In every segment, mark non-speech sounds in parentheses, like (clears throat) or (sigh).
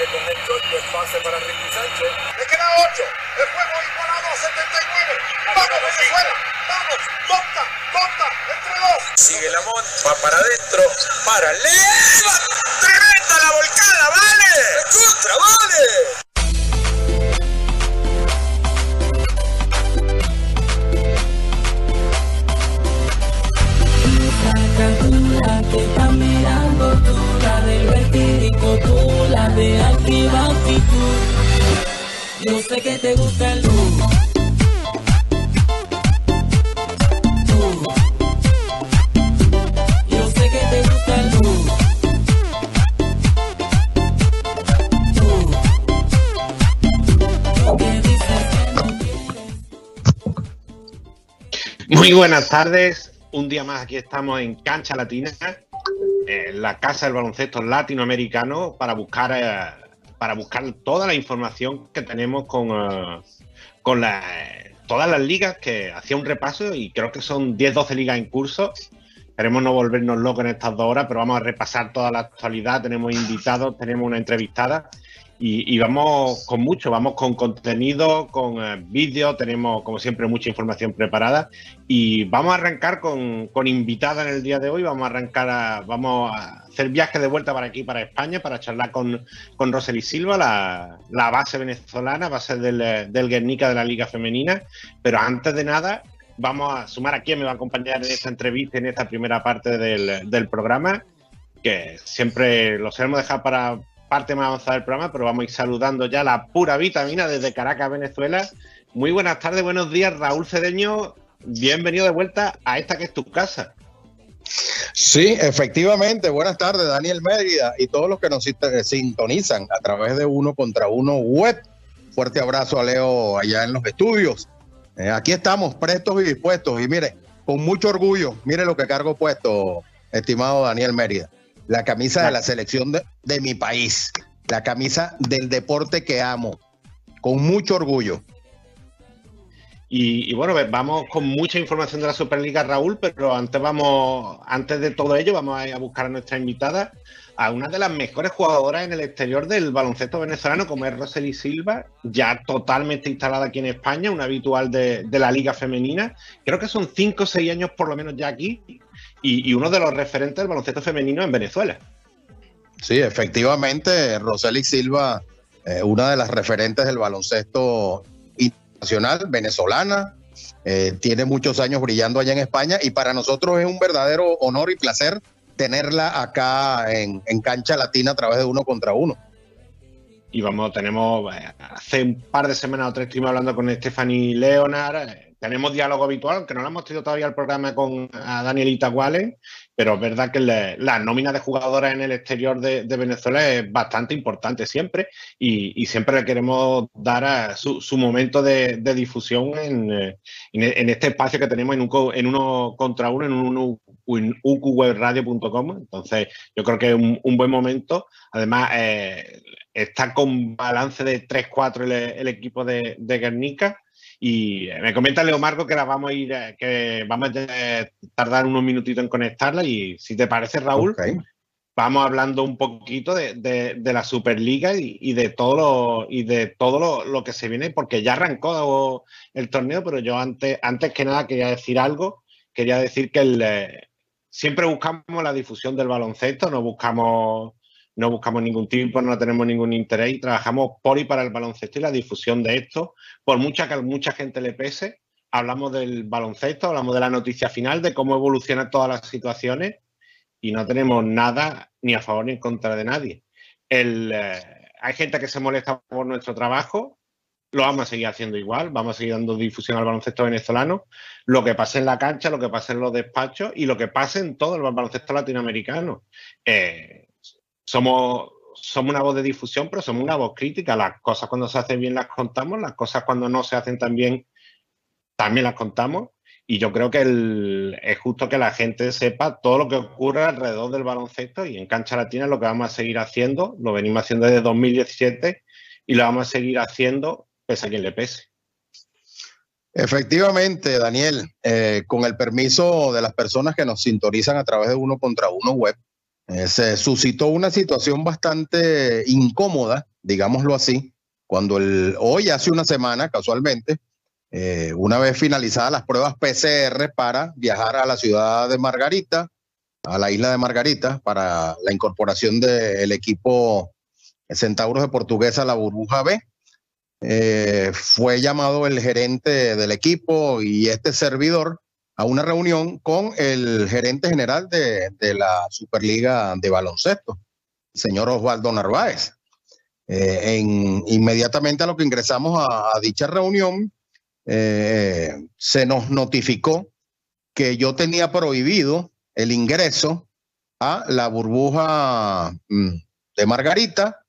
Con el pase para Ricky Sánchez. Le queda 8. El juego igualado a 79. Vamos, Venezuela. Vamos. Tonta, tonta. Entre dos. Sigue la va para adentro. Para. ¡Leva! ¡Tremenda la volcada! ¡Vale! ¡Contra, vale! Yo sé que te gusta el tú. Que te gusta el. Muy buenas tardes, un día más aquí estamos en Cancha Latina, en la casa del baloncesto latinoamericano, para buscar, eh, para buscar toda la información que tenemos con, eh, con todas las ligas, que hacía un repaso y creo que son 10-12 ligas en curso. Queremos no volvernos locos en estas dos horas, pero vamos a repasar toda la actualidad. Tenemos invitados, tenemos una entrevistada y, vamos con mucho, vamos con contenido, con vídeos, eh, vídeo, tenemos como siempre mucha información preparada y vamos a arrancar con, con, invitada en el día de hoy, vamos a arrancar, a, vamos a hacer viaje de vuelta para aquí, para España, para charlar con, con Rosely Silva, la, la, base venezolana, base del, del Guernica de la Liga Femenina, pero antes de nada vamos a sumar a quién me va a acompañar en esta entrevista, en esta primera parte del, del programa que siempre lo sabemos dejar para, parte más avanzada del programa, pero vamos a ir saludando ya la pura vitamina desde Caracas, Venezuela. Muy buenas tardes, buenos días, Raúl Cedeño. Bienvenido de vuelta a esta que es tu casa. Sí, efectivamente. Buenas tardes, Daniel Mérida y todos los que nos sintonizan a través de Uno contra Uno Web. Fuerte abrazo a Leo allá en los estudios. Eh, aquí estamos prestos y dispuestos. Y mire, con mucho orgullo, mire lo que cargo puesto, estimado Daniel Mérida la camisa de la selección de, mi país, la camisa del deporte que amo, con mucho orgullo. Y, bueno, vamos con mucha información de la Superliga, Raúl, pero antes vamos, antes de todo ello, vamos a, ir a buscar a nuestra invitada, a una de las mejores jugadoras en el exterior del baloncesto venezolano, como es Rosely Silva, ya totalmente instalada aquí en España, una habitual de, de la Liga Femenina. Creo que son cinco o seis años por lo menos ya aquí y, uno de los referentes del baloncesto femenino en Venezuela. Sí, efectivamente, Roseli Silva, eh, una de las referentes del baloncesto internacional venezolana, eh, tiene muchos años brillando allá en España y para nosotros es un verdadero honor y placer tenerla acá en, cancha latina a través de uno contra uno. Y vamos, tenemos, eh, hace un par de semanas o tres estuvimos hablando con Stephanie Leonard, tenemos diálogo habitual, que no lo hemos tenido todavía el programa con Danielita Wallen, pero es verdad que la, nómina de jugadoras en el exterior de, Venezuela es bastante importante siempre y, siempre le queremos dar su, momento de, difusión en, este espacio que tenemos en, uno contra uno, en un uqwebradio.com. Entonces, yo creo que es un, buen momento. Además, eh, está con balance de 3-4 el, equipo de, de Guernica y me comenta Leo Marco que la vamos a ir, eh, que vamos a tardar unos minutitos en conectarla. Y si te parece, Raúl, vamos hablando un poquito de, la Superliga y, de todo lo y de todo lo, que se viene, porque ya arrancó el torneo, pero yo antes, antes que nada quería decir algo. Quería decir que el, eh, siempre buscamos la difusión del baloncesto, no buscamos no buscamos ningún tiempo, no tenemos ningún interés y trabajamos por y para el baloncesto y la difusión de esto. Por mucha que mucha gente le pese, hablamos del baloncesto, hablamos de la noticia final, de cómo evolucionan todas las situaciones y no tenemos nada ni a favor ni en contra de nadie. Eh, hay gente que se molesta por nuestro trabajo, lo vamos a seguir haciendo igual, vamos a seguir dando difusión al baloncesto venezolano, lo que pase en la cancha, lo que pase en los despachos y lo que pase en todo el baloncesto latinoamericano. Eh, somos, somos una voz de difusión, pero somos una voz crítica. Las cosas cuando se hacen bien las contamos, las cosas cuando no se hacen tan bien también las contamos. Y yo creo que es justo que la gente sepa todo lo que ocurre alrededor del baloncesto y en Cancha Latina lo que vamos a seguir haciendo, lo venimos haciendo desde 2017 y lo vamos a seguir haciendo pese a quien le pese. Efectivamente, Daniel, eh, con el permiso de las personas que nos sintonizan a través de uno contra uno web, eh, se suscitó una situación bastante incómoda digámoslo así, cuando el, hoy hace una semana, casualmente, eh, una vez finalizadas las pruebas PCR para viajar a la ciudad de Margarita, a la isla de Margarita, para la incorporación del equipo Centauros de Portuguesa a la burbuja B. Eh, fue llamado el gerente del equipo y este servidor a una reunión con el gerente general de, la Superliga de Baloncesto, el señor Osvaldo Narváez. Eh, en, inmediatamente a lo que ingresamos a, dicha reunión, eh, se nos notificó que yo tenía prohibido el ingreso a la burbuja mm, de Margarita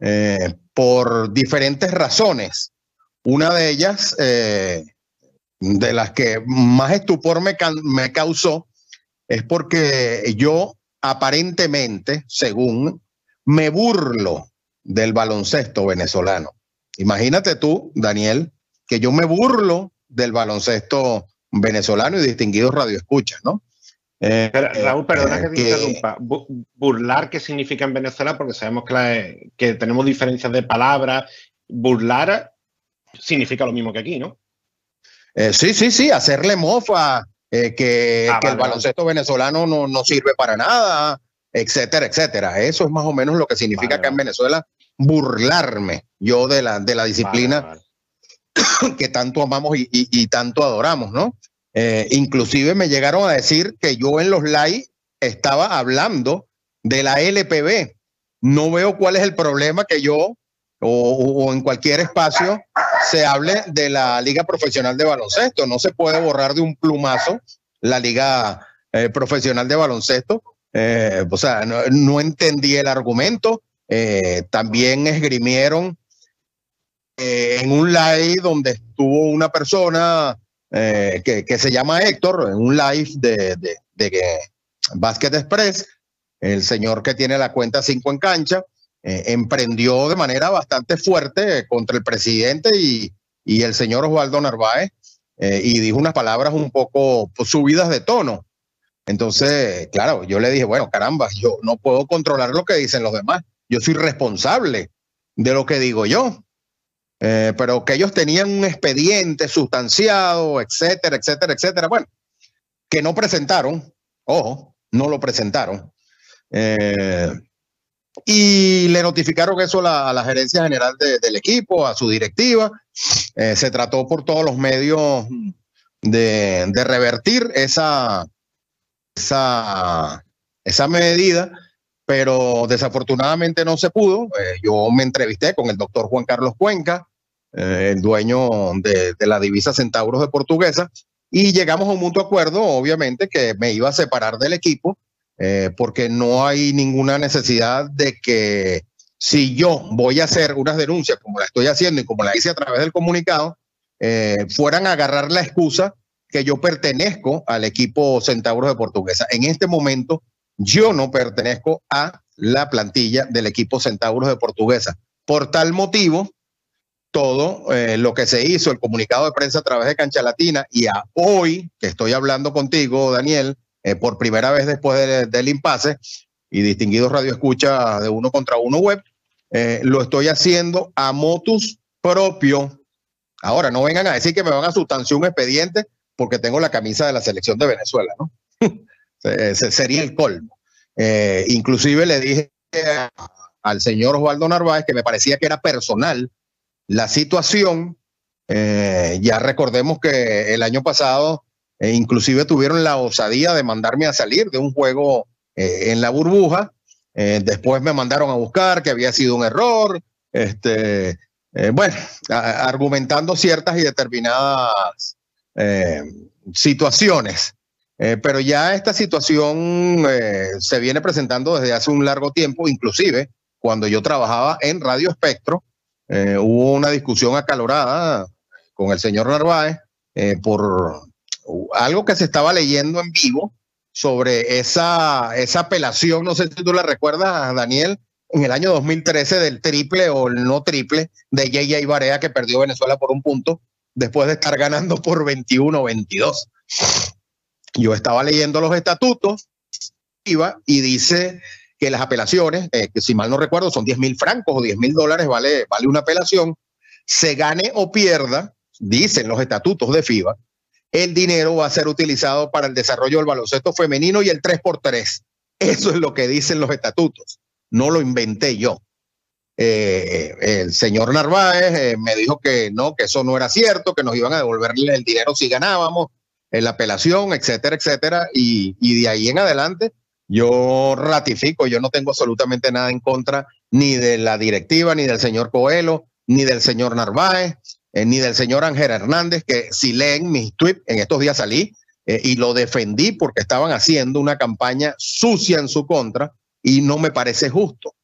eh, por diferentes razones. Una de ellas, de las que más estupor me, me causó, es porque yo aparentemente, según, me burlo del baloncesto venezolano. Imagínate tú, Daniel, que yo me burlo del baloncesto venezolano y distinguidos radioescuchas, ¿no? Eh, Raúl, perdona que te interrumpa. Burlar, ¿qué significa en Venezuela? Porque sabemos que, que tenemos diferencias de palabras. Burlar significa lo mismo que aquí, ¿no? Eh, sí, sí, sí, hacerle mofa, eh, que, ah, el baloncesto venezolano no, no, sirve para nada, etcétera, etcétera. Eso es más o menos lo que significa acá en Venezuela burlarme yo de la, de la disciplina (coughs) que tanto amamos y, tanto adoramos, ¿no? Eh, inclusive me llegaron a decir que yo en los live estaba hablando de la LPB. No veo cuál es el problema que yo o, en cualquier espacio se hable de la Liga Profesional de Baloncesto. No se puede borrar de un plumazo la Liga eh, Profesional de Baloncesto. Eh, o sea, no, entendí el argumento. Eh, también esgrimieron en un live donde estuvo una persona eh, que, se llama Héctor, en un live de, de, de Basket Express, el señor que tiene la cuenta 5 en cancha, emprendió de manera bastante fuerte contra el presidente y, el señor Osvaldo Narváez y dijo unas palabras un poco pues, subidas de tono. Entonces, claro, yo le dije, bueno, caramba, yo no puedo controlar lo que dicen los demás yo soy responsable de lo que digo yo. Eh, pero que ellos tenían un expediente sustanciado, etcétera, etcétera, etcétera. Bueno, que no presentaron, ojo, no lo presentaron. Eh, y le notificaron eso a la, gerencia general del equipo, a su directiva. Eh, se trató por todos los medios de, de revertir esa, esa, medida pero desafortunadamente no se pudo. Eh, yo me entrevisté con el doctor Juan Carlos Cuenca, eh, el dueño de, la divisa Centauros de Portuguesa, y llegamos a un mutuo acuerdo, obviamente, que me iba a separar del equipo, eh, porque no hay ninguna necesidad de que si yo voy a hacer unas denuncias como la estoy haciendo y como la hice a través del comunicado, fueran a agarrar la excusa que yo pertenezco al equipo Centauros de Portuguesa. En este momento yo no pertenezco a la plantilla del equipo Centauros de Portuguesa. Por tal motivo, todo eh, lo que se hizo, el comunicado de prensa a través de Cancha Latina y a hoy que estoy hablando contigo, Daniel, eh, por primera vez después del impasse y distinguidos radioescucha de uno contra uno web, eh, lo estoy haciendo a motus propio. Ahora, no vengan a decir que me van a sustanciar un expediente porque tengo la camisa de la selección de Venezuela, ¿no? (laughs) sería el colmo. Eh, inclusive le dije al señor Osvaldo Narváez que me parecía que era personal la situación. Ya recordemos que el año pasado eh, inclusive tuvieron la osadía de mandarme a salir de un juego en la burbuja. después me mandaron a buscar que había sido un error. Este, bueno, argumentando ciertas y determinadas situaciones. Eh, pero ya esta situación eh, se viene presentando desde hace un largo tiempo, inclusive cuando yo trabajaba en Radio Espectro, eh, hubo una discusión acalorada con el señor Narváez por algo que se estaba leyendo en vivo sobre esa, esa apelación, no sé si tú la recuerdas, Daniel, en el año 2013 del triple o el no triple de J.J. Barea que perdió Venezuela por un punto después de estar ganando por 21-22 yo estaba leyendo los estatutos iba y dice que las apelaciones, eh, que si mal no recuerdo son 10 mil francos o 10 mil dólares, vale, vale una apelación, se gane o pierda, dicen los estatutos de FIBA, el dinero va a ser utilizado para el desarrollo del baloncesto femenino y el 3x3. Eso es lo que dicen los estatutos. No lo inventé yo. Eh, el señor Narváez eh, me dijo que no, que eso no era cierto, que nos iban a devolverle el dinero si ganábamos en la apelación, etcétera, etcétera. Y, y de ahí en adelante yo ratifico, yo no tengo absolutamente nada en contra ni de la directiva, ni del señor Coelho, ni del señor Narváez, eh, ni del señor Ángel Hernández, que si leen mis tweets, en estos días salí eh, y lo defendí porque estaban haciendo una campaña sucia en su contra y no me parece justo.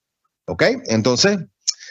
¿Ok? Entonces,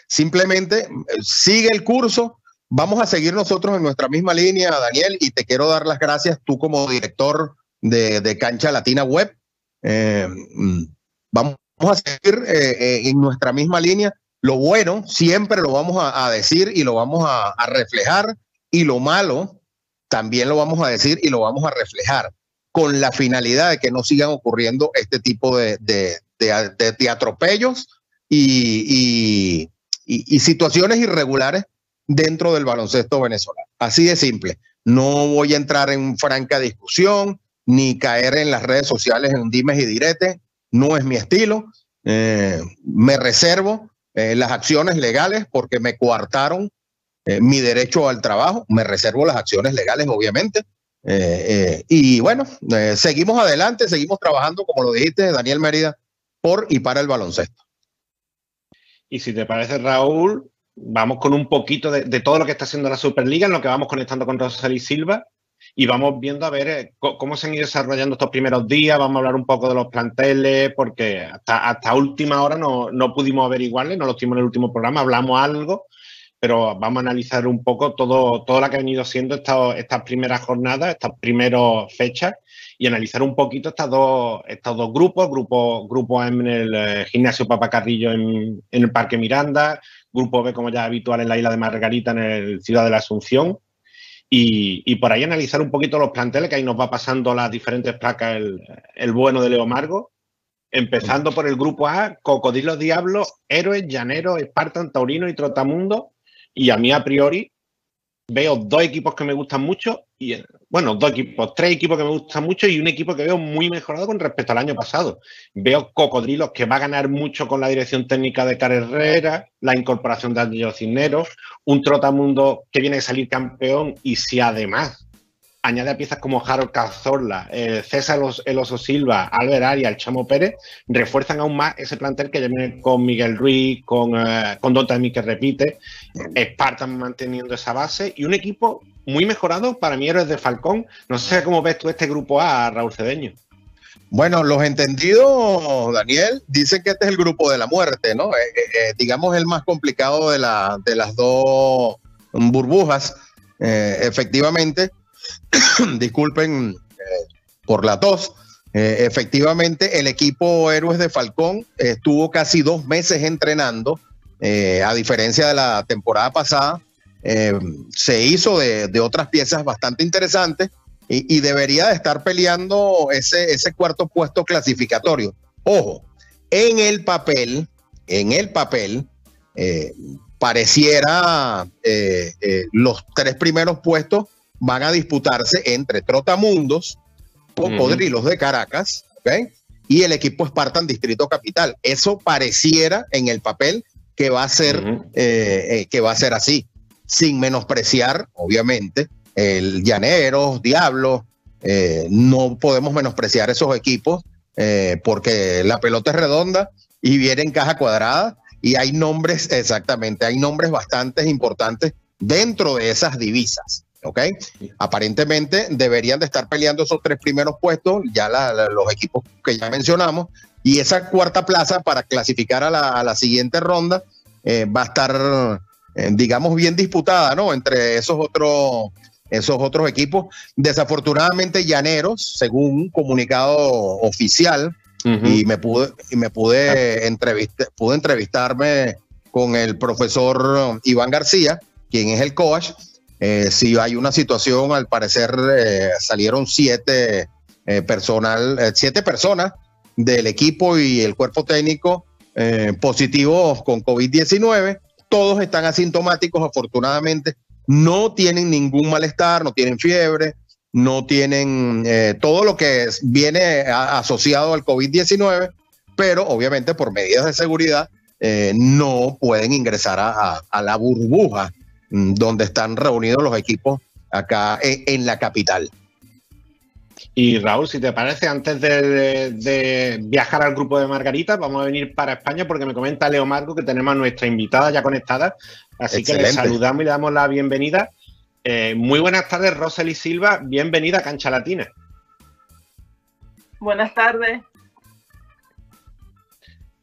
simplemente eh, sigue el curso. Vamos a seguir nosotros en nuestra misma línea, Daniel, y te quiero dar las gracias tú como director de, de Cancha Latina Web. Mm, vamos a seguir en nuestra misma línea lo bueno siempre lo vamos a, decir y lo vamos a, reflejar y lo malo también lo vamos a decir y lo vamos a reflejar con la finalidad de que no sigan ocurriendo este tipo de, de, atropellos y, y, situaciones irregulares dentro del baloncesto venezolano. Así de simple. No voy a entrar en franca discusión ni caer en las redes sociales en dimes y diretes. No es mi estilo. Eh, me reservo eh, las acciones legales porque me coartaron eh, mi derecho al trabajo. Me reservo las acciones legales, obviamente. Eh, y bueno, seguimos adelante, seguimos trabajando, como lo dijiste, Daniel Mérida, por y para el baloncesto. Y si te parece, Raúl, vamos con un poquito de, de todo lo que está haciendo la Superliga, en lo que vamos conectando con Rosalí Silva y vamos viendo a ver eh, cómo se han ido desarrollando estos primeros días, vamos a hablar un poco de los planteles, porque hasta, hasta última hora no, no pudimos averiguarle, no lo tuvimos en el último programa, hablamos algo, pero vamos a analizar un poco todo, todo lo que ha venido siendo estas, primeras jornadas, estas primeras fechas, y analizar un poquito estas dos, estos dos grupos, grupo, grupo en el eh, gimnasio Papacarrillo en, en el Parque Miranda, grupo B como ya habitual en la isla de Margarita en el Ciudad de la Asunción, y, por ahí analizar un poquito los planteles, que ahí nos va pasando las diferentes placas el, bueno de Leo Margo. Empezando por el grupo A, Cocodrilo Diablo, Héroes, Llanero, Espartan, Taurino y Trotamundo. Y a mí, a priori, veo dos equipos que me gustan mucho, y bueno, dos equipos, tres equipos que me gustan mucho y un equipo que veo muy mejorado con respecto al año pasado. Veo Cocodrilos que va a ganar mucho con la dirección técnica de Carrera, la incorporación de Angelo Cisneros, un Trotamundo que viene a salir campeón y si además añade piezas como Harold Cazorla, eh, César El Oso Silva, Albert Arias, el Chamo Pérez, refuerzan aún más ese plantel que ya con Miguel Ruiz, con, eh, con Don que repite, Spartan manteniendo esa base y un equipo muy mejorado para mí Héroes de Falcón. No sé cómo ves tú este grupo A, Raúl Cedeño. Bueno, los entendidos, Daniel, dicen que este es el grupo de la muerte, ¿no? Eh, digamos el más complicado de, la, de las dos burbujas, efectivamente (coughs) disculpen eh, por la tos. Eh, efectivamente, el equipo Héroes de Falcón estuvo casi dos meses entrenando, eh, a diferencia de la temporada pasada. se hizo de, otras piezas bastante interesantes y, debería de estar peleando ese, cuarto puesto clasificatorio. Ojo, en el papel, en el papel, pareciera los tres primeros puestos van a disputarse entre Trotamundos, Cocodrilos de Caracas, y el equipo Spartan Distrito Capital. Eso pareciera en el papel que va a ser, eh, eh, que va a ser así, sin menospreciar, obviamente, el Llaneros, Diablo, eh, no podemos menospreciar esos equipos porque la pelota es redonda y viene en caja cuadrada y hay nombres, exactamente, hay nombres bastante importantes dentro de esas divisas. ¿Ok? Aparentemente deberían de estar peleando esos tres primeros puestos, ya los equipos que ya mencionamos, y esa cuarta plaza para clasificar a la, siguiente ronda eh, va a estar, eh, digamos, bien disputada, ¿no? Entre esos otros, esos otros equipos. Desafortunadamente, Llaneros, según un comunicado oficial, y me pude, y me pude, entrevistar, pude entrevistarme con el profesor Iván García, quien es el coach, eh, si hay una situación, al parecer eh, salieron siete, eh, personal, siete personas del equipo y el cuerpo técnico eh, positivos con COVID-19. Todos están asintomáticos, afortunadamente. No tienen ningún malestar, no tienen fiebre, no tienen eh, todo lo que viene asociado al COVID-19, pero obviamente por medidas de seguridad eh, no pueden ingresar a, la burbuja donde están reunidos los equipos acá en la capital. Y Raúl, si te parece, antes de, viajar al grupo de Margarita, vamos a venir para España porque me comenta Leo Marco que tenemos a nuestra invitada ya conectada. Así que le saludamos y le damos la bienvenida. Eh, muy buenas tardes, Rosely Silva. Bienvenida a Cancha Latina. Buenas tardes.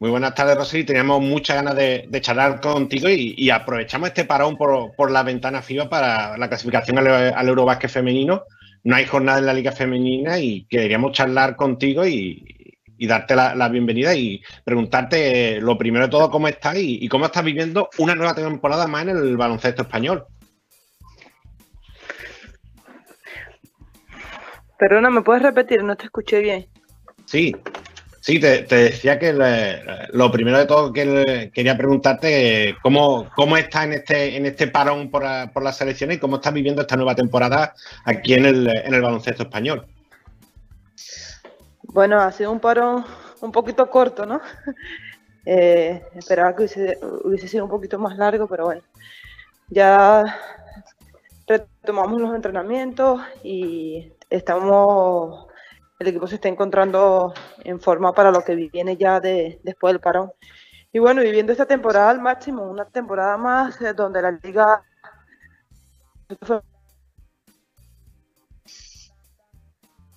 Muy buenas tardes, Rosely. Teníamos muchas ganas de, charlar contigo y, aprovechamos este parón por, la ventana FIBA para la clasificación al, al Eurobásquet femenino no hay jornada en la Liga Femenina y queríamos charlar contigo y, darte la, bienvenida y preguntarte lo primero de todo cómo estás y, cómo estás viviendo una nueva temporada más en el baloncesto español. Perdona, ¿me puedes repetir? No te escuché bien. Sí, Sí, te, decía que lo primero de todo que quería preguntarte cómo, cómo está en este, en este parón por, por las selecciones y cómo estás viviendo esta nueva temporada aquí en el, en el baloncesto español. Bueno, ha sido un parón un poquito corto, ¿no? (laughs) Eh, esperaba que hubiese, hubiese, sido un poquito más largo, pero bueno, ya retomamos los entrenamientos y estamos el equipo se está encontrando en forma para lo que viene ya de, después del parón. Y bueno, viviendo esta temporada al máximo, una temporada más eh, donde la liga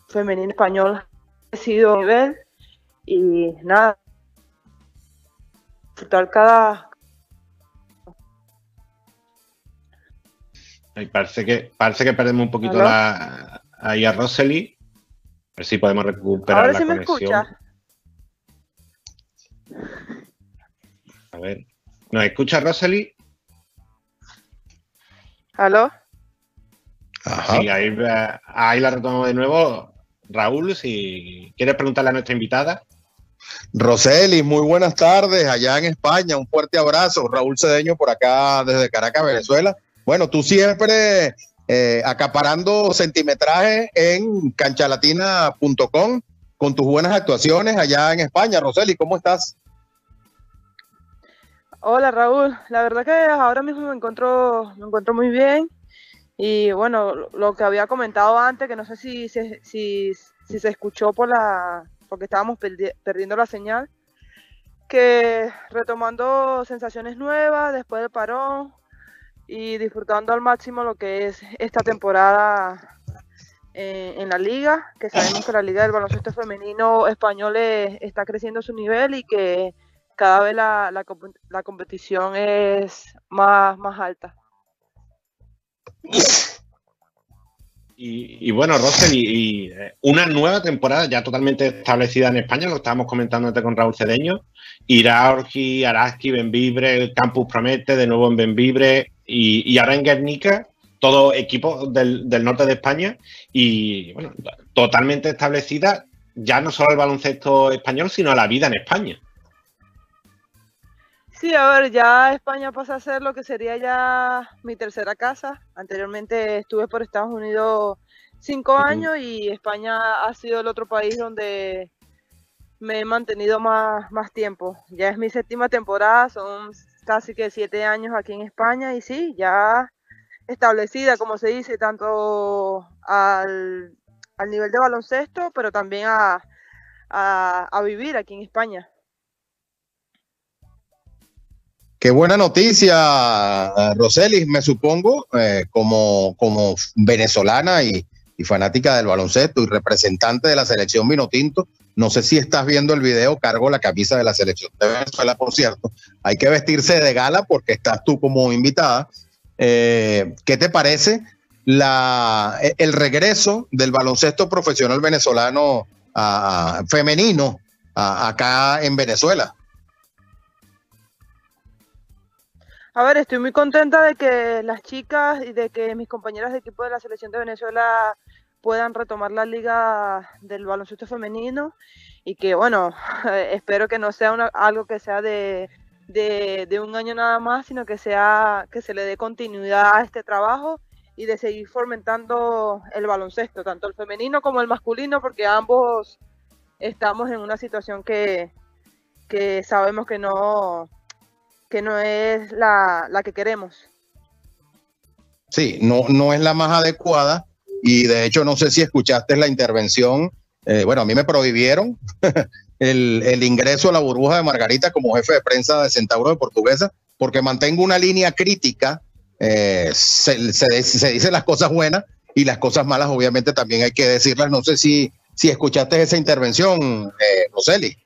femenina español ha sido nivel y nada, disfrutar cada... parece que parece que perdemos un poquito la, ahí a Rosely. A ver si podemos recuperar Ahora la sí me escucha. A ver. ¿Nos escucha Rosely? ¿Aló? Sí, ahí, ahí la retomamos de nuevo. Raúl, si quieres preguntarle a nuestra invitada. Roseli, muy buenas tardes allá en España. Un fuerte abrazo. Raúl Cedeño por acá desde Caracas, Venezuela. Bueno, tú siempre eh, acaparando centimetraje en canchalatina.com con tus buenas actuaciones allá en España. Roseli, ¿cómo estás? Hola Raúl, la verdad que ahora mismo me encuentro, me encuentro muy bien y bueno, lo que había comentado antes, que no sé si, si, si, se escuchó por la, porque estábamos perdiendo la señal, que retomando sensaciones nuevas después del parón, y disfrutando al máximo lo que es esta temporada eh, en la liga, que sabemos que la liga del baloncesto femenino español está creciendo su nivel y que cada vez la, la, competición es más, más alta. Y, bueno, Rosel, y, eh, una nueva temporada ya totalmente establecida en España, lo estábamos comentando antes con Raúl Cedeño. Iraorgi, Araski, Benvibre, el Campus Promete, de nuevo en Benvibre, y, ahora en Guernica, todo equipo del, norte de España y bueno, totalmente establecida ya no solo el baloncesto español, sino la vida en España. Sí, a ver, ya España pasa a ser lo que sería ya mi tercera casa. Anteriormente estuve por Estados Unidos cinco años y España ha sido el otro país donde me he mantenido más, más tiempo. Ya es mi séptima temporada, son casi que siete años aquí en España y sí, ya establecida, como se dice, tanto al, nivel de baloncesto, pero también a, vivir aquí en España. Qué buena noticia, Roseli, me supongo, eh, como, como venezolana y, y fanática del baloncesto y representante de la selección Vinotinto, no sé si estás viendo el video, cargo la camisa de la selección de Venezuela, por cierto. Hay que vestirse de gala porque estás tú como invitada. Eh, ¿Qué te parece la, el regreso del baloncesto profesional venezolano femenino acá en Venezuela? A ver, estoy muy contenta de que las chicas y de que mis compañeras de equipo de la selección de Venezuela puedan retomar la liga del baloncesto femenino y que bueno, (laughs) espero que no sea algo que sea de, de, de, un año nada más, sino que sea que se le dé continuidad a este trabajo y de seguir fomentando el baloncesto, tanto el femenino como el masculino, porque ambos estamos en una situación que, que sabemos que no, que no es la, la, que queremos. Sí, no, no es la más adecuada y de hecho no sé si escuchaste la intervención, eh, bueno, a mí me prohibieron (laughs) el, el, ingreso a la burbuja de Margarita como jefe de prensa de Centauro de Portuguesa porque mantengo una línea crítica, eh, se, se, se dicen las cosas buenas y las cosas malas obviamente también hay que decirlas, no sé si si escuchaste esa intervención, eh, Roseli.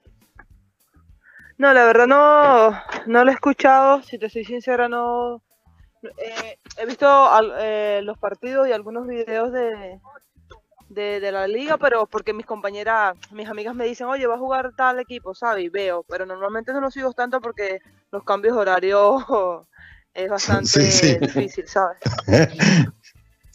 No, la verdad no, no lo he escuchado, si te soy sincera, no. Eh, he visto al, eh, los partidos y algunos videos de, de, de, la liga, pero porque mis compañeras, mis amigas me dicen, oye, va a jugar tal equipo, ¿sabes? Y veo, pero normalmente no lo sigo tanto porque los cambios horarios (laughs) es bastante sí, sí. difícil, ¿sabes? (laughs)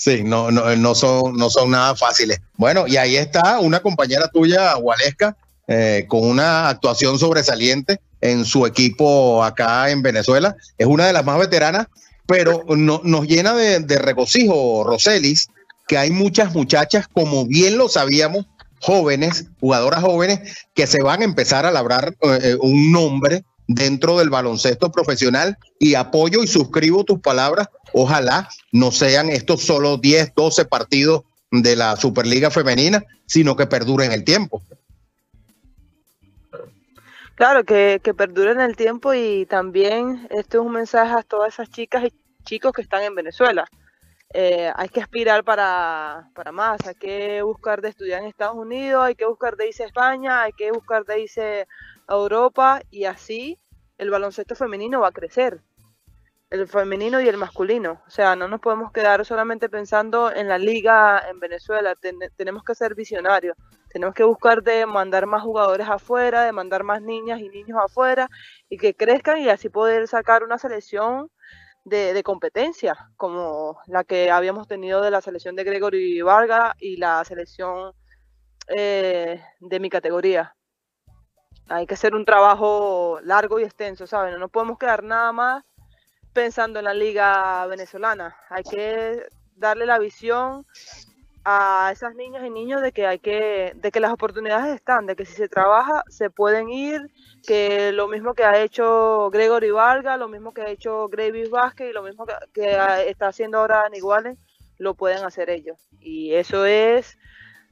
Sí, no, no, no, son, no son nada fáciles. Bueno, y ahí está una compañera tuya, Gualesca, eh, con una actuación sobresaliente en su equipo acá en Venezuela. Es una de las más veteranas, pero no, nos llena de, regocijo, Roselis, que hay muchas muchachas, como bien lo sabíamos, jóvenes, jugadoras jóvenes, que se van a empezar a labrar eh, un nombre dentro del baloncesto profesional y apoyo y suscribo tus palabras. Ojalá no sean estos solo 10, 12 partidos de la Superliga Femenina, sino que perduren el tiempo. Claro, que, que perduren el tiempo y también esto es un mensaje a todas esas chicas y chicos que están en Venezuela. Eh, hay que aspirar para, para, más, hay que buscar de estudiar en Estados Unidos, hay que buscar de irse a España, hay que buscar de irse a Europa y así el baloncesto femenino va a crecer, el femenino y el masculino. O sea, no nos podemos quedar solamente pensando en la liga en Venezuela, Ten tenemos que ser visionarios, tenemos que buscar de mandar más jugadores afuera, de mandar más niñas y niños afuera y que crezcan y así poder sacar una selección de, de, competencia, como la que habíamos tenido de la selección de Gregory Vargas y la selección eh, de mi categoría. Hay que hacer un trabajo largo y extenso, ¿saben? No nos podemos quedar nada más pensando en la liga venezolana. Hay que darle la visión a esas niñas y niños de que hay que, de que las oportunidades están, de que si se trabaja se pueden ir, que lo mismo que ha hecho Gregory Vargas, lo mismo que ha hecho Gravis Vázquez y lo mismo que, está haciendo ahora Iguales, lo pueden hacer ellos. Y eso es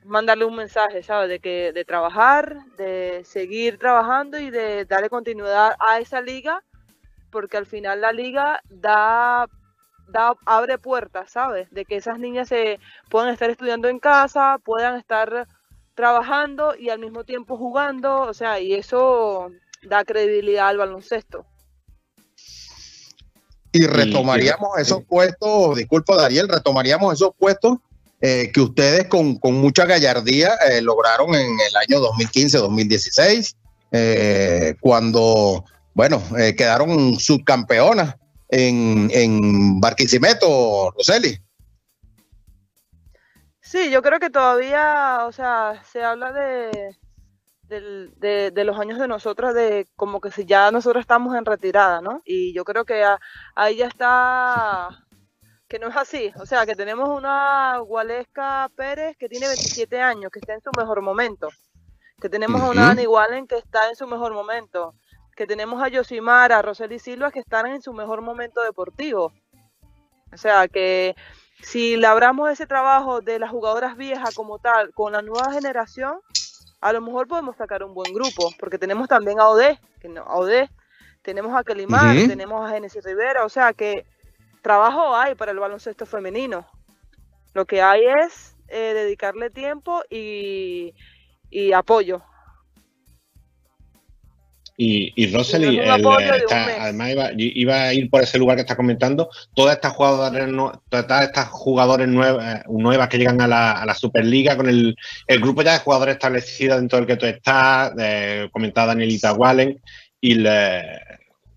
mandarle un mensaje, ¿sabes? De que de trabajar, de seguir trabajando y de darle continuidad a esa liga, porque al final la liga da, da abre puertas, ¿sabes? De que esas niñas se puedan estar estudiando en casa, puedan estar trabajando y al mismo tiempo jugando, o sea, y eso da credibilidad al baloncesto. Y retomaríamos esos puestos, disculpa Dariel, retomaríamos esos puestos eh, que ustedes con, con mucha gallardía eh, lograron en el año 2015-2016, eh, cuando, bueno, eh, quedaron subcampeonas en, en Barquisimeto, Roseli. Sí, yo creo que todavía, o sea, se habla de, de, de, de, los años de nosotras, de como que si ya nosotros estamos en retirada, ¿no? Y yo creo que a, ahí ya está que no es así. O sea, que tenemos una Gualesca Pérez que tiene 27 años, que está en su mejor momento. Que tenemos uh -huh. a una Dani Wallen que está en su mejor momento. Que tenemos a Yosimara, a Roseli Silva que están en su mejor momento deportivo. O sea, que si labramos ese trabajo de las jugadoras viejas como tal con la nueva generación, a lo mejor podemos sacar un buen grupo, porque tenemos también a Ode, que no, a Ode tenemos a Kelimar, uh -huh. tenemos a Genesis Rivera, o sea que trabajo hay para el baloncesto femenino. Lo que hay es eh, dedicarle tiempo y, y apoyo. Y, y Rosely, además iba, iba, a ir por ese lugar que está comentando, todas estas jugadoras, todas estas jugadores nuevas, nuevas que llegan a la, a la, Superliga con el, el grupo ya de jugadores establecidos dentro del que tú estás, de, comentaba Danielita Wallen, y le,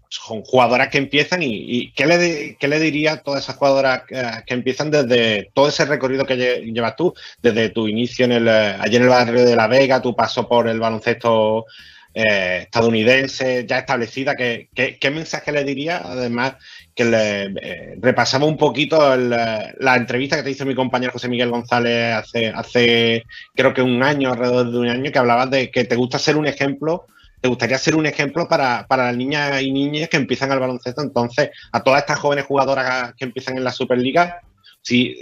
son jugadoras que empiezan y, y ¿qué, le, ¿qué le diría a todas esas jugadoras que, que empiezan desde todo ese recorrido que lle- llevas tú, desde tu inicio en el, eh, allí en el barrio de La Vega, tu paso por el baloncesto eh, estadounidense ya establecida, ¿qué, mensaje le diría? Además, que le eh, repasamos un poquito el, eh, la entrevista que te hizo mi compañero José Miguel González hace, hace creo que un año, alrededor de un año, que hablabas de que te gusta ser un ejemplo te gustaría ser un ejemplo para, para las niñas y niñas que empiezan al baloncesto. Entonces, a todas estas jóvenes jugadoras que empiezan en la Superliga, si,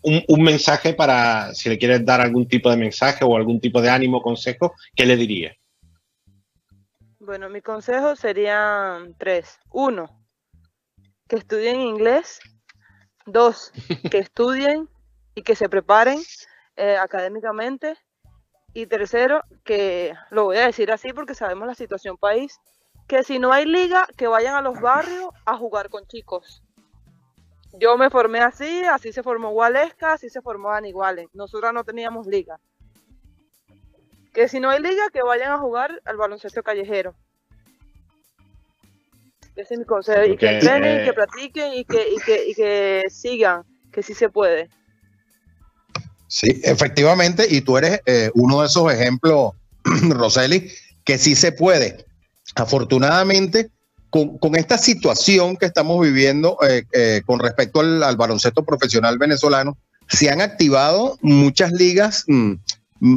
un, un mensaje para, si le quieres dar algún tipo de mensaje o algún tipo de ánimo, consejo, ¿qué le dirías? Bueno, mi consejo serían tres. Uno, que estudien inglés. Dos, que (laughs) estudien y que se preparen eh, académicamente. Y tercero, que lo voy a decir así porque sabemos la situación país, que si no hay liga, que vayan a los barrios a jugar con chicos. Yo me formé así, así se formó Gualesca, así se formó Aniguales. Nosotros no teníamos liga. Que si no hay liga, que vayan a jugar al baloncesto callejero. Ese es mi consejo. Y que entrenen, eh, que practiquen y que, y, que, y que sigan, que sí se puede. Sí, efectivamente, y tú eres eh, uno de esos ejemplos, (clears throat) Roseli, que sí se puede. Afortunadamente, con, con esta situación que estamos viviendo eh, eh, con respecto al, al baloncesto profesional venezolano, se han activado muchas ligas. mm,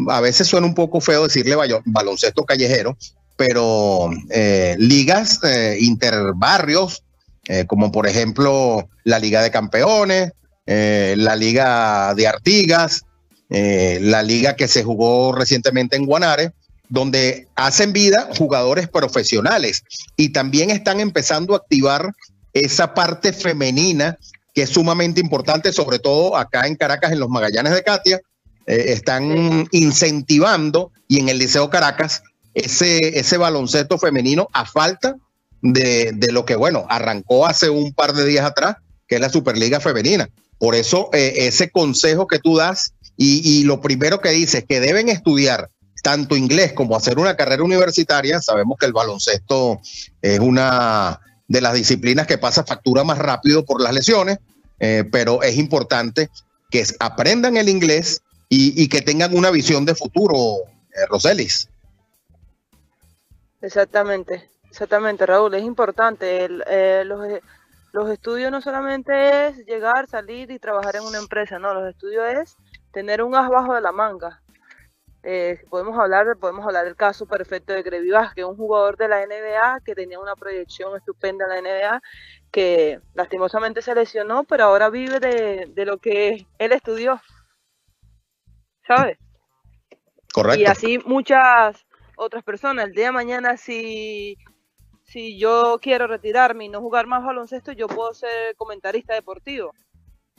a veces suena un poco feo decirle baloncesto callejero, pero eh, ligas eh, interbarrios, eh, como por ejemplo la Liga de Campeones, la Liga de Artigas, la liga que se jugó recientemente en Guanare, donde hacen vida jugadores profesionales y también están empezando a activar esa parte femenina que es sumamente importante, sobre todo acá en Caracas, en los Magallanes de Katia, eh, están incentivando y en el Liceo Caracas ese, ese baloncesto femenino a falta de, de lo que, bueno, arrancó hace un par de días atrás, que es la Superliga Femenina. Por eso eh, ese consejo que tú das y, y lo primero que dices, que deben estudiar tanto inglés como hacer una carrera universitaria, sabemos que el baloncesto es una de las disciplinas que pasa factura más rápido por las lesiones, eh, pero es importante que aprendan el inglés y, y que tengan una visión de futuro, eh, Roselis. Exactamente, exactamente, Raúl, es importante. El, eh, los, e- los estudios no solamente es llegar, salir y trabajar en una empresa, no, los estudios es tener un as bajo de la manga. Eh, podemos hablar, podemos hablar del caso perfecto de Grevy Vázquez, un jugador de la NBA que tenía una proyección estupenda en la NBA, que lastimosamente se lesionó, pero ahora vive de, de lo que él estudió. ¿Sabes? Y Correcto. así muchas otras personas. El día de mañana, si, si yo quiero retirarme y no jugar más baloncesto, yo puedo ser comentarista deportivo,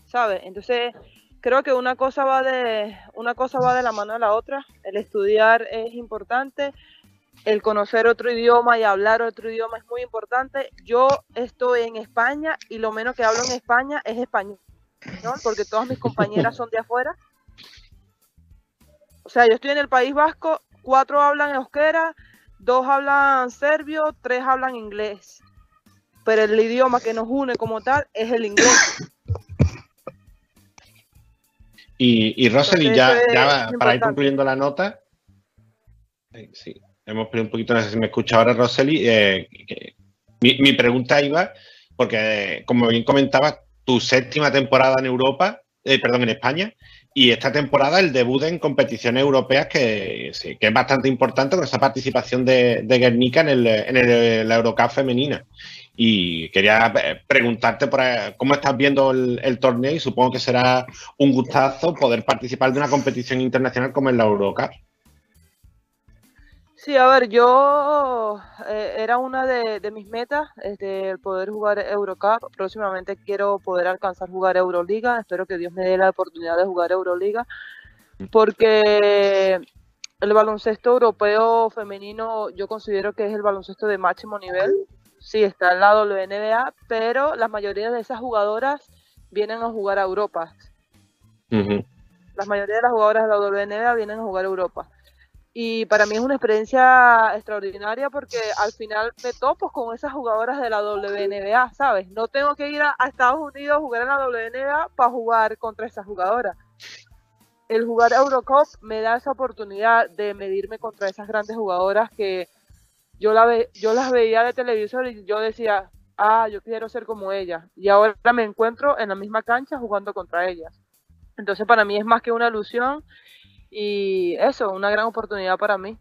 ¿sabes? Entonces, creo que una cosa va de, una cosa va de la mano a la otra. El estudiar es importante. El conocer otro idioma y hablar otro idioma es muy importante. Yo estoy en España y lo menos que hablo en España es español, ¿no? porque todas mis compañeras son de afuera. O sea, yo estoy en el País Vasco, cuatro hablan euskera, dos hablan serbio, tres hablan inglés. Pero el idioma que nos une como tal es el inglés. Y, y Rosely, ya, para ir concluyendo la nota, eh, sí, hemos perdido un poquito, no sé si me escucha ahora Rosely, eh, que- mi, mi pregunta iba, porque eh, como bien comentabas, tu séptima temporada en Europa, perdón, en España, y esta temporada el debut en competiciones europeas que, sí, que es bastante importante con esa participación de, Guernica en, el, en el- la Eurocup femenina. Y quería eh, preguntarte por, eh, cómo estás viendo el, torneo y supongo que será un gustazo poder participar de una competición internacional como en la Eurocup. Sí, a ver, yo eh, era una de, de mis metas, este, el poder jugar Eurocup. Próximamente quiero poder alcanzar jugar Euroliga. Espero que Dios me dé la oportunidad de jugar Euroliga, porque el baloncesto europeo femenino yo considero que es el baloncesto de máximo nivel. Sí, está al lado la NBA, pero la mayoría de esas jugadoras vienen a jugar a Europa. Ujú. La mayoría de las jugadoras de la WNBA vienen a jugar a Europa. Y para mí es una experiencia extraordinaria porque al final me topo con esas jugadoras de la WNBA, ¿sabes? No tengo que ir a, Estados Unidos a jugar en la WNBA para jugar contra esas jugadoras. El jugar Eurocup me da esa oportunidad de medirme contra esas grandes jugadoras que yo, la ve, yo las veía de televisor y yo decía, ah, yo quiero ser como ellas. Y ahora me encuentro en la misma cancha jugando contra ellas. Entonces para mí es más que una ilusión y eso, una gran oportunidad para mí.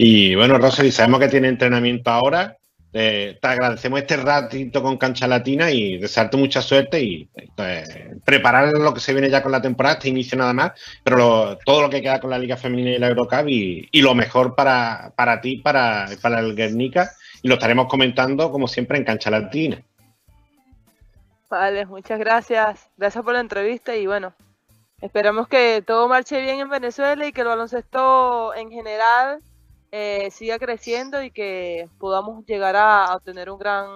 Y bueno, Rosely, sabemos que tiene entrenamiento ahora. te agradecemos este ratito con Cancha Latina y desearte mucha suerte y pues, preparar lo que se viene ya con la temporada, este inicio nada más, pero todo lo que queda con la Liga Femenina y la Eurocup y, lo mejor para, para ti, para, para el Guernica, y lo estaremos comentando como siempre en Cancha Latina. Vale, muchas gracias. Gracias por la entrevista y bueno, esperamos que todo marche bien en Venezuela y que el baloncesto en general eh, siga creciendo y que podamos llegar a, obtener un gran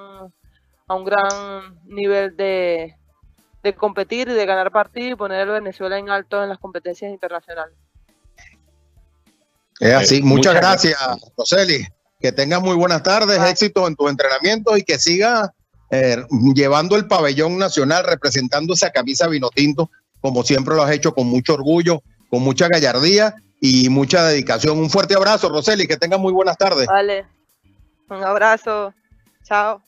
a un gran nivel de, de competir y de ganar partidos y poner a Venezuela en alto en las competencias internacionales. Es así, eh, muchas, gracias, Roseli. Que tengas muy buenas tardes, éxito en tu entrenamiento y que siga eh, llevando el pabellón nacional, representando esa camisa vino tinto, como siempre lo has hecho con mucho orgullo, con mucha gallardía y mucha dedicación. Un fuerte abrazo, Roseli, que tengas muy buenas tardes. Vale, un abrazo, chao.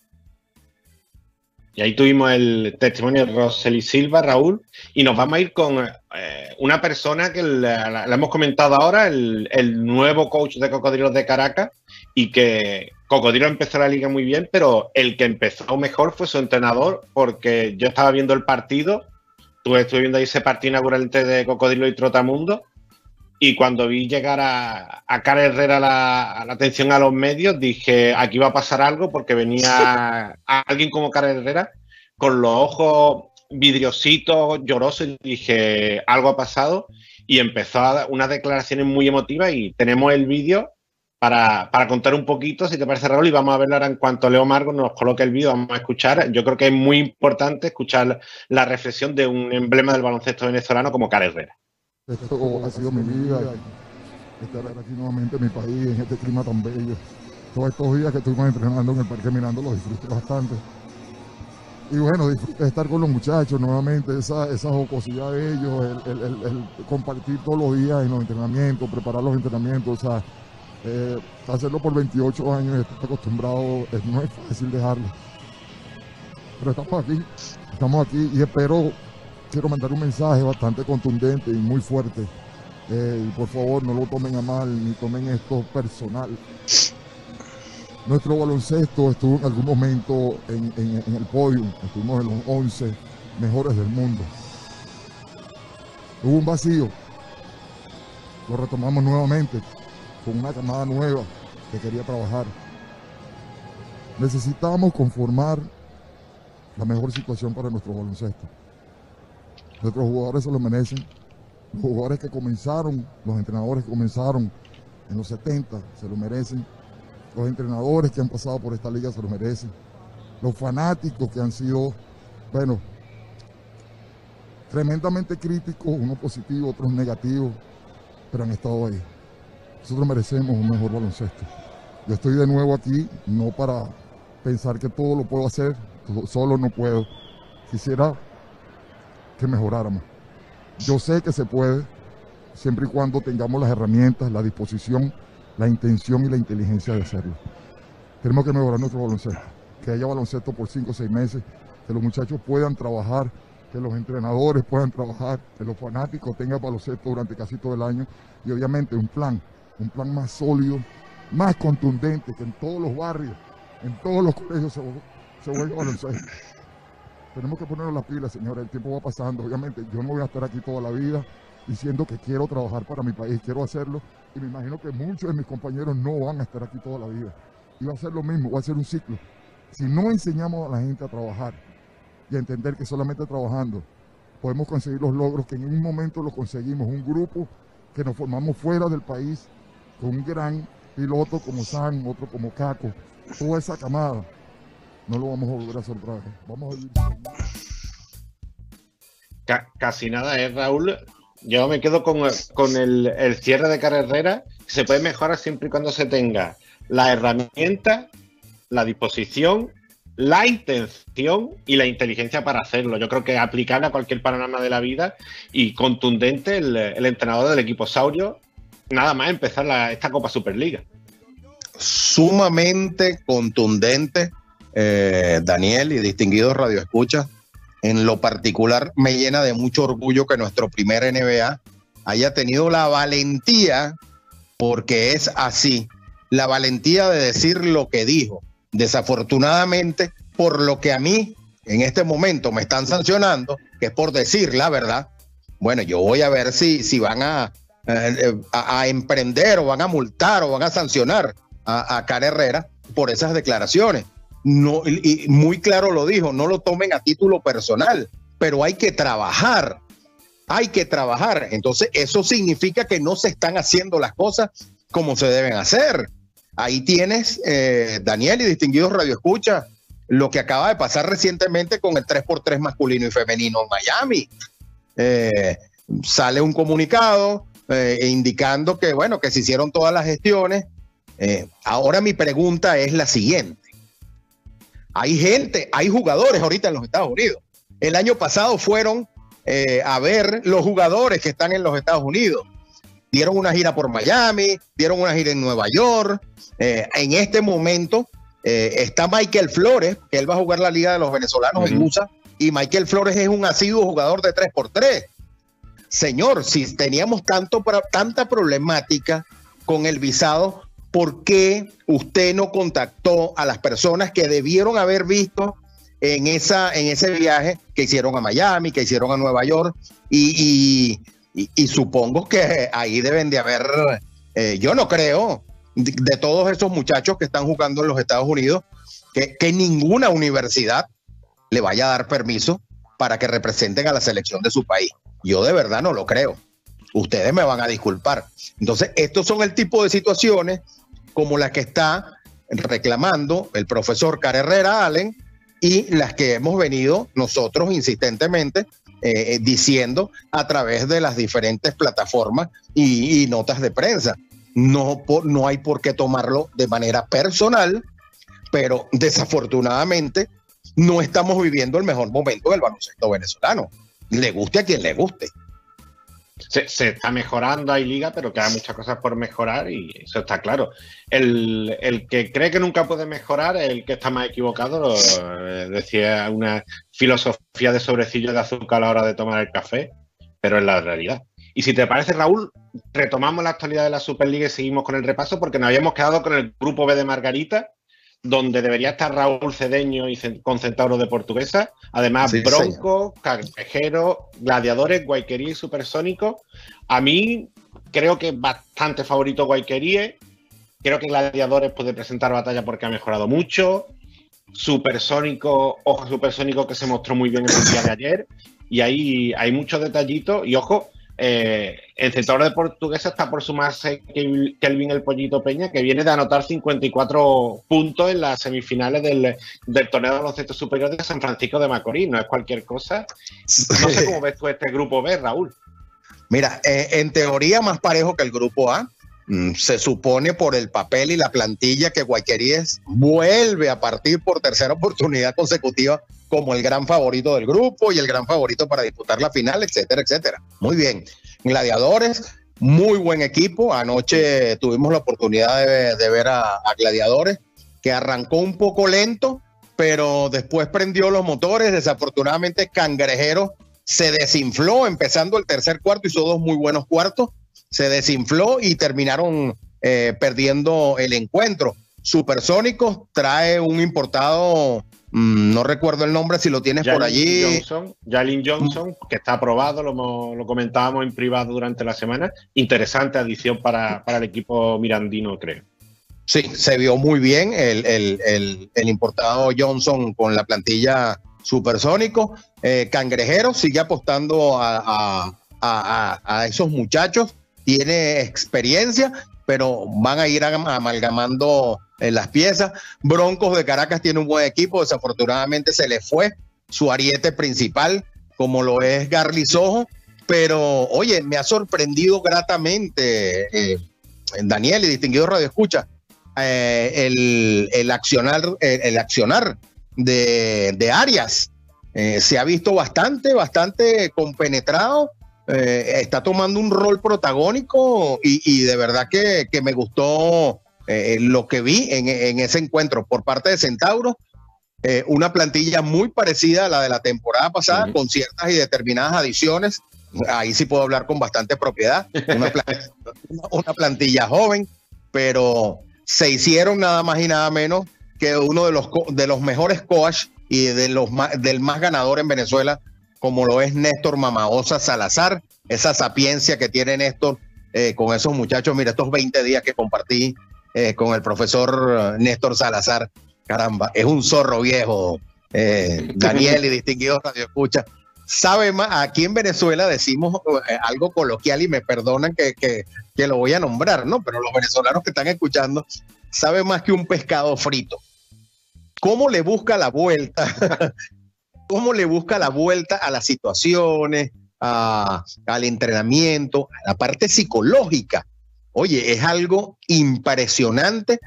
Y ahí tuvimos el testimonio de Roseli Silva, Raúl, y nos vamos a ir con eh, una persona que la, hemos comentado ahora, el, el, nuevo coach de Cocodrilos de Caracas, y que Cocodrilo empezó la liga muy bien, pero el que empezó mejor fue su entrenador, porque yo estaba viendo el partido, estuve viendo ahí ese partido inaugural de Cocodrilo y Trotamundo, y cuando vi llegar a, a Cara Herrera la, la, atención a los medios, dije, aquí va a pasar algo, porque venía (laughs) alguien como Cara Herrera con los ojos vidriositos, llorosos, y dije, algo ha pasado, y empezó a dar unas declaraciones muy emotivas, y tenemos el vídeo para, contar un poquito, si te parece, Raúl, y vamos a ver ahora en cuanto Leo Margo nos coloque el vídeo, vamos a escuchar. Yo creo que es muy importante escuchar la reflexión de un emblema del baloncesto venezolano como Cara Herrera. Esto ha sido mi vida, estar aquí nuevamente en mi país, en este clima tan bello. Todos estos días que estuvimos entrenando en el Parque Mirando los disfruté bastante. Y bueno, disfruté estar con los muchachos nuevamente, esa, esa jocosidad de ellos, el, el compartir todos los días en los entrenamientos, preparar los entrenamientos, o sea, eh, hacerlo por 28 años, estoy acostumbrado, no es fácil dejarlo. Pero estamos aquí, estamos aquí y espero, quiero mandar un mensaje bastante contundente y muy fuerte. Eh, por favor no lo tomen a mal ni tomen esto personal. Nuestro baloncesto estuvo en algún momento en, en el podio, estuvimos en los 11 mejores del mundo. Hubo un vacío, lo retomamos nuevamente con una camada nueva que quería trabajar. Necesitamos conformar la mejor situación para nuestro baloncesto. Nuestros jugadores se lo merecen. Los jugadores que comenzaron, los entrenadores que comenzaron en los 70 se lo merecen. Los entrenadores que han pasado por esta liga se lo merecen. Los fanáticos que han sido, bueno, tremendamente críticos, unos positivos, otros negativos, pero han estado ahí. Nosotros merecemos un mejor baloncesto. Yo estoy de nuevo aquí, no para pensar que todo lo puedo hacer, solo no puedo. Quisiera que mejoráramos. Yo sé que se puede, siempre y cuando tengamos las herramientas, la disposición, la intención y la inteligencia de hacerlo. Tenemos que mejorar nuestro baloncesto, que haya baloncesto por cinco o seis meses, que los muchachos puedan trabajar, que los entrenadores puedan trabajar, que los fanáticos tengan baloncesto durante casi todo el año y obviamente un plan un plan más sólido, más contundente, que en todos los barrios, en todos los colegios se, se vuelva baloncesto. Tenemos que ponernos las pilas, señores, el tiempo va pasando. Obviamente, yo no voy a estar aquí toda la vida diciendo que quiero trabajar para mi país, quiero hacerlo, y me imagino que muchos de mis compañeros no van a estar aquí toda la vida. Y va a ser lo mismo, va a ser un ciclo. Si no enseñamos a la gente a trabajar y a entender que solamente trabajando podemos conseguir los logros que en un momento los conseguimos, un grupo que nos formamos fuera del país un gran piloto como San, otro como Caco, toda esa camada, no lo vamos a volver a hacer. Vamos a casi nada es, Raúl. Yo me quedo con, el, cierre de carrera. Se puede mejorar siempre y cuando se tenga la herramienta, la disposición, la intención y la inteligencia para hacerlo. Yo creo que aplicable a cualquier panorama de la vida y contundente el, entrenador del equipo Saurio. Nada más empezar esta Copa Superliga. Sumamente contundente, eh, Daniel y distinguidos radioescuchas en lo particular me llena de mucho orgullo que nuestro primer NBA haya tenido la valentía, porque es así, la valentía de decir lo que dijo. Desafortunadamente, por lo que a mí en este momento me están sancionando, que es por decir la verdad, bueno, yo voy a ver si, si van a, eh, a, emprender o van a multar o van a sancionar a, a Cara Herrera por esas declaraciones no, y muy claro lo dijo, no lo tomen a título personal, pero hay que trabajar, hay que trabajar. Entonces, eso significa que no se están haciendo las cosas como se deben hacer. Ahí tienes, eh, Daniel y distinguidos Radio Escucha, lo que acaba de pasar recientemente con el 3x3 masculino y femenino en Miami. Eh, sale un comunicado eh, indicando que, bueno, que se hicieron todas las gestiones. ahora mi pregunta es la siguiente. Hay gente, hay jugadores ahorita en los Estados Unidos. El año pasado fueron eh, a ver los jugadores que están en los Estados Unidos. Dieron una gira por Miami, dieron una gira en Nueva York. Eh, en este momento eh, está Michael Flores, que él va a jugar la Liga de los Venezolanos en USA, y Michael Flores es un asiduo jugador de 3x3. Señor, si teníamos tanto, tanta problemática con el visado, ¿por qué usted no contactó a las personas que debieron haber visto en, esa, en ese viaje que hicieron a Miami, que hicieron a Nueva York? Y, supongo que ahí deben de haber, eh, yo no creo, de, todos esos muchachos que están jugando en los Estados Unidos, que, que ninguna universidad le vaya a dar permiso para que representen a la selección de su país. Yo de verdad no lo creo. Ustedes me van a disculpar. Entonces, estos son el tipo de situaciones como la que está reclamando el profesor Carrera Allen y las que hemos venido nosotros insistentemente eh, diciendo a través de las diferentes plataformas y, notas de prensa. No, no hay por qué tomarlo de manera personal, pero desafortunadamente no estamos viviendo el mejor momento del baloncesto venezolano. Le guste a quien le guste se, está mejorando, hay liga, pero quedan muchas cosas por mejorar y eso está claro. El, que cree que nunca puede mejorar es el que está más equivocado, eh, decía una filosofía de sobrecillo de azúcar a la hora de tomar el café, pero es la realidad. Y si te parece, Raúl, retomamos la actualidad de la Superliga y seguimos con el repaso porque nos habíamos quedado con el grupo B de Margarita donde debería estar Raúl Cedeño y con Centauro de Portuguesa. Además, Bronco, Carpejero, Gladiadores, Guayquería y Supersónico. A mí creo que es bastante favorito Guayquería. Creo que Gladiadores puede presentar batalla porque ha mejorado mucho. Supersónico, ojo Supersónico que se mostró muy bien en el día de ayer. Y ahí hay muchos detallitos. Y ojo, eh, el centro de portuguesa está por sumarse Kelvin el Pollito Peña, que viene de anotar 54 puntos en las semifinales del, torneo de baloncesto superior de San Francisco de Macorís. No es cualquier cosa. No sé cómo ves tú este grupo B, Raúl. Mira, eh, en teoría más parejo que el grupo A. Mm, se supone por el papel y la plantilla que Guayqueríes vuelve a partir por tercera (laughs) oportunidad consecutiva como el gran favorito del grupo y el gran favorito para disputar la final, etcétera, etcétera. Muy bien. Gladiadores, muy buen equipo. Anoche tuvimos la oportunidad de, ver a, Gladiadores, que arrancó un poco lento, pero después prendió los motores. Desafortunadamente, Cangrejero se desinfló empezando el tercer cuarto, hizo dos muy buenos cuartos, se desinfló y terminaron eh, perdiendo el encuentro. Supersónicos trae un importado Mm, no recuerdo el nombre, si lo tienes por allí. Johnson, Jalen Johnson, que está aprobado, lo, comentábamos en privado durante la semana. Interesante adición para, el equipo mirandino, creo. Sí, se vio muy bien el, importado Johnson con la plantilla supersónico. Eh, Cangrejero sigue apostando a, a, esos muchachos, tiene experiencia, pero van a ir amalgamando en las piezas. Broncos de Caracas tiene un buen equipo, desafortunadamente se le fue su ariete principal, como lo es Garlizojo, pero oye, me ha sorprendido gratamente, eh, Daniel y distinguido Radio Escucha, eh, el, accionar, el, accionar de, Arias. Eh, se ha visto bastante, bastante compenetrado. Eh, está tomando un rol protagónico y, y de verdad que, que me gustó eh, lo que vi en, en, ese encuentro por parte de Centauro. una plantilla muy parecida a la de la temporada pasada, uh -huh. con ciertas y determinadas adiciones. Ahí sí puedo hablar con bastante propiedad. Una, plantilla, (laughs) una plantilla joven, pero se hicieron nada más y nada menos que uno de los, de los mejores coach y de los del más ganador en Venezuela, como lo es Néstor Mamaosa Salazar, esa sapiencia que tiene Néstor eh, con esos muchachos. Mira, estos 20 días que compartí eh, con el profesor Néstor Salazar, caramba, es un zorro viejo, eh, (laughs) Daniel y distinguido Radio Escucha. Sabe más, aquí en Venezuela decimos algo coloquial y me perdonan que, que, que lo voy a nombrar, ¿no? Pero los venezolanos que están escuchando sabe más que un pescado frito. ¿Cómo le busca la vuelta? ¿Cómo le busca la vuelta a las situaciones, al entrenamiento, a la parte psicológica? Oye, es algo impresionante.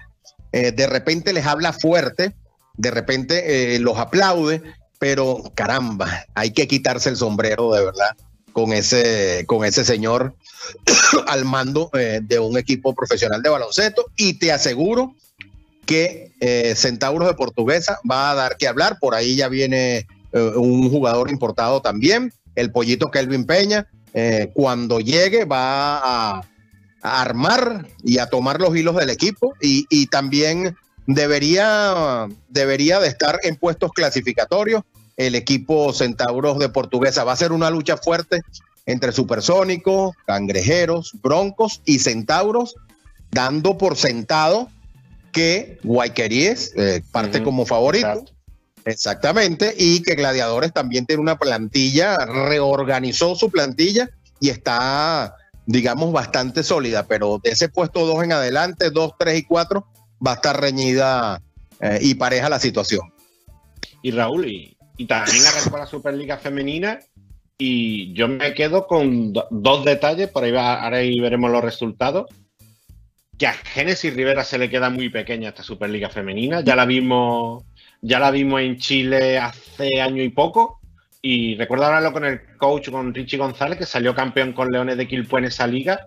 Eh, de repente les habla fuerte, de repente eh, los aplaude, pero caramba, hay que quitarse el sombrero de verdad con ese, con ese señor (coughs) al mando eh, de un equipo profesional de baloncesto y te aseguro que Centauros de Portuguesa va a dar que hablar, por ahí ya viene eh, un jugador importado también, el pollito Kelvin Peña, eh, cuando llegue va a, a, armar y a tomar los hilos del equipo y, y también debería, debería de estar en puestos clasificatorios el equipo Centauros de Portuguesa. Va a ser una lucha fuerte entre supersónicos, cangrejeros, broncos y centauros, dando por sentado que Guayqueríes eh, parte uh -huh, como favorito. Exacto. Exactamente, y que Gladiadores también tiene una plantilla, reorganizó su plantilla y está, digamos, bastante sólida, pero de ese puesto 2 en adelante, 2, 3 y 4, va a estar reñida eh, y pareja la situación. Y Raúl, y, y también arrancó la Superliga Femenina y yo me quedo con do, dos detalles, por ahí, va, ahora ahí veremos los resultados. Que a Génesis Rivera se le queda muy pequeña esta Superliga Femenina, ya la vimos, ya la vimos en Chile hace año y poco. Y recuerdo hablarlo con el coach, con Richie González, que salió campeón con Leones de Quilpue en esa liga.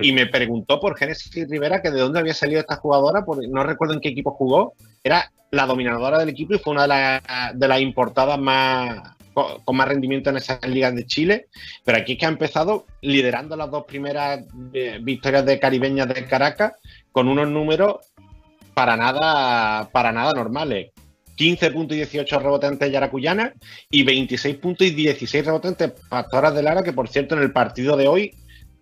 Y me preguntó por Génesis Rivera que de dónde había salido esta jugadora, porque no recuerdo en qué equipo jugó. Era la dominadora del equipo y fue una de, la, de las importadas más con, con, más rendimiento en esas ligas de Chile. Pero aquí es que ha empezado liderando las dos primeras eh, victorias de caribeñas de Caracas con unos números para nada, para nada normales. 15 puntos y 18 rebotes ante Yaracuyana y 26 puntos y 16 rebotes ante Pastoras de Lara, que por cierto en el partido de hoy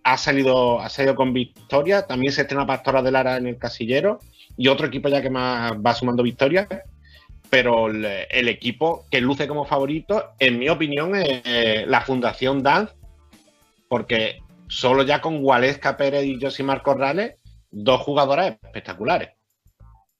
ha salido, ha salido con victoria. También se estrena Pastoras de Lara en el casillero y otro equipo ya que más va sumando victorias. Pero el, el, equipo que luce como favorito, en mi opinión, es eh, la Fundación Dance, porque solo ya con Gualesca Pérez y Josimar Corrales, dos jugadoras espectaculares.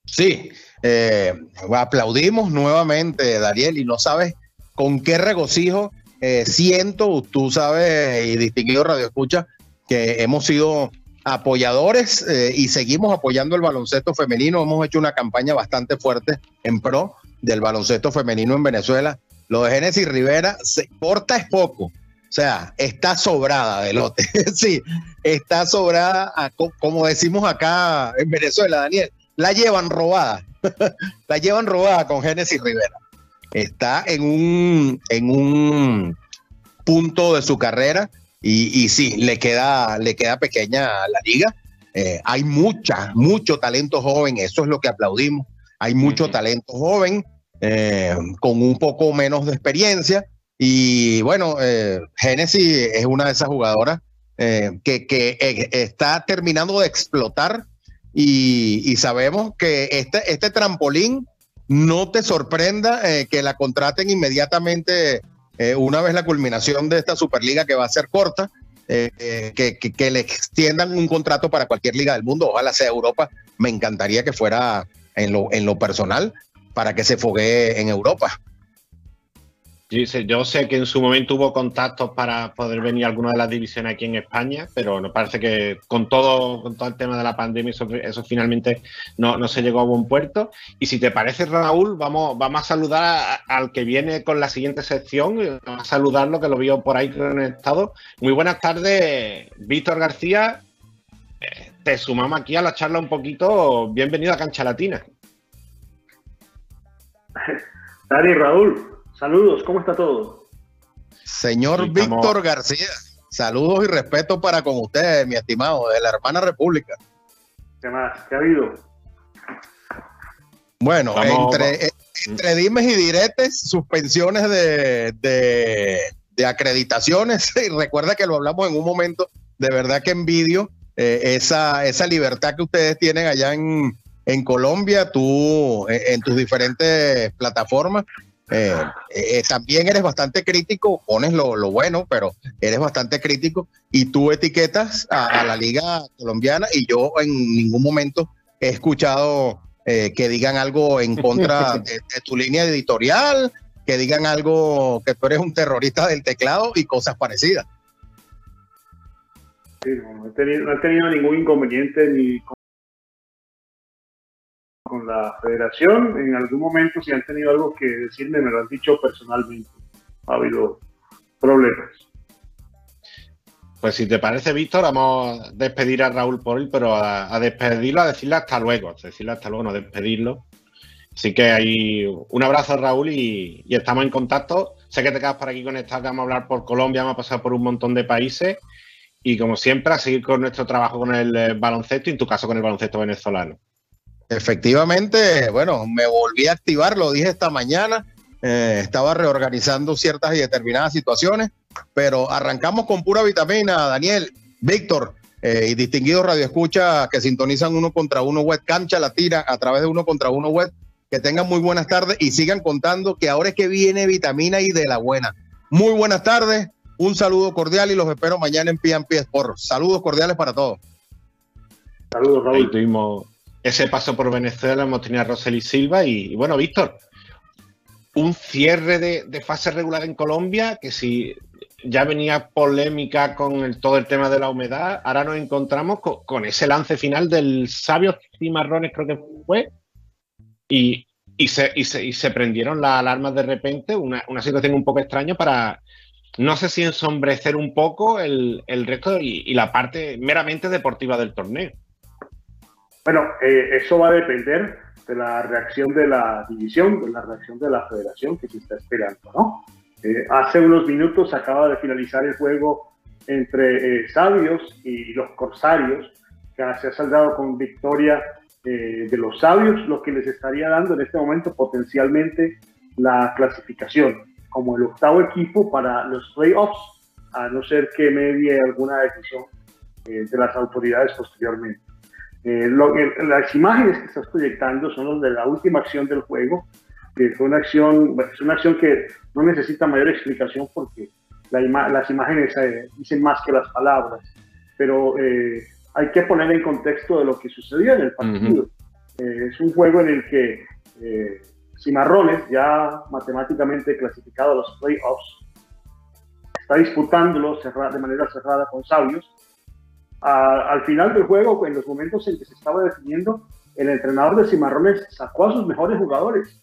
Sí, eh, aplaudimos nuevamente, Dariel, y no sabes con qué regocijo eh, siento, tú sabes, y distinguido Radio Escucha, que hemos sido apoyadores eh, y seguimos apoyando el baloncesto femenino. Hemos hecho una campaña bastante fuerte en pro del baloncesto femenino en Venezuela. Lo de Génesis Rivera, se corta es poco. O sea, está sobrada de lote. (laughs) sí, está sobrada, como decimos acá en Venezuela, Daniel. La llevan robada. (laughs) la llevan robada con Génesis Rivera. Está en un, en un punto de su carrera y, y, sí, le queda, le queda pequeña la liga. Eh, hay mucha, mucho talento joven, eso es lo que aplaudimos. Hay mucho talento joven eh, con un poco menos de experiencia. Y bueno, eh, Genesis es una de esas jugadoras eh, que, que está terminando de explotar. Y, y, sabemos que este, este trampolín no te sorprenda eh, que la contraten inmediatamente eh, una vez la culminación de esta Superliga que va a ser corta, eh, eh, que, que, le extiendan un contrato para cualquier liga del mundo, ojalá sea Europa, me encantaría que fuera en lo, en lo personal para que se foguee en Europa. Yo sé, que en su momento hubo contactos para poder venir a alguna de las divisiones aquí en España, pero nos parece que con todo, con todo el tema de la pandemia, eso, finalmente no, no, se llegó a buen puerto. Y si te parece, Raúl, vamos, vamos a saludar al que viene con la siguiente sección. Vamos a saludarlo, que lo vio por ahí conectado. Muy buenas tardes, Víctor García. Eh, te sumamos aquí a la charla un poquito. Bienvenido a Cancha Latina. (laughs) Dani, Raúl, Saludos, ¿cómo está todo? Señor sí, Víctor García, saludos y respeto para con usted, mi estimado, de la hermana República. ¿Qué más? ¿Qué ha habido? Bueno, vamos, entre, entre, dimes y diretes, suspensiones de, de, de, acreditaciones, (laughs) y recuerda que lo hablamos en un momento, de verdad que envidio eh, esa, esa libertad que ustedes tienen allá en, en Colombia, tú en tus diferentes plataformas, eh, eh, también eres bastante crítico, pones lo, lo, bueno, pero eres bastante crítico y tú etiquetas a, a, la liga colombiana y yo en ningún momento he escuchado eh, que digan algo en contra (laughs) de, de, tu línea editorial, que digan algo que tú eres un terrorista del teclado y cosas parecidas. Sí, no, he tenido, no he tenido ningún inconveniente ni con la federación. En algún momento, si han tenido algo que decirme, me lo han dicho personalmente. Ha habido problemas. Pues si te parece, Víctor, vamos a despedir a Raúl por hoy, pero a, despedirlo, a decirle hasta luego, decirle hasta luego, no despedirlo. Así que hay un abrazo, Raúl, y, y, estamos en contacto. Sé que te quedas por aquí conectado, que vamos a hablar por Colombia, vamos a pasar por un montón de países. Y como siempre, a seguir con nuestro trabajo con el eh, baloncesto y en tu caso con el baloncesto venezolano. Efectivamente, bueno, me volví a activar, lo dije esta mañana, eh, estaba reorganizando ciertas y determinadas situaciones, pero arrancamos con pura vitamina, Daniel, Víctor eh, y distinguidos radioescucha que sintonizan uno contra uno web, cancha la tira a través de uno contra uno web, que tengan muy buenas tardes y sigan contando que ahora es que viene vitamina y de la buena. Muy buenas tardes, un saludo cordial y los espero mañana en Pie Sport. Saludos cordiales para todos. Saludos, Raúl. Ahí tuvimos ese paso por Venezuela hemos tenido a Roseli Silva y, bueno, Víctor, un cierre de, fase regular en Colombia, que si ya venía polémica con todo el tema de la humedad, ahora nos encontramos con, ese lance final del sabio Cimarrones, creo que fue, y, y, se, y, se, y se prendieron las alarmas de repente, una, una situación un poco extraña para, no sé si ensombrecer un poco el, el resto y la parte meramente deportiva del torneo. Bueno, eh, eso va a depender de la reacción de la división, de la reacción de la federación que se está esperando, ¿no? Eh, hace unos minutos acaba de finalizar el juego entre eh, Sabios y los Corsarios, que se ha saldado con victoria eh, de los Sabios, lo que les estaría dando en este momento potencialmente la clasificación como el octavo equipo para los playoffs, a no ser que medie alguna decisión de las autoridades posteriormente. Eh, lo, eh, las imágenes que estás proyectando son las de la última acción del juego, que fue una acción, es una acción que no necesita mayor explicación porque la ima las imágenes eh, dicen más que las palabras, pero eh, hay que poner en contexto de lo que sucedió en el partido. Uh -huh. es un juego en el que Cimarrones, ya matemáticamente clasificado a los playoffs, está disputándolo de manera cerrada con Sabios, al final del juego, en los momentos en que se estaba definiendo, el entrenador de Cimarrones sacó a sus mejores jugadores,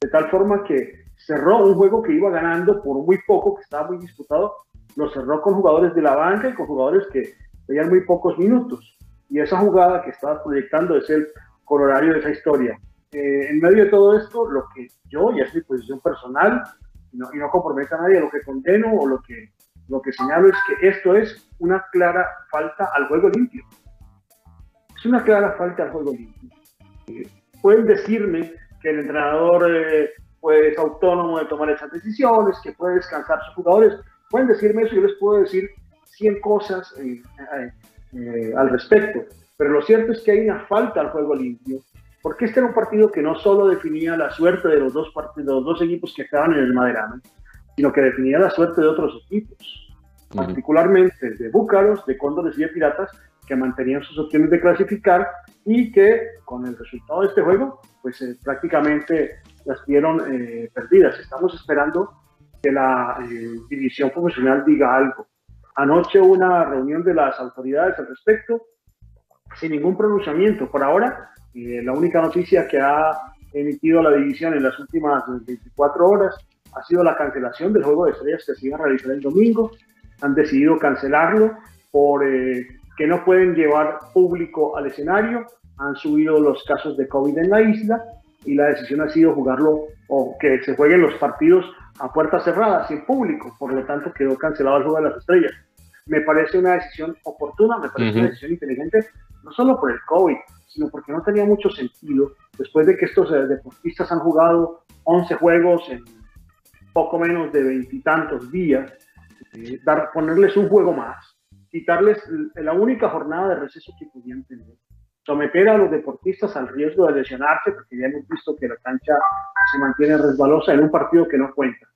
de tal forma que cerró un juego que iba ganando por muy poco, que estaba muy disputado, lo cerró con jugadores de la banca y con jugadores que tenían muy pocos minutos. Y esa jugada que estaba proyectando es el colorario de esa historia. Eh, en medio de todo esto, lo que yo, y es mi posición personal, y no, y a nadie, lo que condeno o lo que lo que señalo es que esto es una clara falta al juego limpio. Es una clara falta al juego limpio. Eh, pueden decirme que el entrenador eh, pues, es autónomo de tomar esas decisiones, que puede descansar sus jugadores. Pueden decirme eso, yo les puedo decir 100 cosas eh, eh, al respecto. Pero lo cierto es que hay una falta al juego limpio, porque este era un partido que no solo definía la suerte de los dos, partidos, los dos equipos que estaban en el Maderano, sino que definía la suerte de otros equipos, uh -huh. particularmente de Búcaros, de Cóndores y de Piratas, que mantenían sus opciones de clasificar y que con el resultado de este juego, pues eh, prácticamente las vieron eh, perdidas. Estamos esperando que la eh, división profesional diga algo. Anoche hubo una reunión de las autoridades al respecto, sin ningún pronunciamiento. Por ahora, eh, la única noticia que ha emitido la división en las últimas 24 horas ha sido la cancelación del juego de estrellas que se iba a realizar el domingo. Han decidido cancelarlo por eh, que no pueden llevar público al escenario. Han subido los casos de COVID en la isla y la decisión ha sido jugarlo o que se jueguen los partidos a puertas cerradas, sin público. Por lo tanto, quedó cancelado el juego de las estrellas. Me parece una decisión oportuna, me parece una decisión inteligente, no solo por el COVID, sino porque no tenía mucho sentido, después de que estos eh, deportistas han jugado 11 juegos en poco menos de veintitantos días, eh, dar, ponerles un juego más, quitarles la única jornada de receso que pudieran tener, someter a los deportistas al riesgo de lesionarse, porque ya hemos visto que la cancha se mantiene resbalosa en un partido que no cuenta.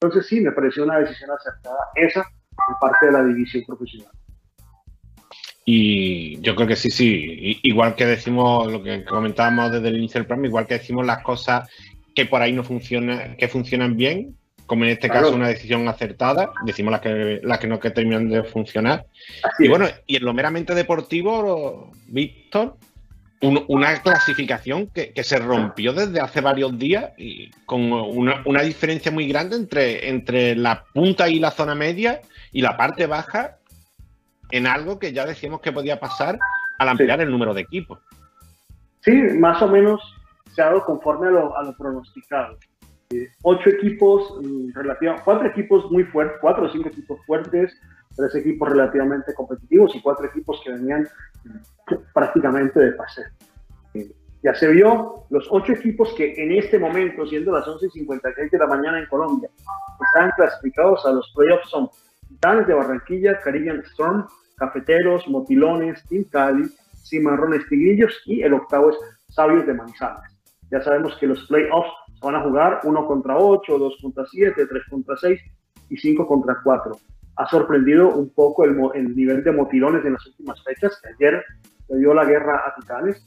Entonces sí, me pareció una decisión acertada esa de parte de la división profesional. Y yo creo que sí, sí. Igual que decimos lo que comentábamos desde el inicio del programa, igual que decimos las cosas que por ahí no funcionan, que funcionan bien, como en este caso una decisión acertada, decimos las que, las que no que terminan de funcionar. y bueno, y en lo meramente deportivo, Víctor, una clasificación que, se rompió desde hace varios días y con una, diferencia muy grande entre, entre la punta y la zona media y la parte baja en algo que ya decíamos que podía pasar al ampliar el número de equipos. Sí, más o menos se ha dado conforme a lo, a lo pronosticado. Ocho equipos, mm, relativamente, cuatro equipos muy fuertes, cuatro o cinco equipos fuertes, tres equipos relativamente competitivos y cuatro equipos que venían prácticamente de pase. Eh, ya se vio los ocho equipos que en este momento, siendo las 11.56 de la mañana en Colombia, están clasificados a los playoffs son Titanes de Barranquilla, Caribbean Storm, Cafeteros, Motilones, Team Cali, Cimarrones Tigrillos y el octavo es Sabios de Manizales. Ya sabemos que los playoffs van a jugar 1 contra 8, 2 contra 7, 3 contra 6 y 5 contra 4. Ha sorprendido un poco el, el nivel de motilones en las últimas fechas. Ayer le dio la guerra a Titanes.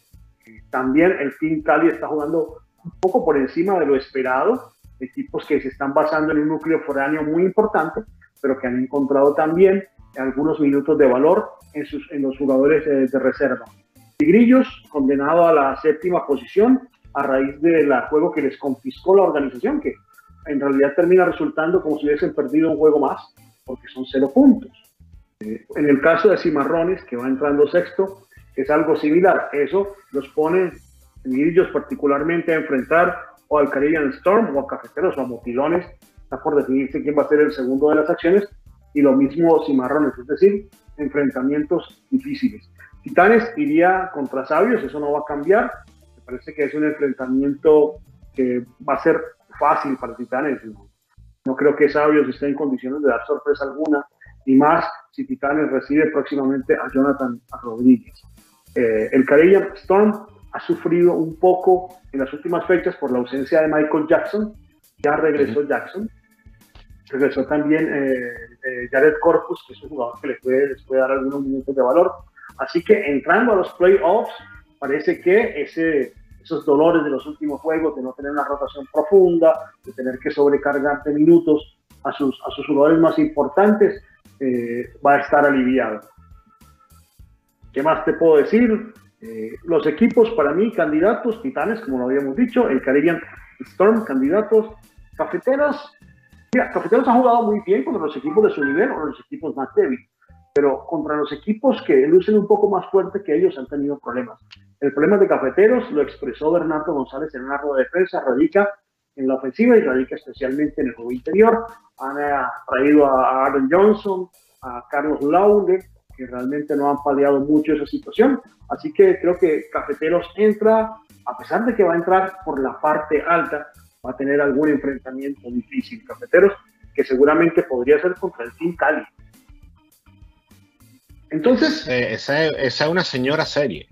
También el Team Cali está jugando un poco por encima de lo esperado. Equipos que se están basando en un núcleo foráneo muy importante, pero que han encontrado también algunos minutos de valor en, sus, en los jugadores de, de reserva. Tigrillos, condenado a la séptima posición, a raíz del juego que les confiscó la organización, que en realidad termina resultando como si hubiesen perdido un juego más, porque son cero puntos. Eh, en el caso de Cimarrones, que va entrando sexto, es algo similar. Eso los pone ellos particularmente a enfrentar o al Caribbean Storm o a Cafeteros o a Motilones. Está por definirse quién va a ser el segundo de las acciones. Y lo mismo Cimarrones, es decir, enfrentamientos difíciles. Titanes iría contra Sabios, eso no va a cambiar parece que es un enfrentamiento que va a ser fácil para Titanes. No, creo que Sabios esté en condiciones de dar sorpresa alguna, y más si Titanes recibe próximamente a Jonathan Rodríguez. Eh, el Caribbean Storm ha sufrido un poco en las últimas fechas por la ausencia de Michael Jackson. Ya regresó Jackson. Regresó también eh, eh, Jared Corpus, que es un jugador que les puede, les puede dar algunos minutos de valor. Así que entrando a los playoffs, parece que ese, esos dolores de los últimos juegos, de no tener una rotación profunda, de tener que sobrecargar de minutos a sus, a sus jugadores más importantes, eh, va a estar aliviado. ¿Qué más te puedo decir? Eh, los equipos para mí, candidatos, Titanes, como lo habíamos dicho, el Caribbean Storm, candidatos, Cafeteros. Mira, Cafeteros ha jugado muy bien contra los equipos de su nivel o los equipos más débiles, pero contra los equipos que lucen un poco más fuerte que ellos han tenido problemas. El problema de Cafeteros lo expresó Bernardo González en una rueda de prensa, radica en la ofensiva y radica especialmente en el juego interior. Han eh, traído a Aaron Johnson, a Carlos Laude, que realmente no han paliado mucho esa situación. Así que creo que Cafeteros entra, a pesar de que va a entrar por la parte alta, va a tener algún enfrentamiento difícil. Cafeteros, que seguramente podría ser contra el Team Cali. Entonces. Eh, esa, esa es una señora serie.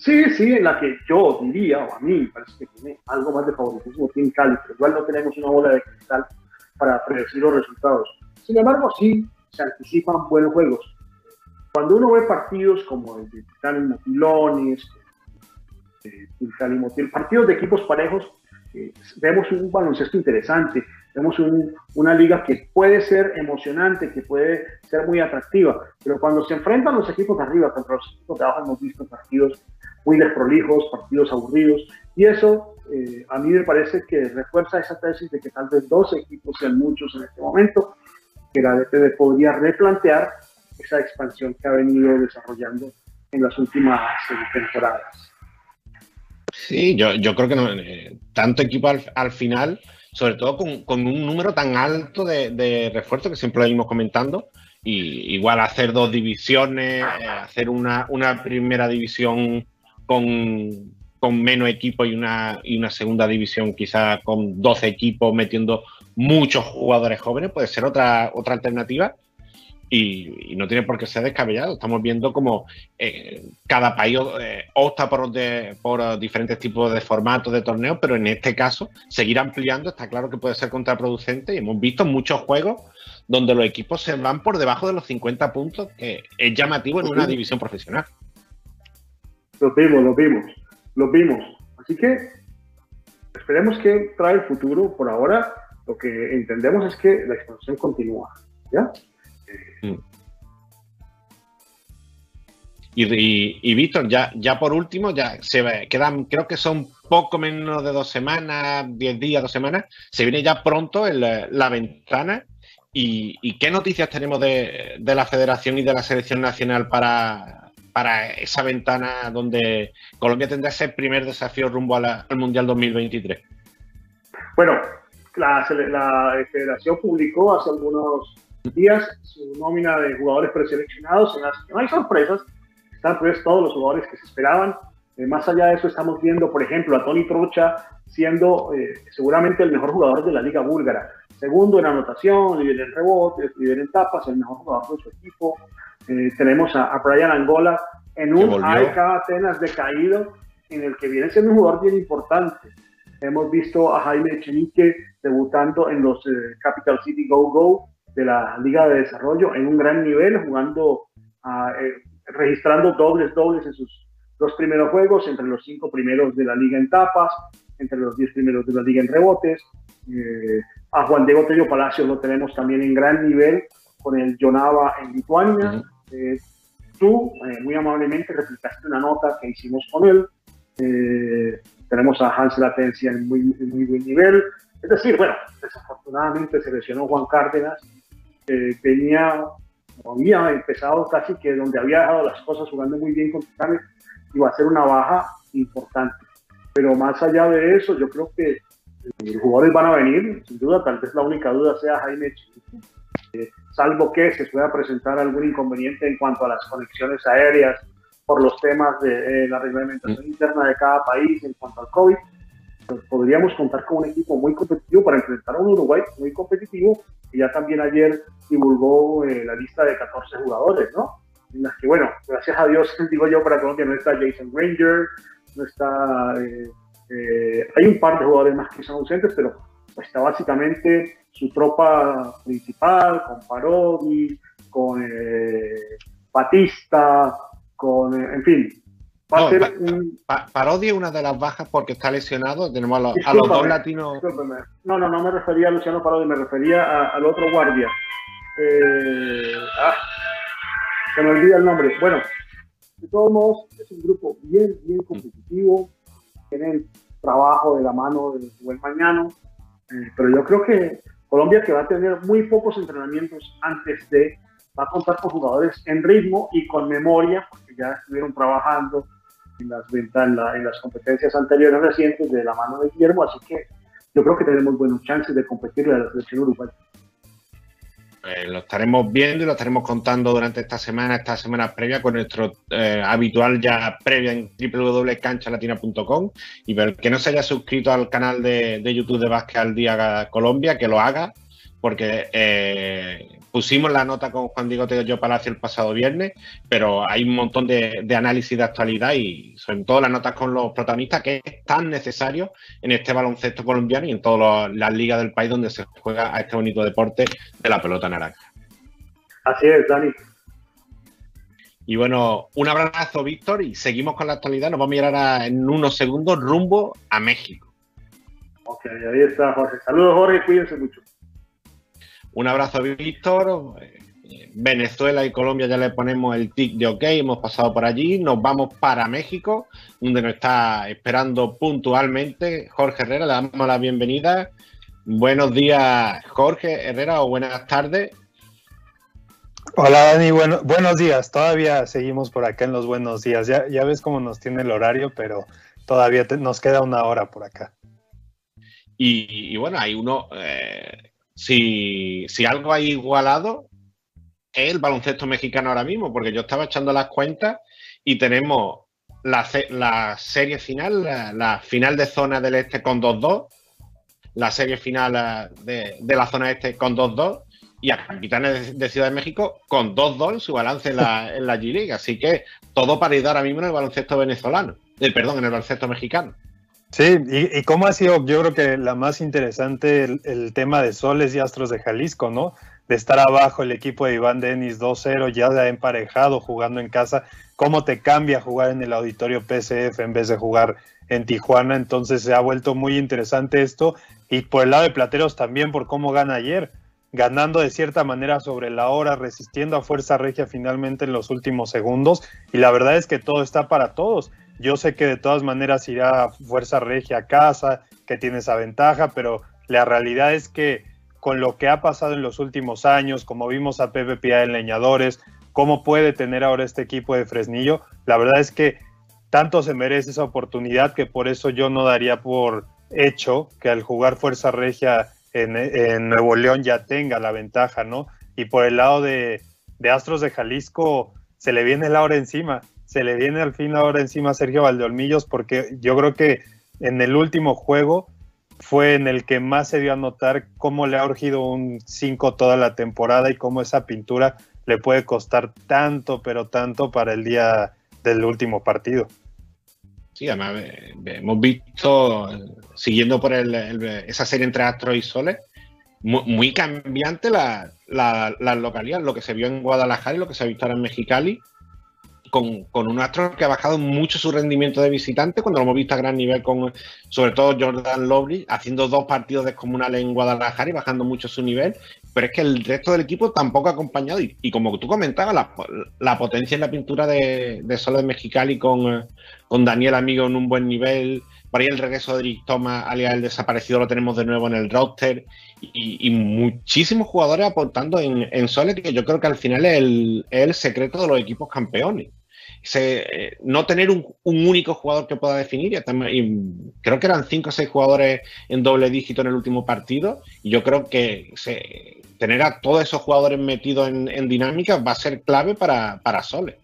Sí, sí, en la que yo diría, o a mí parece que tiene algo más de favoritismo Team Cali, pero igual no tenemos una bola de cristal para predecir los resultados. Sin embargo, sí se anticipan buenos juegos. Cuando uno ve partidos como el de Cali Motilones, el Cali Motil, partidos de equipos parejos, eh, vemos un baloncesto interesante. Vemos una liga que puede ser emocionante, que puede ser muy atractiva, pero cuando se enfrentan los equipos de arriba contra los equipos de abajo, hemos visto partidos muy desprolijos, partidos aburridos, y eso eh, a mí me parece que refuerza esa tesis de que tal vez dos equipos sean muchos en este momento, que la DPD podría replantear esa expansión que ha venido desarrollando en las últimas temporadas. Sí, yo, yo creo que no, eh, tanto equipo al, final, sobre todo con, un número tan alto de, refuerzos que siempre lo venimos comentando, y igual hacer dos divisiones, hacer una, una primera división con, con menos equipos y una, y una segunda división quizás con 12 equipos metiendo muchos jugadores jóvenes, puede ser otra, otra alternativa. Y, no tiene por qué ser descabellado. Estamos viendo como eh, cada país eh, opta por, por diferentes tipos de formatos de torneos, pero en este caso, seguir ampliando está claro que puede ser contraproducente. Y hemos visto muchos juegos donde los equipos se van por debajo de los 50 puntos, que es llamativo en una división profesional. Lo vimos, lo vimos, lo vimos. Así que esperemos que trae el futuro. Por ahora, lo que entendemos es que la expansión continúa. ¿Ya? Mm. Y, Víctor, ya, ya por último, ya se quedan, creo que son poco menos de dos semanas, diez días, dos semanas. Se viene ya pronto la ventana. Y, qué noticias tenemos de, de, la Federación y de la Selección Nacional para, para esa ventana donde Colombia tendrá ese primer desafío rumbo al Mundial 2023? Bueno, la, Federación publicó hace algunos días su nómina de jugadores preseleccionados en las que no hay sorpresas, están pues todos los jugadores que se esperaban. Eh, más allá de eso, estamos viendo, por ejemplo, a Tony Trocha siendo eh, seguramente el mejor jugador de la Liga Búlgara. Segundo en anotación, líder en rebotes, líder en tapas, el mejor jugador de su equipo. Eh, tenemos a, Brian Angola en un AEK Atenas decaído, en el que viene siendo un jugador bien importante. Hemos visto a Jaime Echenique debutando en los eh, Capital City Go Go de la Liga de Desarrollo en un gran nivel, jugando, ah, eh, registrando dobles, dobles en sus dos primeros juegos, entre los cinco primeros de la liga en tapas, entre los diez primeros de la liga en rebotes. a Juan Diego Tello Palacios lo tenemos también en gran nivel, con el Jonava en Lituania. Eh, tú eh, muy amablemente replicaste una nota que hicimos con él. Eh, tenemos a Hans Latencia en muy, muy buen nivel. Es decir, bueno, desafortunadamente se lesionó Juan Cárdenas. Tenía, había empezado casi que donde había dejado las cosas jugando muy bien con Titanes, iba a ser una baja importante. Pero más allá de eso, yo creo que los jugadores van a venir, sin duda, tal vez la única duda sea Jaime salvo que se pueda presentar algún inconveniente en cuanto a las conexiones aéreas por los temas de eh, la reglamentación interna de cada país en cuanto al COVID, pues podríamos contar con un equipo muy competitivo para enfrentar a un Uruguay muy competitivo, que ya también ayer divulgó eh, la lista de 14 jugadores, ¿no? En las que, bueno, gracias a Dios, (laughs) digo yo, para Colombia no está Jason Ranger, no está... Eh, hay un par de jugadores más que son ausentes, pero está básicamente su tropa principal, con Parodi, con eh, Batista, con, eh, en fin. Va a ser un... Parodi es una de las bajas porque está lesionado. Tenemos a, los, dos latinos. No, no, no me refería a Luciano Parodi, me refería al otro guardia. Eh, ah, se me olvida el nombre. Bueno, de todos modos, es un grupo bien, bien competitivo. Tienen trabajo de la mano de buen Mañano. pero yo creo que Colombia que va a tener muy pocos entrenamientos antes de, va a contar con jugadores en ritmo y con memoria, porque ya estuvieron trabajando en las, en, en las competencias anteriores recientes de la mano de Guillermo, así que yo creo que tenemos buenos chances de competir en la selección uruguaya. Eh, lo estaremos viendo y lo estaremos contando durante esta semana, esta semana previa, con nuestro eh, habitual ya previa en www.canchalatina.com. Y ver que no se haya suscrito al canal de, de YouTube de Vázquez al Día Colombia, que lo haga, porque eh, pusimos la nota con Juan Diego Tello Palacio el pasado viernes, pero hay un montón de, análisis de actualidad y sobre todo las notas con los protagonistas que es tan necesario en este baloncesto colombiano y en todas las ligas del país donde se juega a este bonito deporte de la pelota naranja. Así es, Dani. Y bueno, un abrazo, Víctor, y seguimos con la actualidad. Nos vamos a mirar en unos segundos rumbo a México. Ok, ahí está Jorge. Saludos Jorge, cuídense mucho. Un abrazo, Víctor. Venezuela y Colombia ya le ponemos el tic de ok, hemos pasado por allí, nos vamos para México, donde nos está esperando puntualmente Jorge Herrera, le damos la bienvenida. Buenos días, Jorge Herrera, o buenas tardes. Hola Dani, bueno, buenos días. Todavía seguimos por acá en los buenos días. Ya, ya ves cómo nos tiene el horario, pero todavía nos queda una hora por acá. Y, bueno, hay uno, eh, si, si, algo ha igualado, es el baloncesto mexicano ahora mismo, porque yo estaba echando las cuentas y tenemos la, la serie final, la, final de zona del este con 2-2, la serie final de, de la zona este con 2-2 y a Capitanes de Ciudad de México con 2-2 en su balance en la, (laughs) en la G-League. Así que todo para ir ahora mismo en el baloncesto venezolano, eh, perdón, en el baloncesto mexicano. Sí, y, cómo ha sido, yo creo que la más interesante el, tema de Soles y Astros de Jalisco, ¿no? De estar abajo el equipo de Iván Denis 2-0, ya ha emparejado jugando en casa, cómo te cambia jugar en el auditorio PCF en vez de jugar en Tijuana, entonces se ha vuelto muy interesante esto, y por el lado de Plateros también por cómo gana ayer, ganando de cierta manera sobre la hora, resistiendo a Fuerza Regia finalmente en los últimos segundos. Y la verdad es que todo está para todos. Yo sé que de todas maneras irá Fuerza Regia a casa, que tiene esa ventaja, pero la realidad es que con lo que ha pasado en los últimos años, como vimos a PPPA en Leñadores, cómo puede tener ahora este equipo de Fresnillo, la verdad es que tanto se merece esa oportunidad que por eso yo no daría por hecho que al jugar Fuerza Regia en, Nuevo León ya tenga la ventaja, ¿no? Y por el lado de, Astros de Jalisco se le viene la hora encima, se le viene al fin la hora encima a Sergio Valdeolmillos porque yo creo que en el último juego fue en el que más se dio a notar cómo le ha urgido un 5 toda la temporada y cómo esa pintura le puede costar tanto, pero tanto para el día del último partido. Sí, además eh, hemos visto, siguiendo por esa serie entre Astros y Soles, muy, cambiante la, la, localidad, lo que se vio en Guadalajara y lo que se ha visto ahora en Mexicali, con, con, un Astro que ha bajado mucho su rendimiento de visitante, cuando lo hemos visto a gran nivel con, sobre todo Jordan Lovely, haciendo dos partidos descomunales en Guadalajara y bajando mucho su nivel, pero es que el resto del equipo tampoco ha acompañado, y, como tú comentabas, la, potencia en la pintura de, de Soles Mexicali con con Daniel Amigo en un buen nivel. Por ahí el regreso de Eric Thomas, alias el desaparecido, lo tenemos de nuevo en el roster. Y, muchísimos jugadores aportando en, en Sole, que yo creo que al final es el, secreto de los equipos campeones. Eh, no tener un, único jugador que pueda definir. Y, creo que eran cinco o seis jugadores en doble dígito en el último partido. Y yo creo que tener a todos esos jugadores metidos en, en dinámica va a ser clave para, para Sole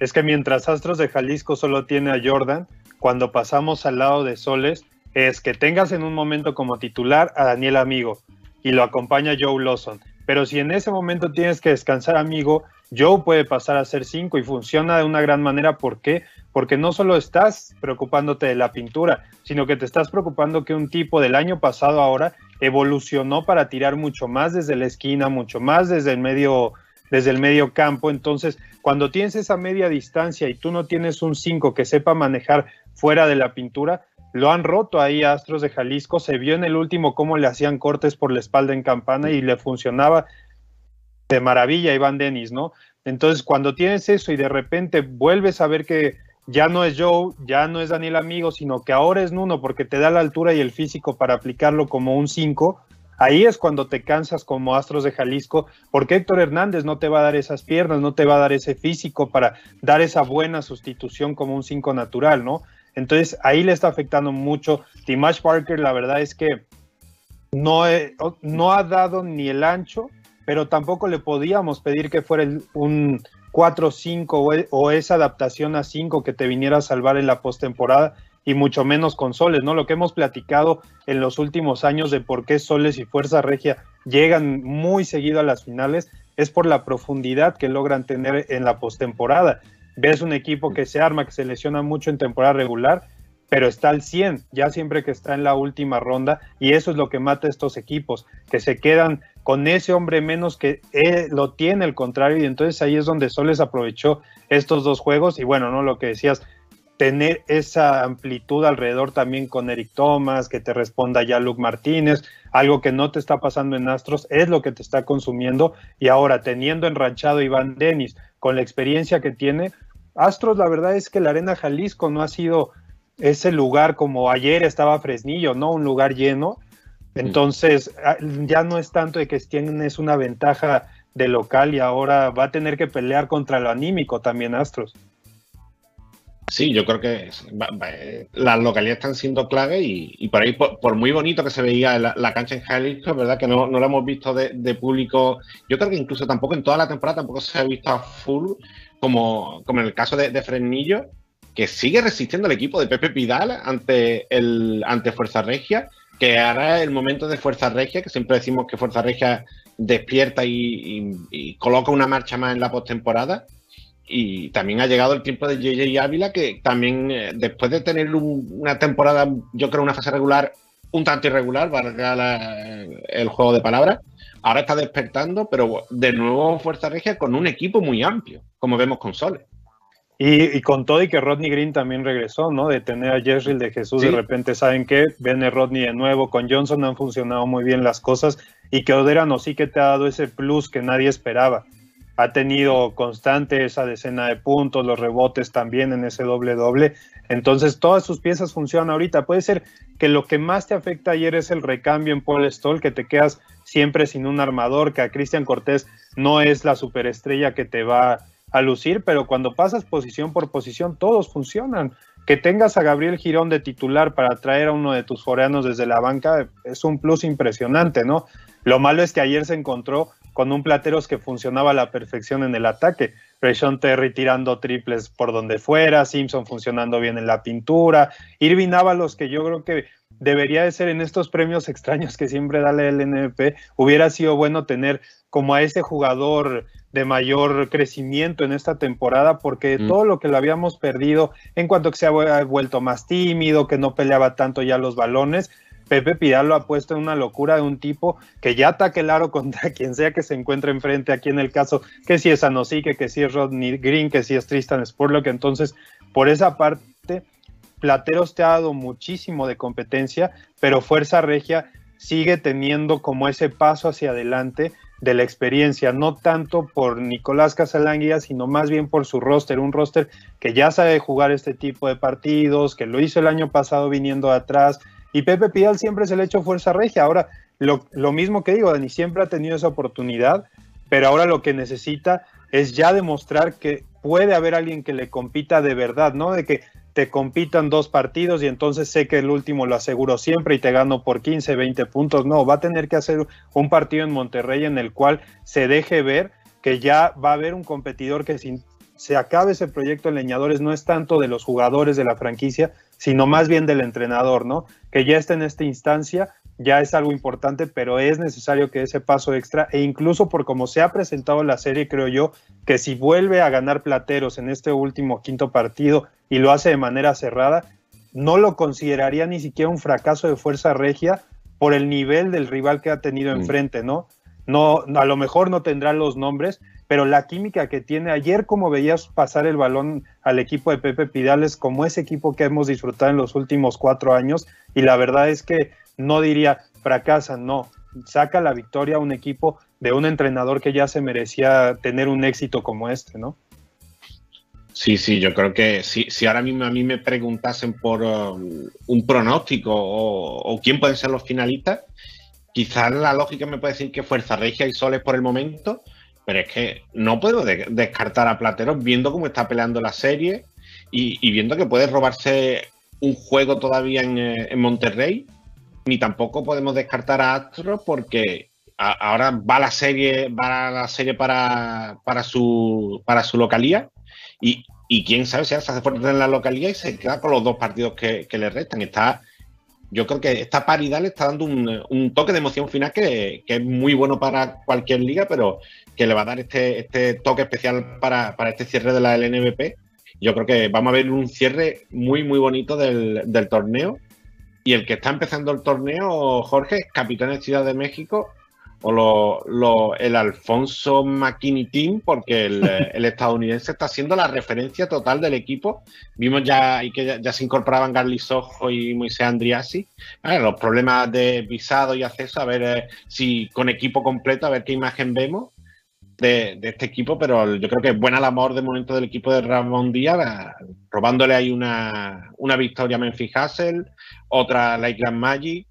es que mientras Astros de Jalisco solo tiene a Jordan, cuando pasamos al lado de Soles, es que tengas en un momento como titular a Daniel Amigo y lo acompaña Joe Lawson. Pero si en ese momento tienes que descansar Amigo, Joe puede pasar a ser 5 y funciona de una gran manera. ¿Por qué? Porque no solo estás preocupándote de la pintura, sino que te estás preocupando que un tipo del año pasado ahora evolucionó para tirar mucho más desde la esquina, mucho más desde el medio desde el medio campo. Entonces, cuando tienes esa media distancia y tú no tienes un 5 que sepa manejar fuera de la pintura, lo han roto ahí Astros de Jalisco. Se vio en el último cómo le hacían cortes por la espalda en campana y le funcionaba de maravilla Iván Denis, ¿no? Entonces, cuando tienes eso y de repente vuelves a ver que ya no es Joe, ya no es Daniel Amigo, sino que ahora es Nuno porque te da la altura y el físico para aplicarlo como un 5, Ahí es cuando te cansas como Astros de Jalisco, porque Héctor Hernández no te va a dar esas piernas, no te va a dar ese físico para dar esa buena sustitución como un 5 natural, ¿no? Entonces ahí le está afectando mucho. Timash Parker, la verdad es que no, no ha dado ni el ancho, pero tampoco le podíamos pedir que fuera un 4-5 o, esa adaptación a 5 que te viniera a salvar en la postemporada y mucho menos con Soles, ¿no? Lo que hemos platicado en los últimos años de por qué Soles y Fuerza Regia llegan muy seguido a las finales es por la profundidad que logran tener en la postemporada. Ves un equipo que se arma, que se lesiona mucho en temporada regular, pero está al 100, ya siempre que está en la última ronda, y eso es lo que mata a estos equipos, que se quedan con ese hombre menos que lo tiene el contrario, y entonces ahí es donde Soles aprovechó estos dos juegos, y bueno, ¿no? Lo que decías, tener esa amplitud alrededor también con Eric Thomas, que te responda ya Luke Martínez, algo que no te está pasando en Astros, es lo que te está consumiendo. Y ahora, teniendo enranchado Iván Denis, con la experiencia que tiene, Astros, la verdad es que la Arena Jalisco no ha sido ese lugar como ayer estaba Fresnillo, ¿no? Un lugar lleno. Entonces, ah, ya no es tanto de que tienes una ventaja de local y ahora va a tener que pelear contra lo anímico también Astros. Sí, yo creo que las localidades están siendo clave y, por ahí, por, muy bonito que se veía la, cancha en Jalisco, es verdad que no, no lo hemos visto de, público. Yo creo que incluso tampoco en toda la temporada tampoco se ha visto a full, como, como en el caso de, Fresnillo, que sigue resistiendo el equipo de Pepe Pidal ante, el, ante Fuerza Regia, que ahora el momento de Fuerza Regia, que siempre decimos que Fuerza Regia despierta y, coloca una marcha más en la postemporada y también ha llegado el tiempo de JJ Ávila, que también eh, después de tener una temporada, yo creo una fase regular un tanto irregular, valga el juego de palabras, ahora está despertando, pero de nuevo Fuerza Regia con un equipo muy amplio, como vemos con Soles. Y, con todo y que Rodney Green también regresó, ¿no? De tener a Jerry de Jesús, de repente saben que viene Rodney de nuevo, con Johnson han funcionado muy bien las cosas y que Oderano sí que te ha dado ese plus que nadie esperaba ha tenido constante esa decena de puntos, los rebotes también en ese doble doble. Entonces todas sus piezas funcionan ahorita. Puede ser que lo que más te afecta ayer es el recambio en Paul Stoll, que te quedas siempre sin un armador, que a Cristian Cortés no es la superestrella que te va a lucir, pero cuando pasas posición por posición, todos funcionan. Que tengas a Gabriel Girón de titular para traer a uno de tus foreanos desde la banca es un plus impresionante, ¿no? Lo malo es que ayer se encontró con un Plateros que funcionaba a la perfección en el ataque. Rayshon Terry tirando triples por donde fuera, Simpson funcionando bien en la pintura, Irving Ábalos, que yo creo que debería de ser en estos premios extraños que siempre da la LNP, hubiera sido bueno tener como a ese jugador de mayor crecimiento en esta temporada, porque mm. todo lo que lo habíamos perdido en cuanto que se ha vuelto más tímido, que no peleaba tanto ya los balones, Pepe Pidal lo ha puesto en una locura de un tipo que ya ataque el aro (laughs) contra quien sea que se encuentre enfrente, aquí en el caso, que si es Anosique, que si es Rodney Green, que si es Tristan Spurlock, entonces por esa parte Plateros te ha dado muchísimo de competencia, pero Fuerza Regia sigue teniendo como ese paso hacia adelante de la experiencia, no tanto por Nicolás Casalanguía, sino más bien por su roster, un roster que ya sabe jugar este tipo de partidos, que lo hizo el año pasado viniendo atrás, y Pepe Pidal siempre se le ha hecho fuerza regia. Ahora, lo, mismo que digo, Dani siempre ha tenido esa oportunidad, pero ahora lo que necesita es ya demostrar que puede haber alguien que le compita de verdad, ¿no? De que te compitan dos partidos y entonces sé que el último lo aseguro siempre y te gano por 15, 20 puntos. No, va a tener que hacer un partido en Monterrey en el cual se deje ver que ya va a haber un competidor que sin se acabe ese proyecto en Leñadores no es tanto de los jugadores de la franquicia, sino más bien del entrenador, ¿no? Que ya está en esta instancia, ya es algo importante, pero es necesario que ese paso extra, e incluso por como se ha presentado la serie, creo yo, que si vuelve a ganar Plateros en este último quinto partido y lo hace de manera cerrada, no lo consideraría ni siquiera un fracaso de fuerza regia por el nivel del rival que ha tenido mm. enfrente, ¿no? No, a lo mejor no tendrá los nombres, pero la química que tiene ayer, como veías pasar el balón al equipo de Pepe Pidales, como ese equipo que hemos disfrutado en los últimos cuatro años, y la verdad es que no diría fracasa, no, saca la victoria a un equipo de un entrenador que ya se merecía tener un éxito como este, ¿no? Sí, sí, yo creo que si, si ahora mismo a mí me preguntasen por um, un pronóstico o, quién pueden ser los finalistas, quizás la lógica me puede decir que Fuerza Regia y Soles por el momento, pero es que no puedo descartar a Plateros viendo cómo está peleando la serie y, viendo que puede robarse un juego todavía eh, en, Monterrey. Ni tampoco podemos descartar a Astro porque ahora va la serie, va la serie para, para su para su localía. Y, quién sabe si hace fuerte en la localía y se queda con los dos partidos que, le restan. Está, yo creo que esta paridad le está dando un, toque de emoción final que, que, es muy bueno para cualquier liga, pero que le va a dar este, este toque especial para, este cierre de la LNVP. Yo creo que vamos a ver un cierre muy, muy bonito del, torneo. Y el que está empezando el torneo, Jorge, capitán de Ciudad de México, o lo, lo- el Alfonso McKinney Team, porque el, (laughs) eh, el estadounidense está siendo la referencia total del equipo. Vimos ya y que ya, ya se incorporaban Garly Sojo y Moisés Andriasi. Ah, los problemas de visado y acceso, a ver eh, si con equipo completo, a ver qué imagen vemos de, este equipo, pero yo creo que es buena labor de momento del equipo de Ramón Díaz, robándole ahí una, una victoria a Memphis Hassel, otra a Lakeland Magic,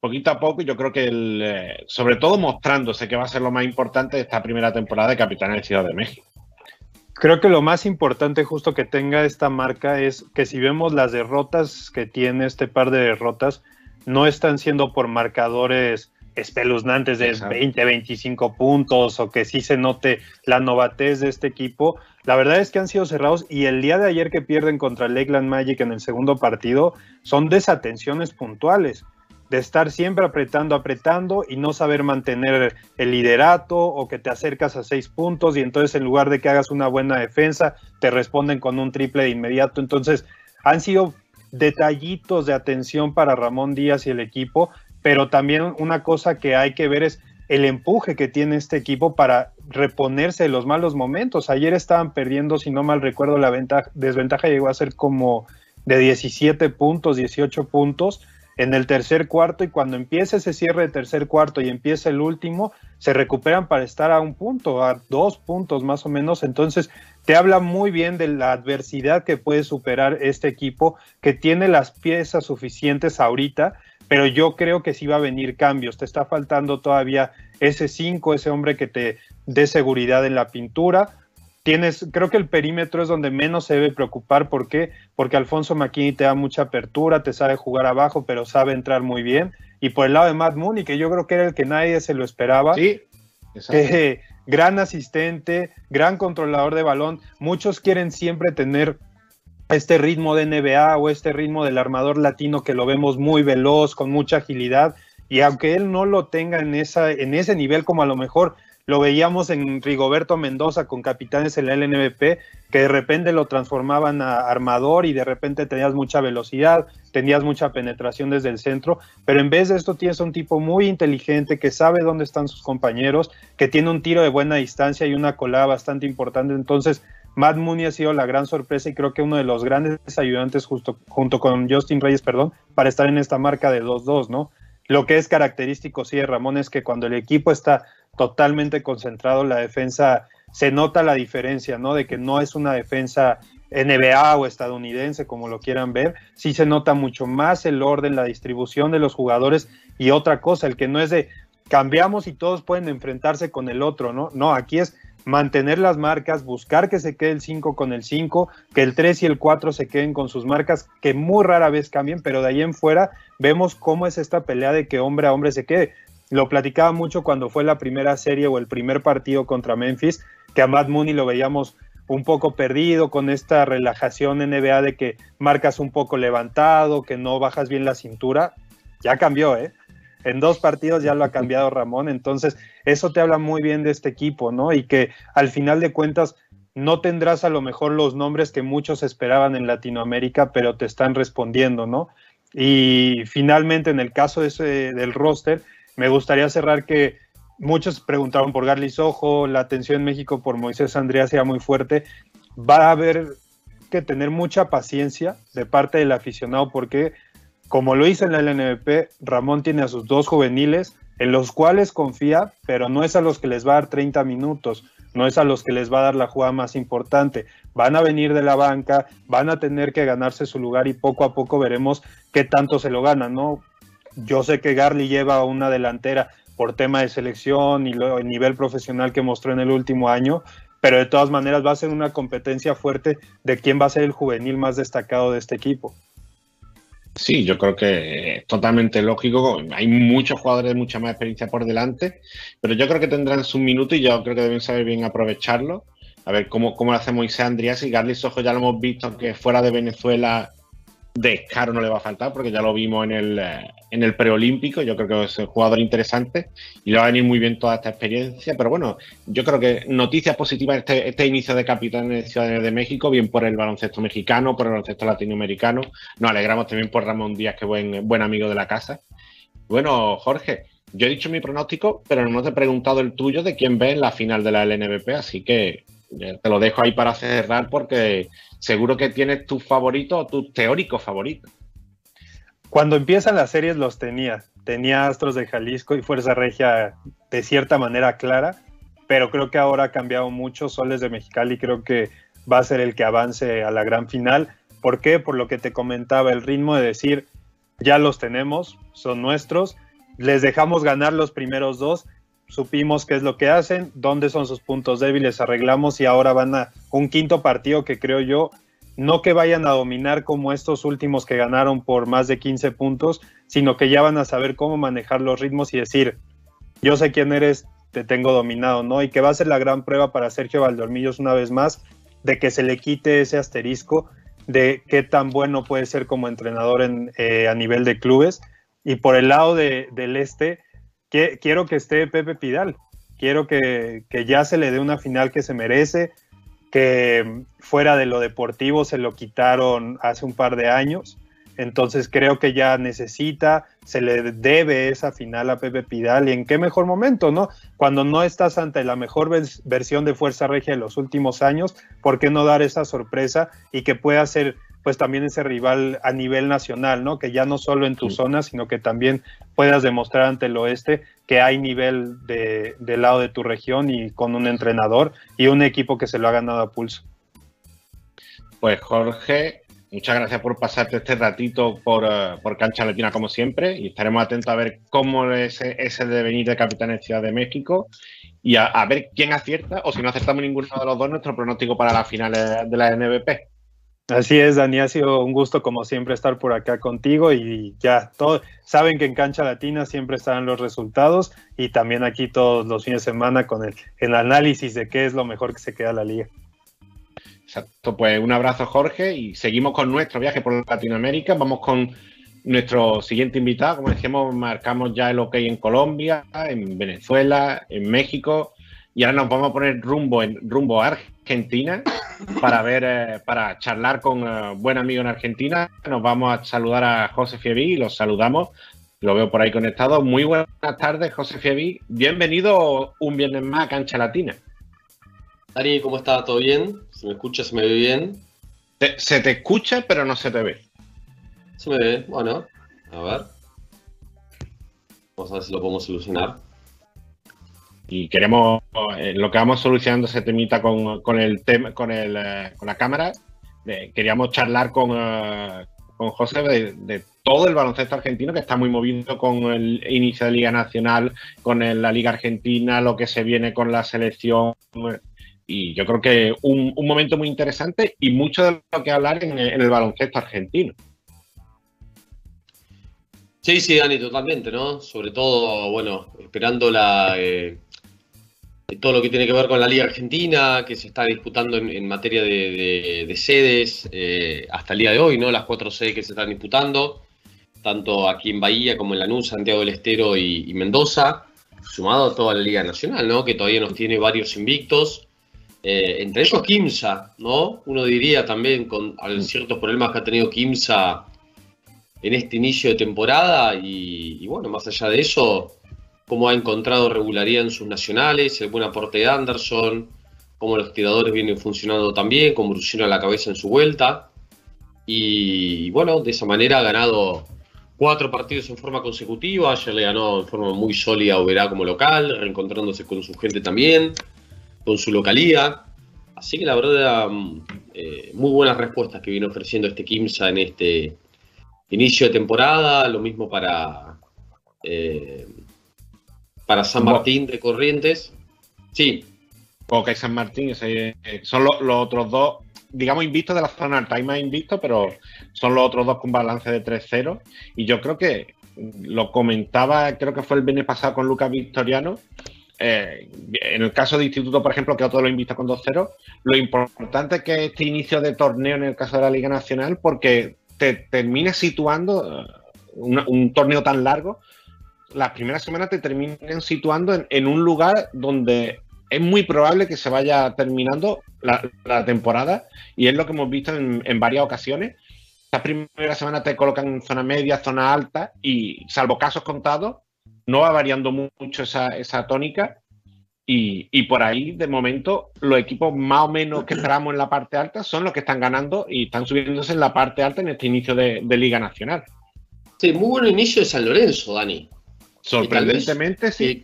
poquito a poco, y yo creo que el, eh, sobre todo mostrándose que va a ser lo más importante de esta primera temporada de Capitán de Ciudad de México. Creo que lo más importante justo que tenga esta marca es que si vemos las derrotas que tiene este par de derrotas, no están siendo por marcadores espeluznantes de Exacto. 20, 25 puntos o que sí se note la novatez de este equipo. La verdad es que han sido cerrados y el día de ayer que pierden contra Lakeland Magic en el segundo partido son desatenciones puntuales de estar siempre apretando, apretando y no saber mantener el liderato o que te acercas a seis puntos y entonces en lugar de que hagas una buena defensa, te responden con un triple de inmediato. Entonces han sido detallitos de atención para Ramón Díaz y el equipo, pero también una cosa que hay que ver es el empuje que tiene este equipo para reponerse de los malos momentos. Ayer estaban perdiendo, si no mal recuerdo, la ventaja, desventaja llegó a ser como de 17 puntos, 18 puntos en el tercer cuarto y cuando empieza ese cierre de tercer cuarto y empieza el último, se recuperan para estar a un punto, a dos puntos más o menos. Entonces, te habla muy bien de la adversidad que puede superar este equipo, que tiene las piezas suficientes ahorita, pero yo creo que sí va a venir cambios. Te está faltando todavía ese 5, ese hombre que te dé seguridad en la pintura. Tienes, creo que el perímetro es donde menos se debe preocupar. ¿Por qué? Porque Alfonso McKinney te da mucha apertura, te sabe jugar abajo, pero sabe entrar muy bien. Y por el lado de Matt Mooney, que yo creo que era el que nadie se lo esperaba. Sí, exacto. que gran asistente, gran controlador de balón. Muchos quieren siempre tener este ritmo de NBA o este ritmo del armador latino que lo vemos muy veloz, con mucha agilidad. Y aunque él no lo tenga en, esa, en ese nivel como a lo mejor lo veíamos en Rigoberto Mendoza con capitanes en la LNBP, que de repente lo transformaban a armador y de repente tenías mucha velocidad, tenías mucha penetración desde el centro, pero en vez de esto tienes un tipo muy inteligente que sabe dónde están sus compañeros, que tiene un tiro de buena distancia y una colada bastante importante. Entonces, Matt Mooney ha sido la gran sorpresa y creo que uno de los grandes ayudantes justo, junto con Justin Reyes, perdón, para estar en esta marca de 2-2, ¿no? Lo que es característico, sí, de Ramón es que cuando el equipo está totalmente concentrado, la defensa se nota la diferencia, ¿no? De que no es una defensa NBA o estadounidense, como lo quieran ver, sí se nota mucho más el orden, la distribución de los jugadores y otra cosa, el que no es de cambiamos y todos pueden enfrentarse con el otro, ¿no? No, aquí es mantener las marcas, buscar que se quede el 5 con el 5, que el 3 y el 4 se queden con sus marcas, que muy rara vez cambien, pero de ahí en fuera vemos cómo es esta pelea de que hombre a hombre se quede. Lo platicaba mucho cuando fue la primera serie o el primer partido contra Memphis, que a Matt Mooney lo veíamos un poco perdido con esta relajación NBA de que marcas un poco levantado, que no bajas bien la cintura. Ya cambió, ¿eh? En dos partidos ya lo ha cambiado Ramón, entonces eso te habla muy bien de este equipo, ¿no? Y que al final de cuentas no tendrás a lo mejor los nombres que muchos esperaban en Latinoamérica, pero te están respondiendo, ¿no? Y finalmente en el caso de ese, del roster, me gustaría cerrar que muchos preguntaron por Garly Sojo, la atención en México por Moisés Andrea sea muy fuerte. Va a haber que tener mucha paciencia de parte del aficionado porque, como lo hizo en la LNVP, Ramón tiene a sus dos juveniles en los cuales confía, pero no es a los que les va a dar 30 minutos, no es a los que les va a dar la jugada más importante. Van a venir de la banca, van a tener que ganarse su lugar y poco a poco veremos qué tanto se lo ganan, ¿no? Yo sé que Garly lleva una delantera por tema de selección y lo, el nivel profesional que mostró en el último año, pero de todas maneras va a ser una competencia fuerte de quién va a ser el juvenil más destacado de este equipo. Sí, yo creo que es totalmente lógico. Hay muchos jugadores de mucha más experiencia por delante, pero yo creo que tendrán su minuto y yo creo que deben saber bien aprovecharlo. A ver cómo, cómo lo hace Moisés Andrías y Garly Sojo ya lo hemos visto que fuera de Venezuela descaro no le va a faltar porque ya lo vimos en el, en el preolímpico. Yo creo que es un jugador interesante y le va a venir muy bien toda esta experiencia. Pero bueno, yo creo que noticias positivas este, este inicio de capitán de Ciudadanos de México, bien por el baloncesto mexicano, por el baloncesto latinoamericano. Nos alegramos también por Ramón Díaz, que buen, buen amigo de la casa. Bueno, Jorge, yo he dicho mi pronóstico, pero no te he preguntado el tuyo de quién ve en la final de la LNBP, así que eh, te lo dejo ahí para cerrar porque seguro que tienes tus favoritos o tus teóricos favoritos. Cuando empiezan las series los tenía. Tenía Astros de Jalisco y Fuerza Regia de cierta manera clara, pero creo que ahora ha cambiado mucho. Soles de Mexicali creo que va a ser el que avance a la gran final. ¿Por qué? Por lo que te comentaba, el ritmo de decir, ya los tenemos, son nuestros, les dejamos ganar los primeros dos, supimos qué es lo que hacen, dónde son sus puntos débiles, arreglamos y ahora van a un quinto partido que creo yo, no que vayan a dominar como estos últimos que ganaron por más de 15 puntos, sino que ya van a saber cómo manejar los ritmos y decir, yo sé quién eres, te tengo dominado, ¿no? Y que va a ser la gran prueba para Sergio Valdormillos una vez más, de que se le quite ese asterisco de qué tan bueno puede ser como entrenador en, eh, a nivel de clubes. Y por el lado de, del este, quiero que esté Pepe Pidal. Quiero que, que, ya se le dé una final que se merece, que fuera de lo deportivo se lo quitaron hace un par de años. Entonces creo que ya necesita, se le debe esa final a Pepe Pidal y en qué mejor momento, ¿no? Cuando no estás ante la mejor versión de Fuerza Regia de los últimos años, ¿por qué no dar esa sorpresa y que pueda ser pues también ese rival a nivel nacional, ¿no? Que ya no solo en tu zona, sino que también puedas demostrar ante el oeste que hay nivel de, del lado de tu región y con un entrenador y un equipo que se lo ha ganado a pulso. Pues Jorge, muchas gracias por pasarte este ratito por, uh, por Cancha Latina como siempre y estaremos atentos a ver cómo es ese devenir de Capitán en Ciudad de México y a, a, ver quién acierta o si no acertamos ninguno de los dos nuestro pronóstico para las finales de la NBP. Así es, Dani, ha sido un gusto como siempre estar por acá contigo y ya todos saben que en Cancha Latina siempre están los resultados y también aquí todos los fines de semana con el, análisis de qué es lo mejor que se queda la liga. Exacto, pues un abrazo Jorge y seguimos con nuestro viaje por Latinoamérica, vamos con nuestro siguiente invitado, como decíamos, marcamos ya el OK en Colombia, en Venezuela, en México y ahora nos vamos a poner rumbo en rumbo a Argentina para ver, eh, para charlar con uh, buen amigo en Argentina. Nos vamos a saludar a José Fievi y los saludamos. Lo veo por ahí conectado. Muy buenas tardes, José Fievi. Bienvenido un viernes más a Cancha Latina. Ari, ¿cómo está? ¿Todo bien? ¿Se me escucha? ¿Se me ve bien? Te, se te escucha, pero no se te ve. Se me ve, bueno, a ver. Vamos a ver si lo podemos solucionar y queremos eh, lo que vamos solucionando ese temita con, con el tema con el eh, con la cámara queríamos charlar con, uh, con José de, todo el baloncesto argentino que está muy movido con el inicio de Liga Nacional con la Liga Argentina lo que se viene con la selección y yo creo que un, momento muy interesante y mucho de lo que hablar en, el baloncesto argentino Sí, sí, Dani, totalmente, ¿no? Sobre todo, bueno, esperando la, eh, todo lo que tiene que ver con la Liga Argentina, que se está disputando en, en materia de, de, de sedes eh, hasta el día de hoy, ¿no? Las cuatro sedes que se están disputando, tanto aquí en Bahía como en Lanús, Santiago del Estero y, y Mendoza, sumado a toda la Liga Nacional, ¿no? Que todavía nos tiene varios invictos. Eh, entre ellos Kimsa, ¿no? Uno diría también con ciertos problemas que ha tenido Kimsa en este inicio de temporada y, y bueno, más allá de eso, cómo ha encontrado regularidad en sus nacionales, el buen aporte de Anderson, cómo los tiradores vienen funcionando también, con Brusino a la cabeza en su vuelta. Y bueno, de esa manera ha ganado cuatro partidos en forma consecutiva. Ayer le ganó en forma muy sólida a Oberá como local, reencontrándose con su gente también, con su localía. Así que la verdad, eh, muy buenas respuestas que viene ofreciendo este Kimsa en este inicio de temporada. Lo mismo para. Eh, para San Martín de Corrientes. Sí. Ok, San Martín, ese, son los, los, otros dos, digamos, invistos de la zona alta. Hay más invistos, pero son los otros dos con balance de 3-0. Y yo creo que lo comentaba, creo que fue el viernes pasado con Lucas Victoriano. Eh, en el caso de Instituto, por ejemplo, que otro lo invista con 2-0, lo importante es que este inicio de torneo en el caso de la Liga Nacional, porque te termina situando un, un torneo tan largo las primeras semanas te terminen situando en, un lugar donde es muy probable que se vaya terminando la, temporada y es lo que hemos visto en, varias ocasiones. Las primeras semanas te colocan en zona media, zona alta y salvo casos contados, no va variando mucho esa, tónica. Y, por ahí, de momento, los equipos más o menos que esperamos en la parte alta son los que están ganando y están subiéndose en la parte alta en este inicio de Liga Nacional. Sí, muy buen inicio de San Lorenzo, Dani. Sorprendentemente, sí.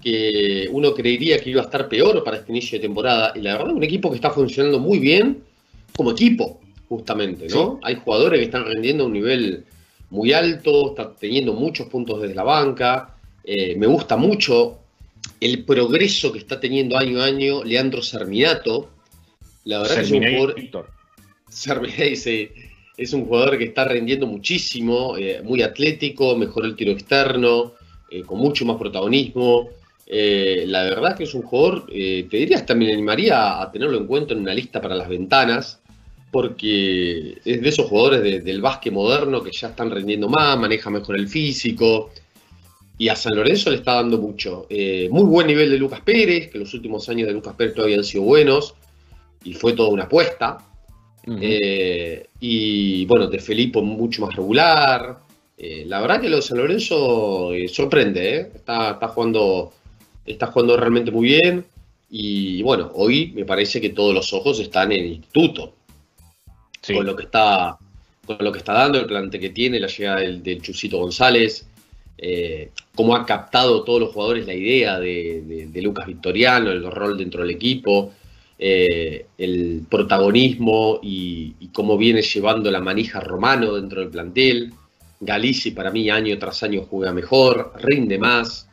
Que, que, uno creería que iba a estar peor para este inicio de temporada. Y la verdad, un equipo que está funcionando muy bien como equipo, justamente, ¿no? Sí. Hay jugadores que están rendiendo a un nivel muy alto, está teniendo muchos puntos desde la banca. Eh, me gusta mucho el progreso que está teniendo año a año Leandro Serminato. La verdad Serminé, que es un jugador. Serminé, sí. Es un jugador que está rendiendo muchísimo, eh, muy atlético, mejoró el tiro externo, eh, con mucho más protagonismo. Eh, la verdad que es un jugador, te diría, también animaría a tenerlo en cuenta en una lista para las ventanas, porque es de esos jugadores de, del básquet moderno que ya están rendiendo más, maneja mejor el físico, y a San Lorenzo le está dando mucho. Eh, muy buen nivel de Lucas Pérez, que los últimos años de Lucas Pérez todavía han sido buenos, y fue toda una apuesta. Uh -huh. eh, y bueno, de Felipe mucho más regular. Eh, la verdad que lo de San Lorenzo eh, sorprende, está, está, jugando, está jugando realmente muy bien. Y bueno, hoy me parece que todos los ojos están en el instituto. Sí. Con lo que está con lo que está dando, el plante que tiene, la llegada del, del Chusito González, eh, cómo ha captado todos los jugadores la idea de, de, de Lucas Victoriano, el rol dentro del equipo, eh, el protagonismo y, y, cómo viene llevando la manija Romano dentro del plantel. Galici para mí año tras año juega mejor, rinde más.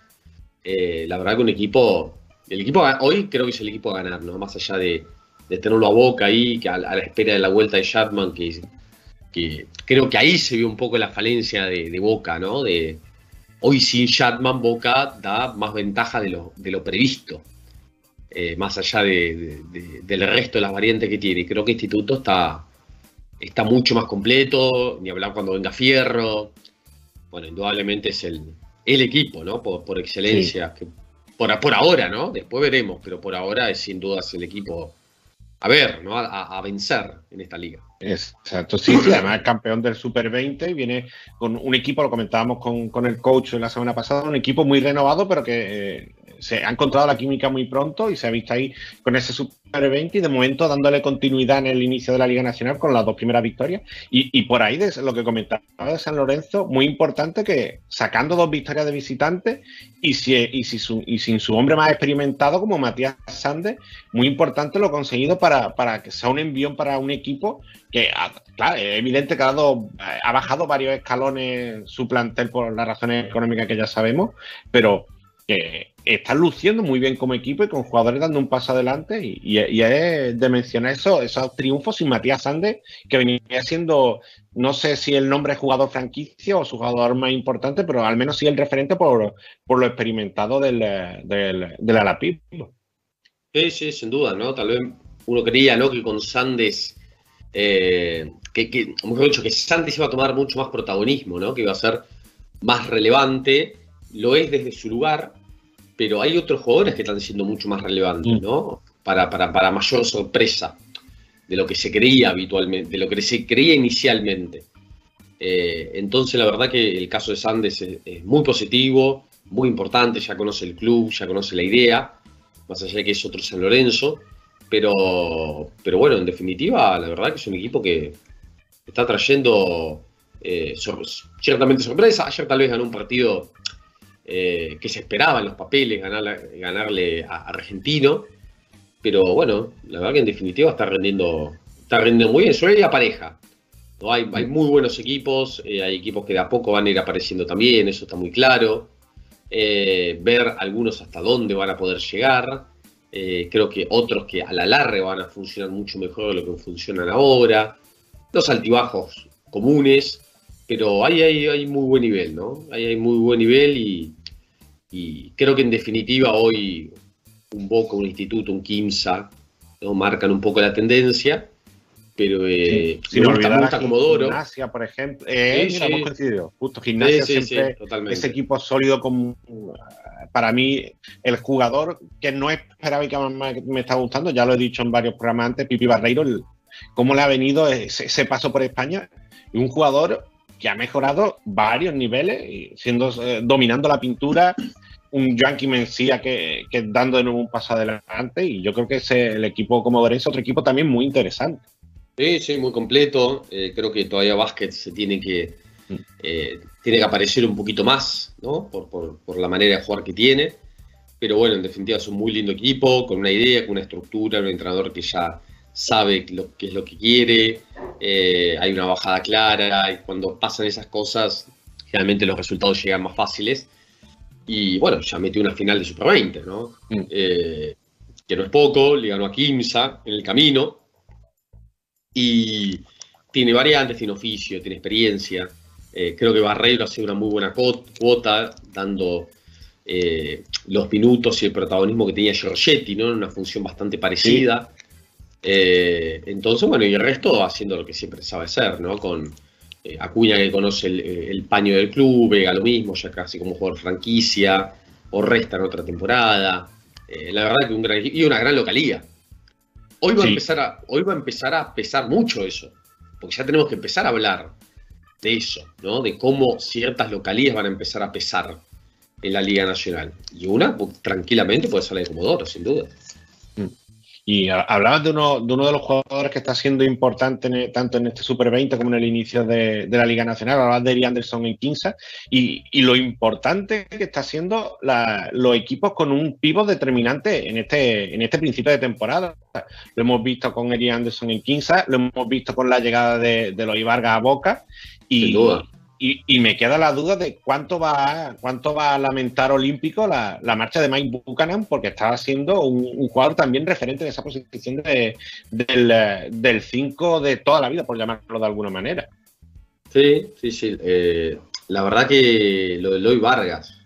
Eh, la verdad que un equipo, el equipo hoy creo que es el equipo a ganar, ¿no? más allá de, tenerlo a boca ahí, que a, la espera de la vuelta de Chapman, que, creo que ahí se vio un poco la falencia de, Boca, ¿no? De, hoy sin Chatman Boca da más ventaja de lo, previsto, eh, más allá de, de, del resto de las variantes que tiene. Creo que Instituto está, está mucho más completo, ni hablar cuando venga Fierro. Bueno, indudablemente es el, el equipo, ¿no? Por, por excelencia. Sí. Que por, por ahora, ¿no? Después veremos, pero por ahora es sin duda es el equipo a ver, ¿no? A, a, vencer en esta liga. Exacto, sí, sí, además es campeón del Super 20 y viene con un equipo, lo comentábamos con, con el coach la semana pasada, un equipo muy renovado, pero que eh, se ha encontrado la química muy pronto y se ha visto ahí con ese Super 20 y de momento dándole continuidad en el inicio de la Liga Nacional con las dos primeras victorias. Y, por ahí, de lo que comentaba de San Lorenzo, muy importante que sacando dos victorias de visitante y, si, sin su hombre más experimentado como Matías Sandes, muy importante lo conseguido para, que sea un envión para un equipo que, claro, es evidente que ha, dado, ha bajado varios escalones su plantel por las razones económicas que ya sabemos, pero que están luciendo muy bien como equipo y con jugadores dando un paso adelante y, es de mencionar eso, esos triunfos sin Matías Sandes, que venía siendo, no sé si el nombre es jugador franquicia o su jugador más importante, pero al menos sí el referente por, lo experimentado del, del, del Alapip. Sí, sí, sin duda, ¿no? Tal vez uno creía, ¿no? Que con Sandes, eh, que, que, mejor dicho, que Sandes iba a tomar mucho más protagonismo, ¿no? Que iba a ser más relevante, lo es desde su lugar, pero hay otros jugadores que están siendo mucho más relevantes, ¿no? Para, para, para mayor sorpresa de lo que se creía habitualmente, de lo que se creía inicialmente. Eh, entonces, la verdad que el caso de Sandes es, es, muy positivo, muy importante, ya conoce el club, ya conoce la idea, más allá de que es otro San Lorenzo, pero, pero bueno, en definitiva, la verdad que es un equipo que está trayendo eh, sor ciertamente sorpresa. Ayer tal vez ganó un partido eh, que se esperaba en los papeles ganarle, ganarle a Argentino. Pero bueno, la verdad que en definitiva está rendiendo, está rendiendo muy bien, sobre la pareja. ¿no? Hay, hay muy buenos equipos, eh, hay equipos que de a poco van a ir apareciendo también, eso está muy claro. Eh, ver algunos hasta dónde van a poder llegar. Eh, creo que otros que a la larga van a funcionar mucho mejor de lo que funcionan ahora. Los altibajos comunes, pero hay, hay, hay muy buen nivel, ¿no? Hay, hay muy buen nivel y, y creo que en definitiva hoy un Boca, un Instituto, un Kimsa, ¿no? marcan un poco la tendencia, pero eh, sí, me gusta, me gusta Comodoro. Gimnasia, por ejemplo, eh, sí, sí. hemos coincidido, justo Gimnasia siempre, ese equipo sólido como para mí el jugador que no esperaba y que más me está gustando, ya lo he dicho en varios programas antes, Pipi Barreiro, el, cómo le ha venido ese, ese paso por España, y un jugador que ha mejorado varios niveles, siendo eh, dominando la pintura, un Yankee Mencía que, que dando de nuevo un paso adelante, y yo creo que ese, el equipo como es otro equipo también muy interesante. Sí, sí, muy completo. Eh, creo que todavía Vázquez se tiene que, eh, tiene que aparecer un poquito más, ¿no? Por, por, por, la manera de jugar que tiene. Pero bueno, en definitiva es un muy lindo equipo, con una idea, con una estructura, un entrenador que ya sabe lo, qué es lo que quiere, eh, hay una bajada clara, y cuando pasan esas cosas, generalmente los resultados llegan más fáciles. Y bueno, ya metió una final de Super 20, ¿no? Mm. Eh, que no es poco, le ganó a Kimsa en el camino. Y tiene variantes, tiene oficio, tiene experiencia. Eh, creo que Barreiro hace una muy buena cuota, dando eh, los minutos y el protagonismo que tenía Giorgetti, ¿no? En una función bastante parecida. Eh, entonces, bueno, y el resto haciendo lo que siempre sabe hacer, ¿no? Con eh, Acuña que conoce el, paño del club, Vega lo mismo, ya casi como jugador franquicia, o resta en otra temporada. Eh, la verdad que un gran y una gran localía. Hoy va, a empezar a, hoy va a empezar a pesar mucho eso, porque ya tenemos que empezar a hablar de eso, ¿no? De cómo ciertas localías van a empezar a pesar en la Liga Nacional. Y una, pues, tranquilamente, puede salir de Comodoro, sin duda. Y hablabas de uno, de uno de los jugadores que está siendo importante tanto en este Super 20 como en el inicio de, la Liga Nacional. Hablabas de Eri Anderson en Quinza. Y, y, lo importante que está siendo los equipos con un pivo determinante en este, en este principio de temporada. Lo hemos visto con Eri Anderson en Quinza, lo hemos visto con la llegada de, de los Ibarga a Boca. Y, y, me queda la duda de cuánto va, cuánto va a lamentar Olímpico la, marcha de Mike Buchanan, porque estaba siendo un, jugador también referente de esa posición del 5 de, toda la vida, por llamarlo de alguna manera. Sí, sí, sí. Eh, la verdad que lo de Loy Vargas,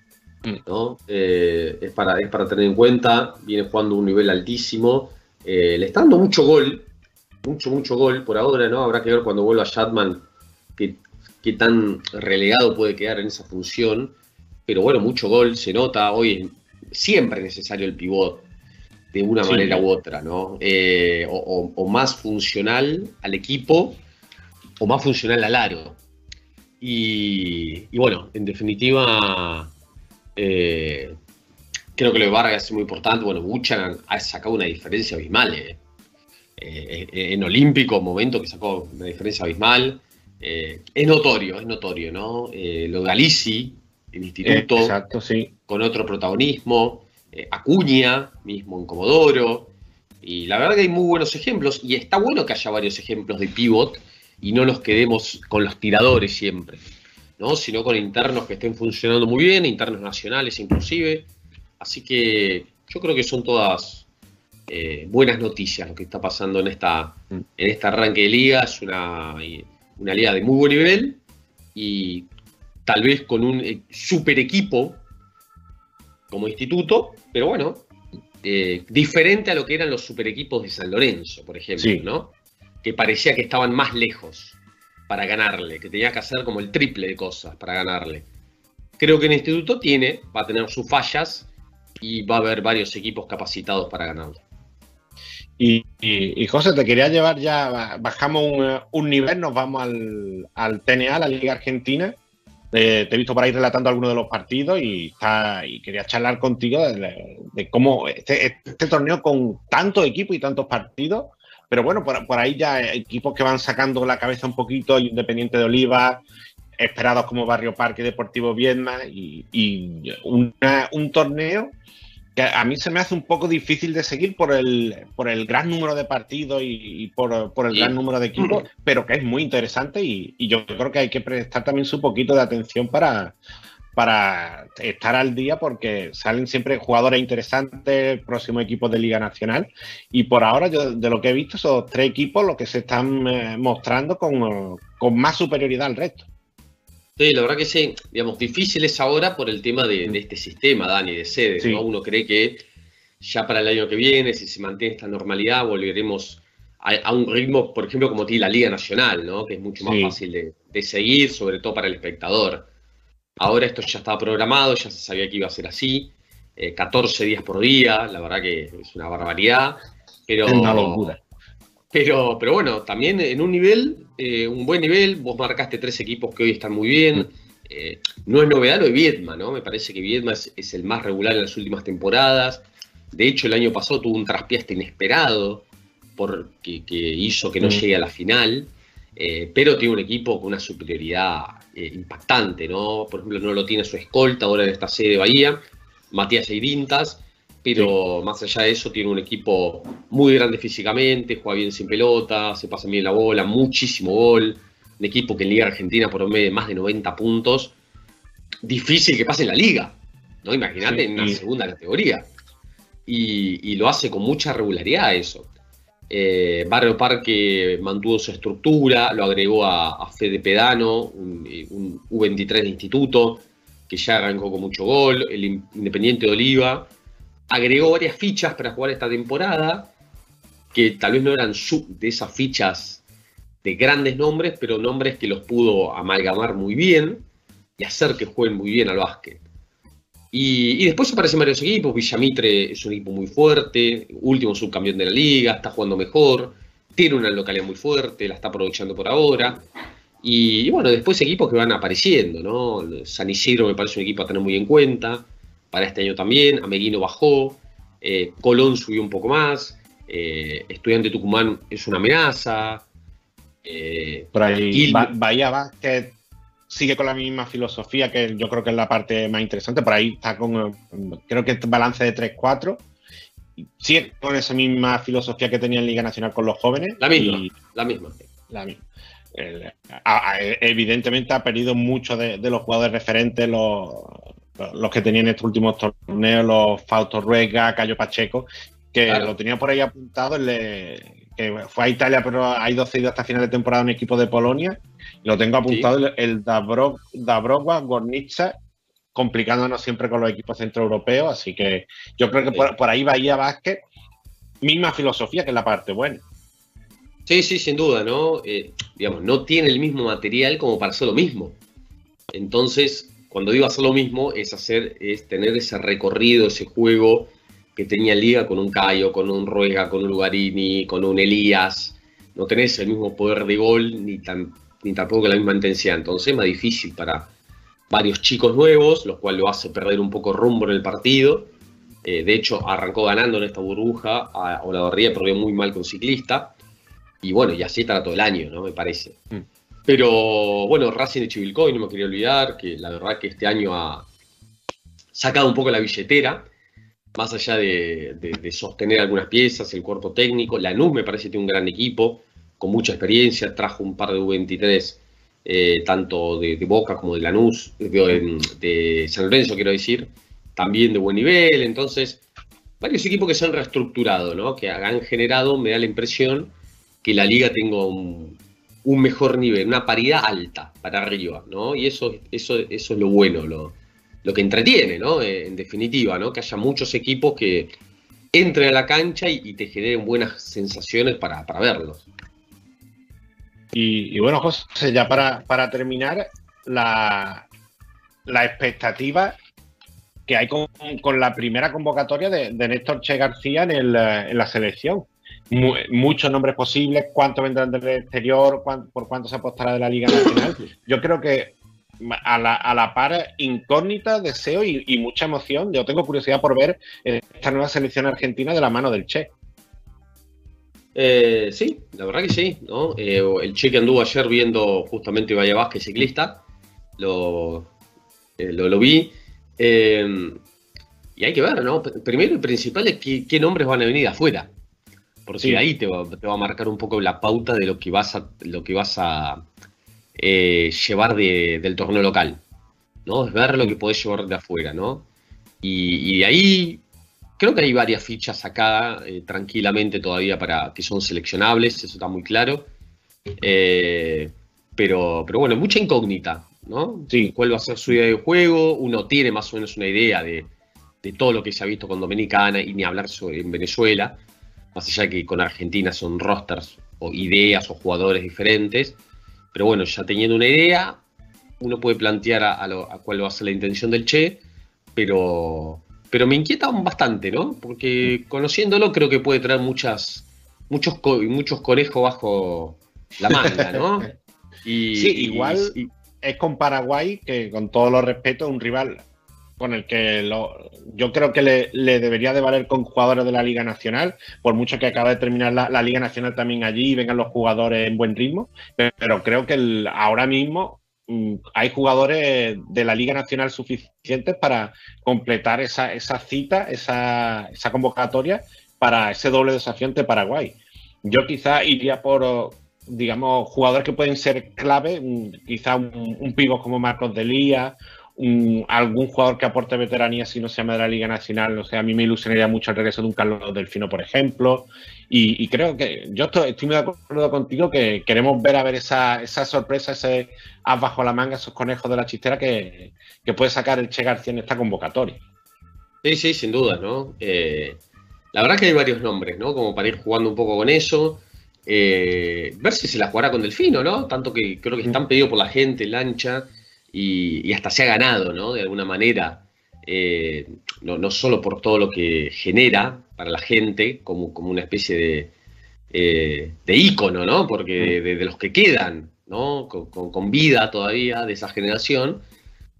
mm. ¿no? Eh, es, para, es para tener en cuenta, viene jugando un nivel altísimo, eh, le está dando mucho gol, mucho, mucho gol por ahora, ¿no? Habrá que ver cuando vuelva Shatman que qué tan relegado puede quedar en esa función. Pero bueno, mucho gol se nota. Hoy es siempre necesario el pivot de una manera u otra, ¿no? Eh, o, más funcional al equipo o más funcional al aro. Y, bueno, en definitiva, eh, creo que lo de Vargas es muy importante. Bueno, Buchanan ha sacado una diferencia abismal. Eh. en Olímpico, momento que sacó una diferencia abismal. Eh, es notorio, es notorio, ¿no? Eh, lo de Galici, el instituto, Exacto, sí. con otro protagonismo, eh, Acuña, mismo en Comodoro, y la verdad que hay muy buenos ejemplos, y está bueno que haya varios ejemplos de pivot y no nos quedemos con los tiradores siempre, ¿no? Sino con internos que estén funcionando muy bien, internos nacionales inclusive, así que yo creo que son todas buenas noticias lo que está pasando en esta en este arranque de liga, es una una liga de muy buen nivel y tal vez con un eh, super equipo como instituto, pero bueno, eh, diferente a lo que eran los super equipos de San Lorenzo, por ejemplo, ¿no? Que parecía que estaban más lejos para ganarle, que tenía que hacer como el triple de cosas para ganarle. Creo que el instituto tiene, va a tener sus fallas y va a haber varios equipos capacitados para ganarle. Y, José, te quería llevar ya, bajamos un, nivel, nos vamos al, al, TNA, la Liga Argentina. Eh, te he visto por ahí relatando algunos de los partidos y, está, y quería charlar contigo de, cómo este, este, torneo con tantos equipos y tantos partidos, pero bueno, por, por, ahí ya equipos que van sacando la cabeza un poquito, Independiente de Oliva, esperados como Barrio Parque Deportivo Viedma y, y un torneo que a mí se me hace un poco difícil de seguir por el, por el gran número de partidos y, por, el gran número de equipos, pero que es muy interesante y, yo creo que hay que prestar también su poquito de atención para, para estar al día porque salen siempre jugadores interesantes, próximos equipos de Liga Nacional y por ahora yo de lo que he visto son tres equipos los que se están eh, mostrando con, con más superioridad al resto. Sí, la verdad que sí, digamos, difícil es ahora por el tema de, este sistema, Dani, de sedes, ¿no? Uno cree que ya para el año que viene, si se mantiene esta normalidad, volveremos a, un ritmo, por ejemplo, como tiene la Liga Nacional, ¿no? Que es mucho más fácil de, seguir, sobre todo para el espectador. Ahora esto ya estaba programado, ya se sabía que iba a ser así. 14 eh, días por día, la verdad que es una barbaridad. Pero, es una locura. Pero, pero bueno, también en un nivel eh, un buen nivel. Vos marcaste tres equipos que hoy están muy bien. Eh, no es novedad lo de Viedma, ¿no? Me parece que Viedma es, el más regular en las últimas temporadas. De hecho, el año pasado tuvo un traspieste inesperado porque, que hizo que no llegue a la final. Eh, pero tiene un equipo con una superioridad impactante, ¿no? Por ejemplo, no lo tiene su escolta ahora en esta sede de Bahía, Matías Eidintas, pero más allá de eso tiene un equipo muy grande físicamente, juega bien sin pelota, se pasa bien la bola, muchísimo gol, un equipo que en Liga Argentina medio más de 90 puntos, difícil que pase en la liga, ¿no? Imagínate en una segunda categoría. Y, lo hace con mucha regularidad eso. Eh, Barrio Parque mantuvo su estructura, lo agregó a, Fede Pedano, un, un U23 de instituto, que ya arrancó con mucho gol, el Independiente de Oliva, agregó varias fichas para jugar esta temporada, que tal vez no eran de esas fichas de grandes nombres, pero nombres que los pudo amalgamar muy bien y hacer que jueguen muy bien al básquet. Y, después aparecen varios equipos, Villamitre es un equipo muy fuerte, último subcampeón de la liga, está jugando mejor, tiene una localidad muy fuerte, la está aprovechando por ahora. Y, bueno, después equipos que van apareciendo, ¿no? San Isidro me parece un equipo a tener muy en cuenta para este año también. Ameguino bajó, eh, Colón subió un poco más, eh, Estudiante Tucumán es una amenaza. Eh, Por ahí, Bahía Vázquez sigue con la misma filosofía, que yo creo que es la parte más interesante. Por ahí está con, creo que balance de 3-4. Sigue con esa misma filosofía que tenía en Liga Nacional con los jóvenes. La misma, la misma. La misma. evidentemente ha perdido mucho de, de los jugadores referentes, los, los que tenían estos últimos torneos, los Fausto Ruega, Cayo Pacheco, que lo tenía por ahí apuntado, que fue a Italia, pero ha ido cedido hasta final de temporada un equipo de Polonia. Lo tengo apuntado el, Dabrogua Gornitza, complicándonos siempre con los equipos centroeuropeos. Así que yo creo que por, ahí Bahía Vázquez, misma filosofía que la parte buena. Sí, sí, sin duda, ¿no? Eh, digamos, no tiene el mismo material como para hacer lo mismo. Entonces, cuando digo hacer lo mismo, es hacer, es tener ese recorrido, ese juego que tenía Liga con un Cayo, con un Ruega, con un Lugarini, con un Elías. No tenés el mismo poder de gol, ni, tan, ni tampoco la misma intensidad. Entonces es más difícil para varios chicos nuevos, lo cual lo hace perder un poco rumbo en el partido. Eh, de hecho, arrancó ganando en esta burbuja, a Olavarría perdió muy mal con ciclista. Y bueno, y así estará todo el año, ¿no? Me parece. Mm. Pero bueno, Racing de Chivilcoy, no me quería olvidar, que la verdad que este año ha sacado un poco la billetera, más allá de, sostener algunas piezas, el cuerpo técnico. La NUS me parece que tiene un gran equipo, con mucha experiencia, trajo un par de U23, eh, tanto de, Boca como de Lanús, de, de San Lorenzo quiero decir, también de buen nivel. Entonces, varios equipos que se han reestructurado, ¿no? que han generado, me da la impresión, que la liga tenga un, un mejor nivel, una paridad alta para arriba, ¿no? Y eso, eso, eso es lo bueno, lo, lo que entretiene, ¿no? Eh, en definitiva, ¿no? Que haya muchos equipos que entren a la cancha y, te generen buenas sensaciones para, verlos. Y, bueno, José, ya para, terminar, la, la, expectativa que hay con, la primera convocatoria de, Néstor Che García en, el, en la selección muchos nombres posibles, cuánto vendrán del exterior, por cuánto se apostará de la Liga Nacional. Yo creo que a la, a la par incógnita, deseo y, mucha emoción. Yo tengo curiosidad por ver esta nueva selección argentina de la mano del Che. Eh, sí, la verdad que sí. ¿no? Eh, el Che que anduvo ayer viendo justamente Valle Vázquez ciclista, lo, eh, lo, vi. y hay que ver, ¿no? Primero y principal es qué nombres van a venir afuera porque ahí te va, a marcar un poco la pauta de lo que vas a, lo que vas a eh, llevar del torneo local, ¿no? Es ver lo que podés llevar de afuera, ¿no? Y, de ahí creo que hay varias fichas acá eh, tranquilamente todavía para que son seleccionables, eso está muy claro. Eh, pero, pero bueno, mucha incógnita, ¿no? Sí. ¿Cuál va a ser su idea de juego? Uno tiene más o menos una idea de, de todo lo que se ha visto con Dominicana y ni hablar sobre, en Venezuela más allá que con Argentina son rosters o ideas o jugadores diferentes, pero bueno, ya teniendo una idea, uno puede plantear a, cuál va a ser la intención del Che, pero, pero me inquieta bastante, ¿no? Porque conociéndolo creo que puede traer muchas, muchos, muchos conejos bajo, la manga, ¿no? (laughs) Y, sí, igual es con Paraguay, que con todo los respetos, un rival con el que yo creo que le, debería de valer con jugadores de la Liga Nacional, por mucho que acaba de terminar la, Liga Nacional también allí y vengan los jugadores en buen ritmo, pero, creo que ahora mismo mm, hay jugadores de la Liga Nacional suficientes para completar esa, cita, esa, convocatoria para ese doble desafío ante Paraguay. Yo quizá iría por, digamos, jugadores que pueden ser clave, quizá un, un como Marcos Delía algún jugador que aporte veteranía si no se llama de la Liga Nacional. O sea, a mí me ilusionaría mucho el regreso de un Carlos Delfino, por ejemplo. Y, creo que yo estoy, muy de acuerdo contigo que queremos ver a ver esa, sorpresa, ese as bajo la manga, esos conejos de la chistera que, puede sacar el Che García en esta convocatoria. Sí, sí, sin duda, ¿no? Eh, la verdad que hay varios nombres, ¿no? Como para ir jugando un poco con eso. Eh, ver si se la jugará con Delfino, ¿no? Tanto que creo que están pedidos por la gente, lancha y, hasta se ha ganado, ¿no? De alguna manera, eh, no, solo por todo lo que genera para la gente, como, como una especie de, eh, de ícono, ¿no? Porque de, los que quedan, ¿no? Con, vida todavía de esa generación,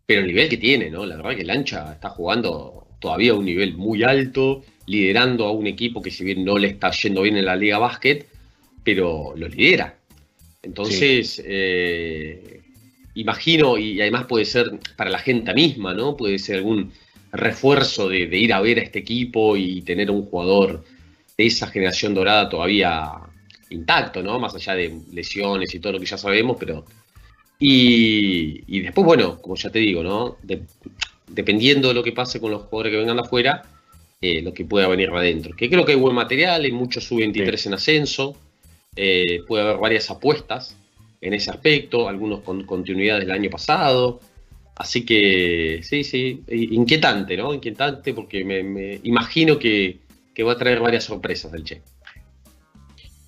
pero el nivel que tiene, ¿no? La verdad que Lancha está jugando todavía a un nivel muy alto, liderando a un equipo que si bien no le está yendo bien en la Liga Básquet, pero lo lidera. Entonces, eh, imagino, y además puede ser para la gente misma, ¿no? Puede ser algún refuerzo de, ir a ver a este equipo y tener un jugador de esa generación dorada todavía intacto, ¿no? Más allá de lesiones y todo lo que ya sabemos, pero... Y, después, bueno, como ya te digo, ¿no? dependiendo de lo que pase con los jugadores que vengan de afuera, eh, lo que pueda venir adentro. Que creo que hay buen material, hay muchos sub-23 en ascenso, eh, puede haber varias apuestas en ese aspecto, algunos con del año pasado. Así que sí, sí, inquietante, ¿no? Inquietante porque me, imagino que, que, va a traer varias sorpresas del Che.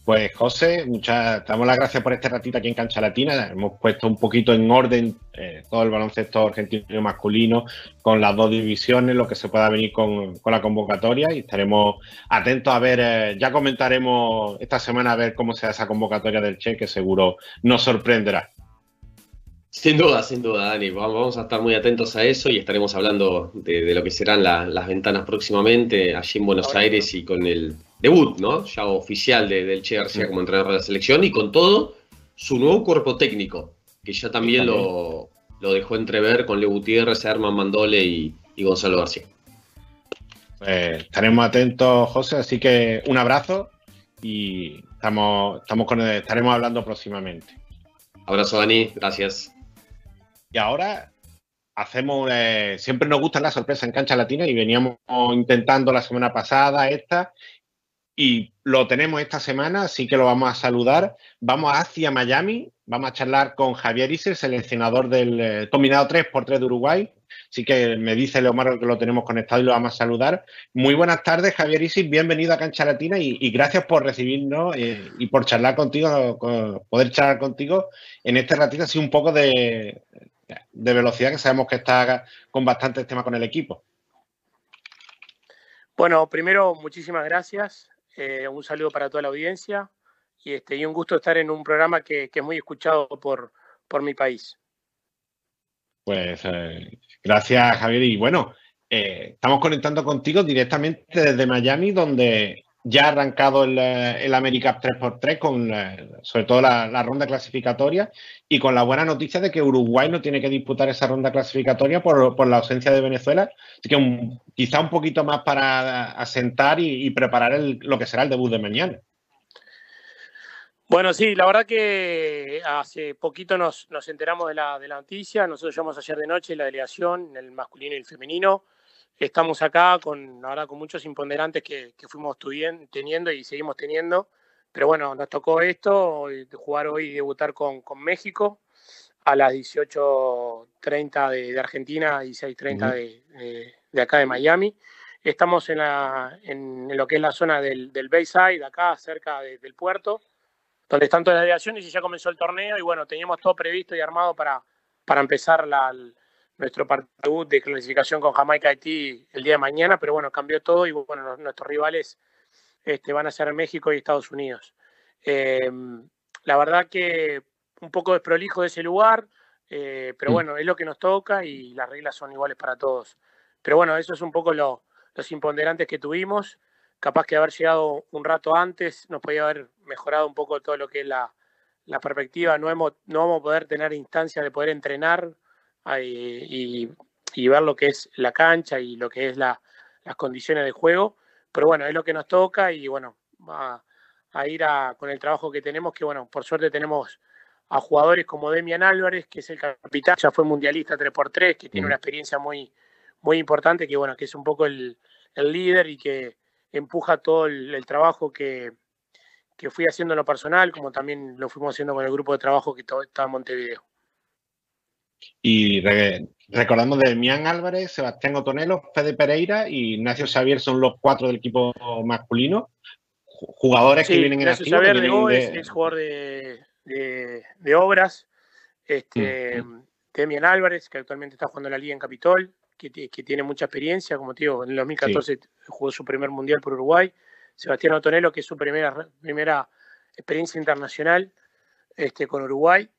Pues José, muchas, damos las gracias por este ratito aquí en Cancha Latina. Hemos puesto un poquito en orden eh, todo el baloncesto argentino masculino con las dos divisiones, lo que se pueda venir con, la convocatoria y estaremos atentos a ver, eh, ya comentaremos esta semana a ver cómo sea esa convocatoria del Che, que seguro nos sorprenderá. Sin duda, sin duda, Dani. Vamos a estar muy atentos a eso y estaremos hablando de, lo que serán las ventanas próximamente allí en Buenos Aires y con el debut, ¿no? Ya oficial de, del Che García como entrenador de la selección y con todo su nuevo cuerpo técnico, que ya también, Lo, dejó entrever con Leo Gutiérrez, Herman Mandole y, Gonzalo García. Pues estaremos atentos, José, así que un abrazo y estamos, estamos con, estaremos hablando próximamente. Abrazo, Dani, gracias. Y ahora hacemos, eh, siempre nos gusta la sorpresa en cancha latina y veníamos intentando la semana pasada esta y lo tenemos esta semana, así que lo vamos a saludar. Vamos hacia Miami, vamos a charlar con Javier Iser, seleccionador del eh, combinado 3x3 de Uruguay. Así que me dice Leomar que lo tenemos conectado y lo vamos a saludar. Muy buenas tardes, Javier Isis, bienvenido a Cancha Latina y, gracias por recibirnos eh, y por charlar contigo, poder charlar contigo en este ratito así un poco de, de velocidad, que sabemos que está con bastantes temas con el equipo. Bueno, primero, muchísimas gracias. Eh, un saludo para toda la audiencia y, este, y un gusto estar en un programa que, es muy escuchado por, por mi país. Pues eh, gracias Javier y bueno, eh, estamos conectando contigo directamente desde Miami donde ya ha arrancado el, eh, el America 3x3 con eh, sobre todo la, ronda clasificatoria y con la buena noticia de que Uruguay no tiene que disputar esa ronda clasificatoria por, la ausencia de Venezuela. Así que quizá un poquito más para asentar y, preparar lo que será el debut de mañana. Bueno, sí, la verdad que hace poquito nos, enteramos de la, de la noticia. Nosotros llegamos ayer de noche la delegación, el masculino y el femenino estamos acá con, ahora con muchos imponderantes que, fuimos teniendo y seguimos teniendo. Pero bueno, nos tocó esto, jugar hoy y debutar con, México a las 18.30 de, de, Argentina, 16.30 de, de, acá de Miami. Estamos en, la, en, lo que es la zona del, del Bayside, acá cerca del puerto, donde están todas las delegaciones y ya comenzó el torneo. Y bueno, teníamos todo previsto y armado para, para empezar la, nuestro partido de clasificación con Jamaica Haití el día de mañana, pero bueno, cambió todo y bueno, nuestros rivales este, van a ser México y Estados Unidos. Em, la verdad que un poco desprolijo de ese lugar, eh, pero Mm. bueno, es lo que nos toca y las reglas son iguales para todos. Pero bueno, eso es un poco lo- los imponderantes que tuvimos. Capaz que haber llegado un rato antes nos podía haber mejorado un poco todo lo que es la, la perspectiva. No, hemos, no vamos a poder tener instancias de poder entrenar y, y ver lo que es la cancha y lo que es la, las condiciones de juego. Pero bueno, es lo que nos toca y bueno, va a ir a, con el trabajo que tenemos, que bueno, por suerte tenemos a jugadores como Demian Álvarez, que es el capitán, ya fue mundialista 3x3, que tiene una experiencia muy, muy importante, que bueno, que es un poco el, el líder y que empuja todo el, el trabajo que, que fui haciendo en lo personal, como también lo fuimos haciendo con el grupo de trabajo que está en Montevideo. Y re- recordamos de Mian Álvarez, Sebastián Otonelo, Fede Pereira y Ignacio Xavier son los cuatro del equipo masculino. Ju- Jugadores que Sí, vienen en Ignacio activo. que Xavier de vienen Goes, de- es jugador de, de- de obras. Este, Demian Álvarez, que actualmente está jugando en la liga en Capitol, que, ti- que tiene mucha experiencia, como te digo, en el 2014 jugó su primer mundial por Uruguay. Sebastián Otonelo, que es su primera, primera experiencia internacional este, con Uruguay.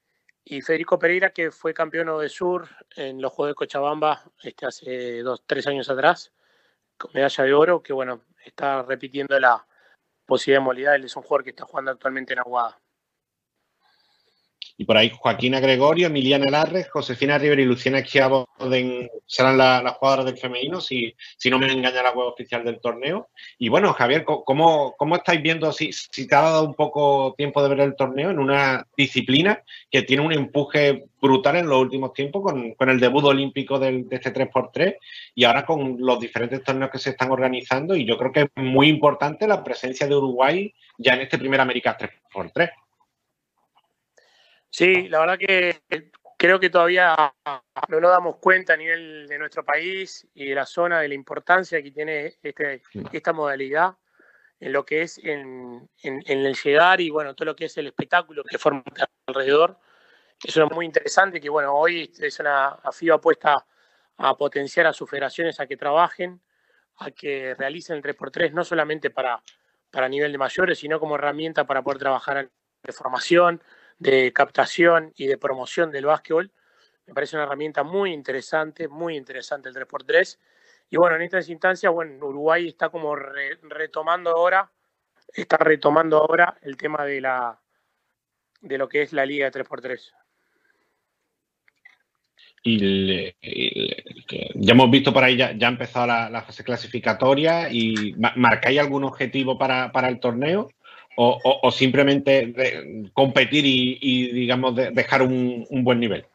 Y Federico Pereira, que fue campeón de Sur en los Juegos de Cochabamba este, hace dos, tres años atrás, con medalla de oro, que bueno, está repitiendo la posibilidad de modalidad. Él es un jugador que está jugando actualmente en Aguada. Y por ahí Joaquina Gregorio, Emiliana Larres, Josefina River y Luciana Esquiavo serán la- las jugadoras del femenino, si, si no me engaña la web oficial del torneo. Y bueno, Javier, ¿cómo, cómo estáis viendo, si, si te ha dado un poco tiempo de ver el torneo en una disciplina que tiene un empuje brutal en los últimos tiempos con, con el debut olímpico del- de este 3x3 y ahora con los diferentes torneos que se están organizando? Y yo creo que es muy importante la presencia de Uruguay ya en este primer América 3x3. Sí, la verdad que creo que todavía no nos damos cuenta a nivel de nuestro país y de la zona de la importancia que tiene este, esta modalidad en lo que es en, en- en el llegar y bueno, todo lo que es el espectáculo que forma alrededor. Es una muy interesante que bueno, hoy es una AFIBA apuesta a potenciar a sus federaciones a que trabajen, a que realicen el 3x3, no solamente para, para nivel de mayores, sino como herramienta para poder trabajar de formación, de captación y de promoción del básquetbol. Me parece una herramienta muy interesante, muy interesante el 3x3. Y bueno, en estas instancias, bueno, Uruguay está como re- retomando ahora, está retomando ahora el tema de la de lo que es la liga de 3x3. Y, y le- que ya hemos visto por ahí, ya, ya ha empezado la, fase clasificatoria y ma- ¿marcáis algún objetivo para, para el torneo? ¿O, o- o simplemente de- competir y, y, digamos, de- dejar un, un buen nivel?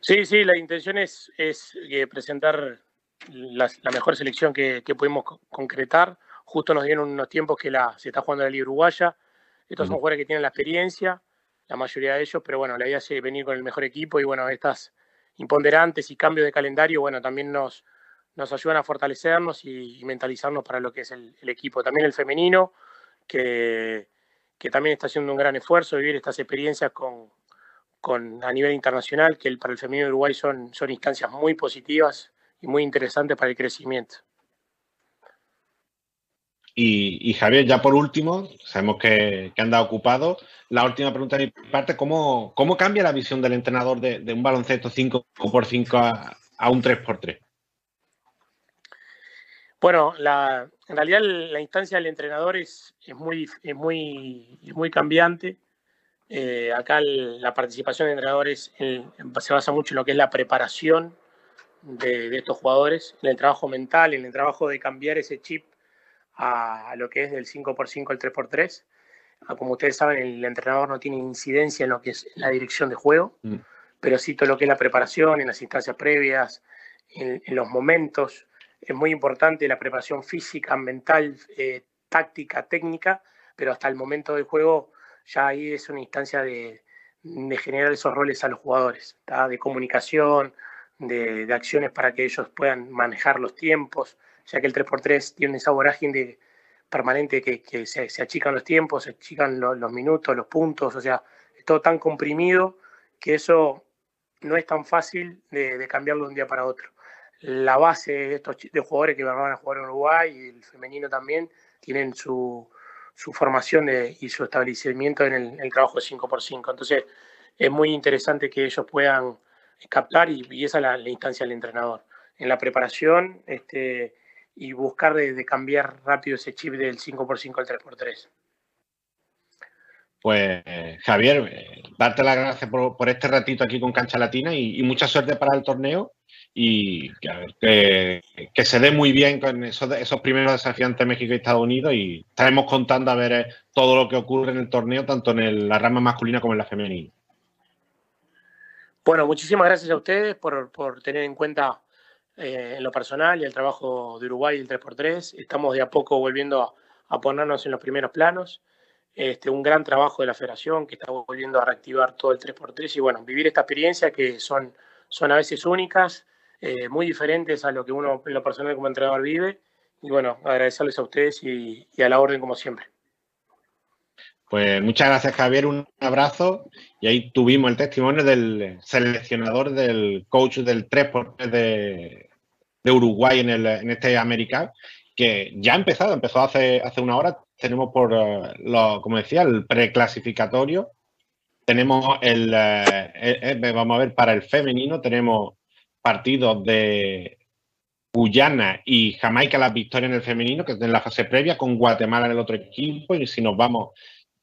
Sí, sí, la intención es, es eh, presentar la, la mejor selección que, que pudimos co- concretar. Justo nos dieron unos tiempos que la, se está jugando la Liga Uruguaya. Estos son jugadores que tienen la experiencia, la mayoría de ellos, pero bueno, la idea es eh, venir con el mejor equipo y bueno, estas imponderantes y cambios de calendario, bueno, también nos, nos ayudan a fortalecernos y, mentalizarnos para lo que es el, equipo. También el femenino, que, que también está haciendo un gran esfuerzo, vivir estas experiencias con, con, a nivel internacional, que el- para el femenino de Uruguay son, son instancias muy positivas y muy interesantes para el crecimiento. Y, y Javier, ya por último, sabemos que, que anda ocupado. La última pregunta de mi parte, ¿cómo, cómo cambia la visión del entrenador de, de un baloncesto 5x5 a, a un 3x3? Bueno, la, en realidad la instancia del entrenador es, es, muy, es, muy, es muy cambiante. Eh, acá el- la participación de entrenadores eh, se basa mucho en lo que es la preparación de, de estos jugadores, en el trabajo mental, en el trabajo de cambiar ese chip a, a lo que es del 5x5 al 3x3. Ah, Como ustedes saben, el entrenador no tiene incidencia en lo que es la dirección de juego, pero sí todo lo que es la preparación, en las instancias previas, en, en los momentos. Es muy importante la preparación física, mental, eh, táctica, técnica, pero hasta el momento del juego ya ahí es una instancia de, generar esos roles a los jugadores, de comunicación, de, acciones para que ellos puedan manejar los tiempos, ya que el 3x3 tiene esa vorágine de- permanente que, se, achican los tiempos, se achican lo- los minutos, los puntos, o sea, es todo tan comprimido que eso no es tan fácil de, de cambiarlo de un día para otro. La base de estos de jugadores que van a jugar en Uruguay y el femenino también tienen su, su formación de, y su establecimiento en el, el trabajo de 5x5. Entonces, es muy interesante que ellos puedan captar y, y esa es la, instancia del entrenador. En la preparación este, y buscar de, cambiar rápido ese chip del 5x5 al 3x3. Pues Javier, eh, darte las gracias por, por, este ratito aquí con Cancha Latina y, mucha suerte para el torneo y ver, que, que se dé muy bien con esos, esos primeros desafiantes México y Estados Unidos y estaremos contando a ver eh, todo lo que ocurre en el torneo, tanto en el, la rama masculina como en la femenina. Bueno, muchísimas gracias a ustedes por, por tener en cuenta eh, en lo personal y el trabajo de Uruguay el 3x3. Estamos de a poco volviendo a, a ponernos en los primeros planos este, un gran trabajo de la federación que está volviendo a reactivar todo el 3x3 y bueno, vivir esta experiencia que son, son a veces únicas, eh, muy diferentes a lo que uno en lo personal como entrenador vive. Y bueno, agradecerles a ustedes y, y a la orden como siempre. Pues muchas gracias Javier, un abrazo. Y ahí tuvimos el testimonio del seleccionador del coach del 3x3 de, de Uruguay en, el, en este América que ya ha empezado, empezó hace, hace una hora, tenemos por, uh, lo, como decía, el preclasificatorio, tenemos el, el, el, vamos a ver, para el femenino tenemos partidos de Guyana y Jamaica las victorias en el femenino, que es en la fase previa, con Guatemala en el otro equipo, y si nos vamos,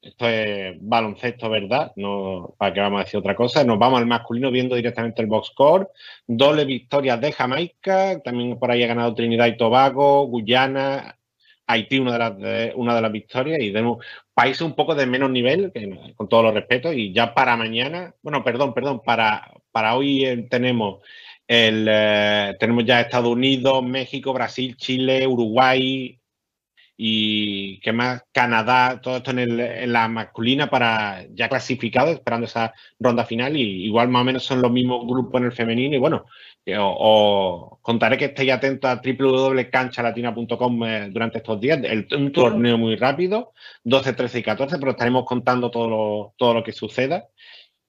esto es baloncesto, ¿verdad? No, para que vamos a decir otra cosa, nos vamos al masculino viendo directamente el box score, doble victorias de Jamaica, también por ahí ha ganado Trinidad y Tobago, Guyana, Haití una de las, de, una de las victorias y tenemos países un poco de menos nivel, con todos los respetos, y ya para mañana, bueno, perdón, perdón, para, para hoy eh, tenemos el, eh, tenemos ya Estados Unidos, México, Brasil, Chile, Uruguay y qué más, Canadá, todo esto en, el, en, la masculina para ya clasificado, esperando esa ronda final, y igual más o menos son los mismos grupos en el femenino, y bueno, os contaré que estéis atentos a www.canchalatina.com eh, durante estos días. El, un torneo muy rápido, 12, 13 y 14, pero estaremos contando todo lo, todo lo que suceda.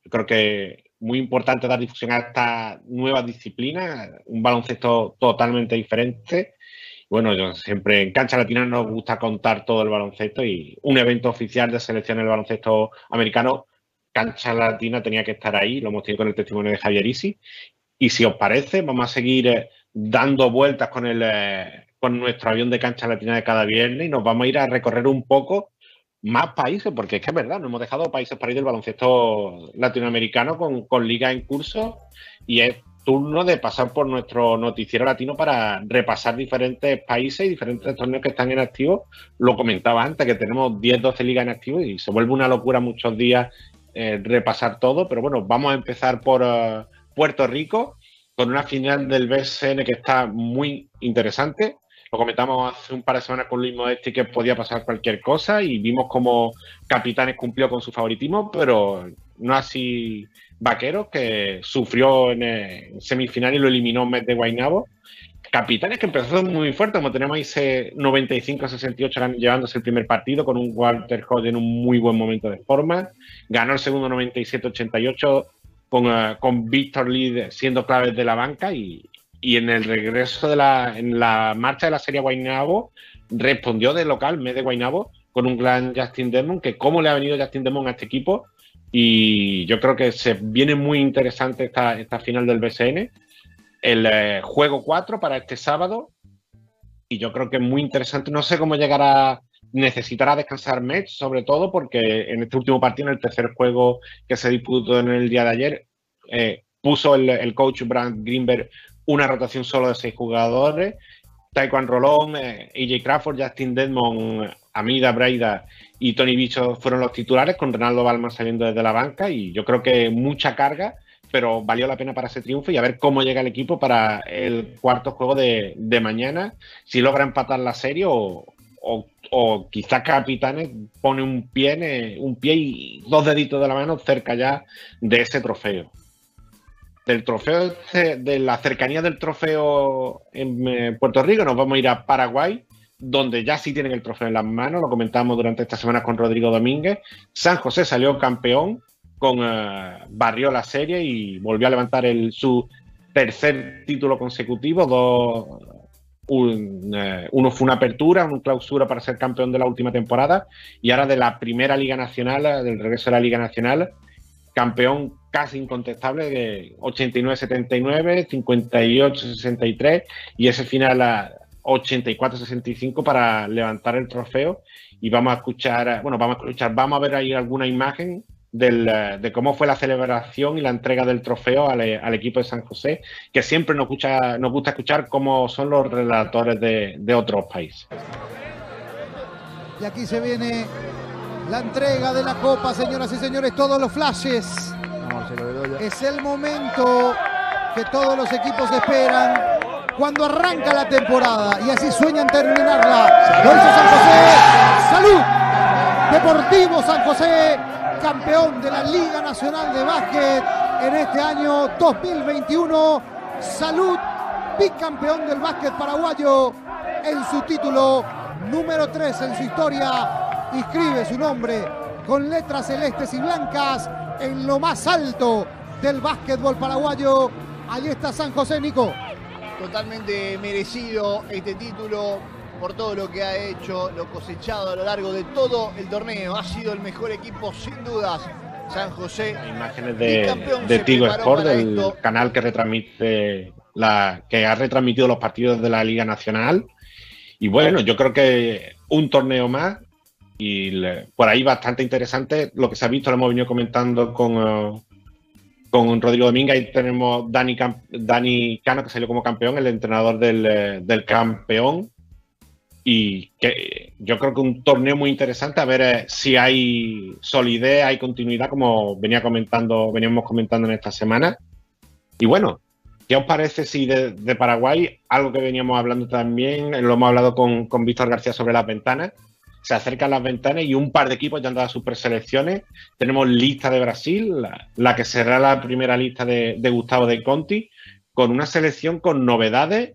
Creo que muy importante dar difusión a esta nueva disciplina, un baloncesto totalmente diferente. Bueno, yo siempre en Cancha Latina nos gusta contar todo el baloncesto y un evento oficial de selección del baloncesto americano Cancha Latina tenía que estar ahí, lo hemos tenido con el testimonio de Javier Isi, y si os parece, vamos a seguir eh, dando vueltas con, el, eh, con nuestro avión de cancha latina de cada viernes y nos vamos a ir a recorrer un poco más países, porque es que es verdad, no hemos dejado países para ir del baloncesto latinoamericano con, con liga en curso y es turno de pasar por nuestro noticiero latino para repasar diferentes países y diferentes torneos que están en activo. Lo comentaba antes, que tenemos 10, 12 ligas en activo y se vuelve una locura muchos días eh, repasar todo, pero bueno, vamos a empezar por... Uh, Puerto Rico, con una final del BSN que está muy interesante. Lo comentamos hace un par de semanas con Luis Modesti que podía pasar cualquier cosa y vimos como Capitanes cumplió con su favoritismo, pero no así Vaqueros, que sufrió en, semifinal y lo eliminó en mes de Guaynabo. Capitanes que empezó muy fuerte, como tenemos ahí ese 95-68 llevándose el primer partido con un Walter Hodge en un muy buen momento de forma. Ganó el segundo 97-88 con, uh, con Víctor Lee siendo claves de la banca y, y, en el regreso de la, en la marcha de la serie Guaynabo respondió de local, mes de Guaynabo, con un gran Justin Demon, que cómo le ha venido Justin Demon a este equipo y yo creo que se viene muy interesante esta, esta final del BSN. El eh, juego 4 para este sábado y yo creo que es muy interesante. No sé cómo llegará necesitará descansar Metz, sobre todo porque en este último partido, en el tercer juego que se disputó en el día de ayer, eh, puso el, el, coach Brand Greenberg una rotación solo de seis jugadores. Taekwondo Rolón, eh, AJ Crawford, Justin Dedmon, Amida Breida y Tony Bicho fueron los titulares, con Ronaldo Balman saliendo desde la banca. Y yo creo que mucha carga, pero valió la pena para ese triunfo y a ver cómo llega el equipo para el cuarto juego de, de mañana, si logra empatar la serie o, o, o quizás Capitanes pone un pie, un pie y dos deditos de la mano cerca ya de ese trofeo. Del trofeo, de la cercanía del trofeo en eh, Puerto Rico, nos vamos a ir a Paraguay, donde ya sí tienen el trofeo en las manos, lo comentamos durante esta semana con Rodrigo Domínguez. San José salió campeón, con uh, barrió la serie y volvió a levantar el, su tercer título consecutivo, dos un, eh, uno fue una apertura, una clausura para ser campeón de la última temporada y ahora de la primera Liga Nacional, del regreso de la Liga Nacional, campeón casi incontestable de 89-79, 58-63 y ese final a 84-65 para levantar el trofeo y vamos a escuchar, bueno, vamos a escuchar, vamos a ver ahí alguna imagen de cómo fue la celebración y la entrega del trofeo al, al, equipo de San José, que siempre nos, escucha, nos gusta escuchar cómo son los relatores de, de otros países. Y aquí se viene la entrega de la copa, señoras y señores, todos los flashes. Es el momento que todos los equipos esperan cuando arranca la temporada y así sueñan terminarla. Lo hizo San José. Salud. Deportivo San José, campeón de la Liga Nacional de Básquet en este año 2021. Salud, bicampeón del básquet paraguayo en su título número 3 en su historia. Inscribe su nombre con letras celestes y blancas en lo más alto del básquetbol paraguayo. Ahí está San José, Nico. Totalmente merecido este título por todo lo que ha hecho, lo cosechado a lo largo de todo el torneo. Ha sido el mejor equipo, sin dudas. San José. Imágenes de, de Tigo Sport, del esto. canal que retransmite la, que ha retransmitido los partidos de la Liga Nacional. Y bueno, yo creo que un torneo más y por ahí bastante interesante. Lo que se ha visto lo hemos venido comentando con, uh, con Rodrigo Domínguez. Ahí tenemos Dani, Dani Cano, que salió como campeón, el entrenador del, del, campeón. Y que yo creo que un torneo muy interesante, a ver eh, si hay solidez, hay continuidad, como venía comentando, veníamos comentando en esta semana. Y bueno, ¿qué os parece si de, de Paraguay, algo que veníamos hablando también, lo hemos hablado con, con Víctor García sobre las ventanas, se acercan las ventanas y un par de equipos ya han dado sus preselecciones. Tenemos lista de Brasil, la, que será la primera lista de, de, Gustavo de Conti, con una selección con novedades.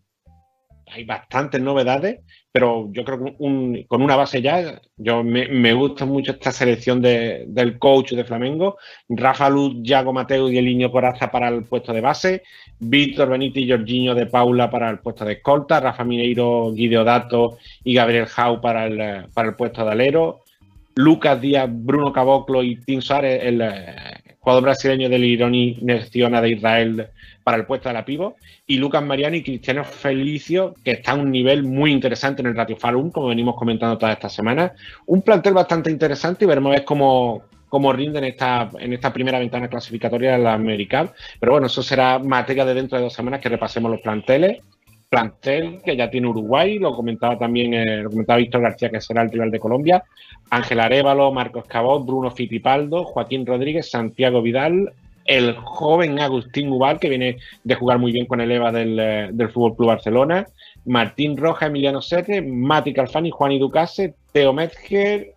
Hay bastantes novedades, pero yo creo que con una base ya, yo me, me gusta mucho esta selección de, del coach de Flamengo. Rafa Luz, Yago Mateo y Eliño Coraza para el puesto de base. Víctor Benítez y Jorginho de Paula para el puesto de escolta, Rafa Mineiro, Guido Dato y Gabriel Jau para el, para el puesto de alero, Lucas Díaz, Bruno Caboclo y Tim Suárez, el jugador brasileño del Ironi Nestiona de Israel para el puesto de la pivo, y Lucas Mariano y Cristiano Felicio, que está a un nivel muy interesante en el Ratio Falun, como venimos comentando toda esta semana. Un plantel bastante interesante y veremos cómo, cómo rinde en esta, en esta primera ventana clasificatoria de la American. Pero bueno, eso será materia de dentro de dos semanas que repasemos los planteles. Plantel que ya tiene Uruguay, lo comentaba también, eh, lo comentaba Víctor García, que será el rival de Colombia. Ángel Arevalo, Marcos Cabot, Bruno Fitipaldo, Joaquín Rodríguez, Santiago Vidal, el joven Agustín Ubal, que viene de jugar muy bien con el EVA del, eh, del Fútbol Club Barcelona. Martín Roja, Emiliano Serre, Mati Calfani, Juan Iducase, Teo Metzger,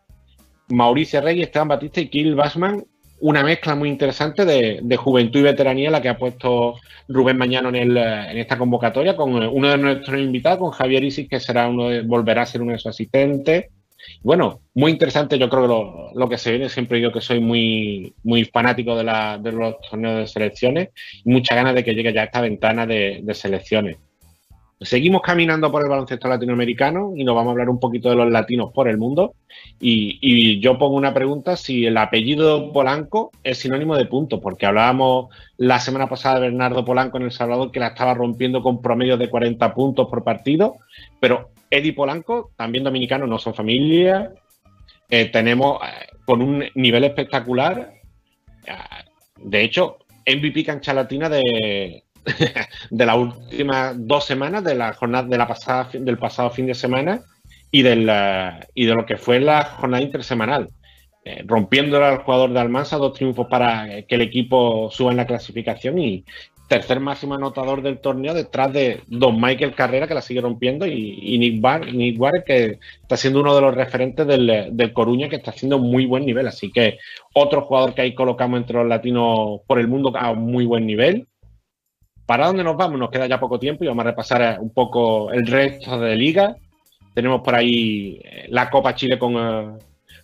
Mauricio Rey, Esteban Batista y Kiel Basman, una mezcla muy interesante de, de, juventud y veteranía la que ha puesto Rubén Mañano en, el, en, esta convocatoria con uno de nuestros invitados, con Javier Isis, que será uno de, volverá a ser uno de sus asistentes. Bueno, muy interesante, yo creo que lo, que se viene, siempre yo que soy muy, muy fanático de, la, de los torneos de selecciones y muchas ganas de que llegue ya esta ventana de selecciones. Seguimos caminando por el baloncesto latinoamericano y nos vamos a hablar un poquito de los latinos por el mundo. Y, yo pongo una pregunta si el apellido Polanco es sinónimo de punto, porque hablábamos la semana pasada de Bernardo Polanco en El Salvador que la estaba rompiendo con promedios de 40 puntos por partido, pero Eddie Polanco, también dominicano, no son familia. Eh, tenemos eh, con un nivel espectacular. Eh, de hecho, MVP cancha latina de, (laughs) de las últimas dos semanas de la jornada de la pasada, del pasado fin de semana y de, la, y de lo que fue la jornada intersemanal. Eh, rompiéndole al jugador de Almansa, dos triunfos para que el equipo suba en la clasificación y tercer máximo anotador del torneo detrás de Don Michael Carrera, que la sigue rompiendo, y, Nick, Bar, Nick Bar, que está siendo uno de los referentes del, del, Coruña, que está haciendo muy buen nivel. Así que otro jugador que ahí colocamos entre los latinos por el mundo a muy buen nivel. ¿Para dónde nos vamos? Nos queda ya poco tiempo y vamos a repasar un poco el resto de liga. Tenemos por ahí la Copa Chile con, uh,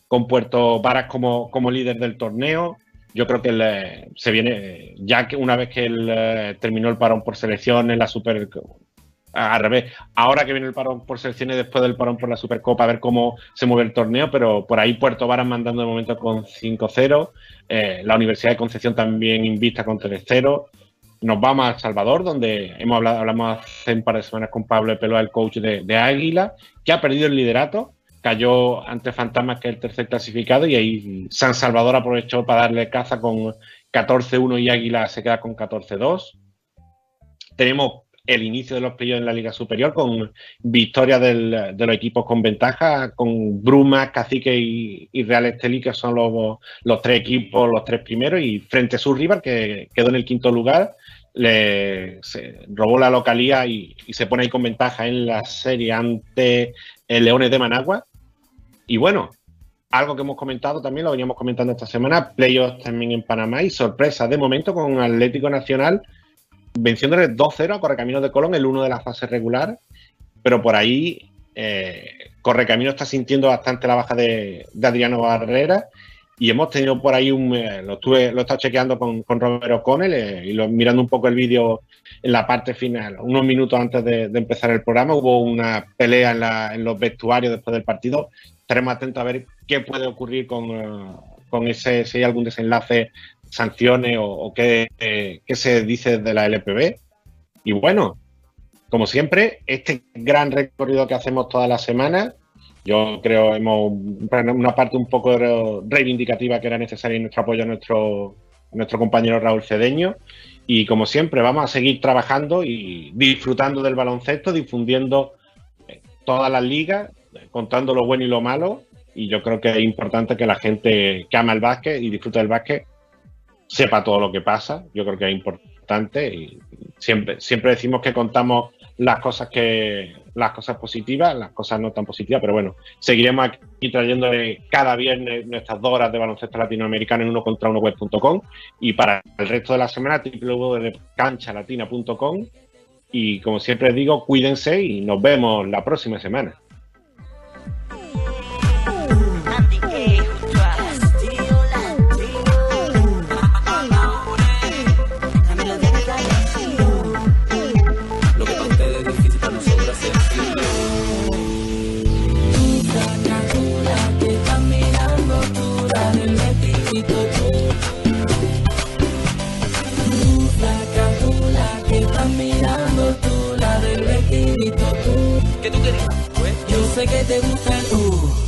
con Puerto Varas como, como líder del torneo. Yo creo que el, se viene, ya que una vez que uh, terminó el parón por selecciones, la Super al revés. Ahora que viene el parón por selecciones, después del parón por la Supercopa, a ver cómo se mueve el torneo, pero por ahí Puerto Varas mandando de momento con 5-0. Eh, la Universidad de Concepción también invista con 3-0. Nos vamos a Salvador, donde hemos hablado, hablamos hace un par de semanas con Pablo Peloa, el coach de, Águila, que ha perdido el liderato. Cayó ante Fantasmas, que es el tercer clasificado, y ahí San Salvador aprovechó para darle caza con 14-1 y Águila se queda con 14-2. Tenemos el inicio de los playoffs en la Liga Superior con victorias de los equipos con ventaja, con Bruma, Cacique y, Real Estelí, que son los, los, tres equipos, los tres primeros, y frente a su rival, que quedó en el quinto lugar, le robó la localía y, se pone ahí con ventaja en la serie ante el Leones de Managua. Y bueno, algo que hemos comentado también, lo veníamos comentando esta semana, playoffs también en Panamá y sorpresa de momento con Atlético Nacional venciéndole 2-0 a Correcaminos de Colón, el uno de la fase regular, pero por ahí eh, Correcaminos está sintiendo bastante la baja de, Adriano Barrera y hemos tenido por ahí un. Eh, lo, estuve, lo he chequeando con, con Robert O'Connell eh, y mirando un poco el vídeo en la parte final, unos minutos antes de, empezar el programa. Hubo una pelea en, los vestuarios después del partido. Estaremos atentos a ver qué puede ocurrir con, con ese, si hay algún desenlace sanciones o, qué, se dice de la LPB. Y bueno, como siempre, este gran recorrido que hacemos todas las semanas, yo creo hemos una parte un poco reivindicativa que era necesaria en nuestro apoyo a nuestro, nuestro compañero Raúl Cedeño. Y como siempre, vamos a seguir trabajando y disfrutando del baloncesto, difundiendo eh, todas las ligas, contando lo bueno y lo malo. Y yo creo que es importante que la gente que ama el básquet y disfruta del básquet sepa todo lo que pasa. Yo creo que es importante y siempre, siempre decimos que contamos las cosas que las cosas positivas, las cosas no tan positivas, pero bueno, seguiremos aquí trayendo cada viernes nuestras dos horas de baloncesto latinoamericano en uno contra uno web.com y para el resto de la semana www.canchalatina.com y como siempre digo, cuídense y nos vemos la próxima semana. ¿Qué tú querías? Pues, yo sé que te gusta el U.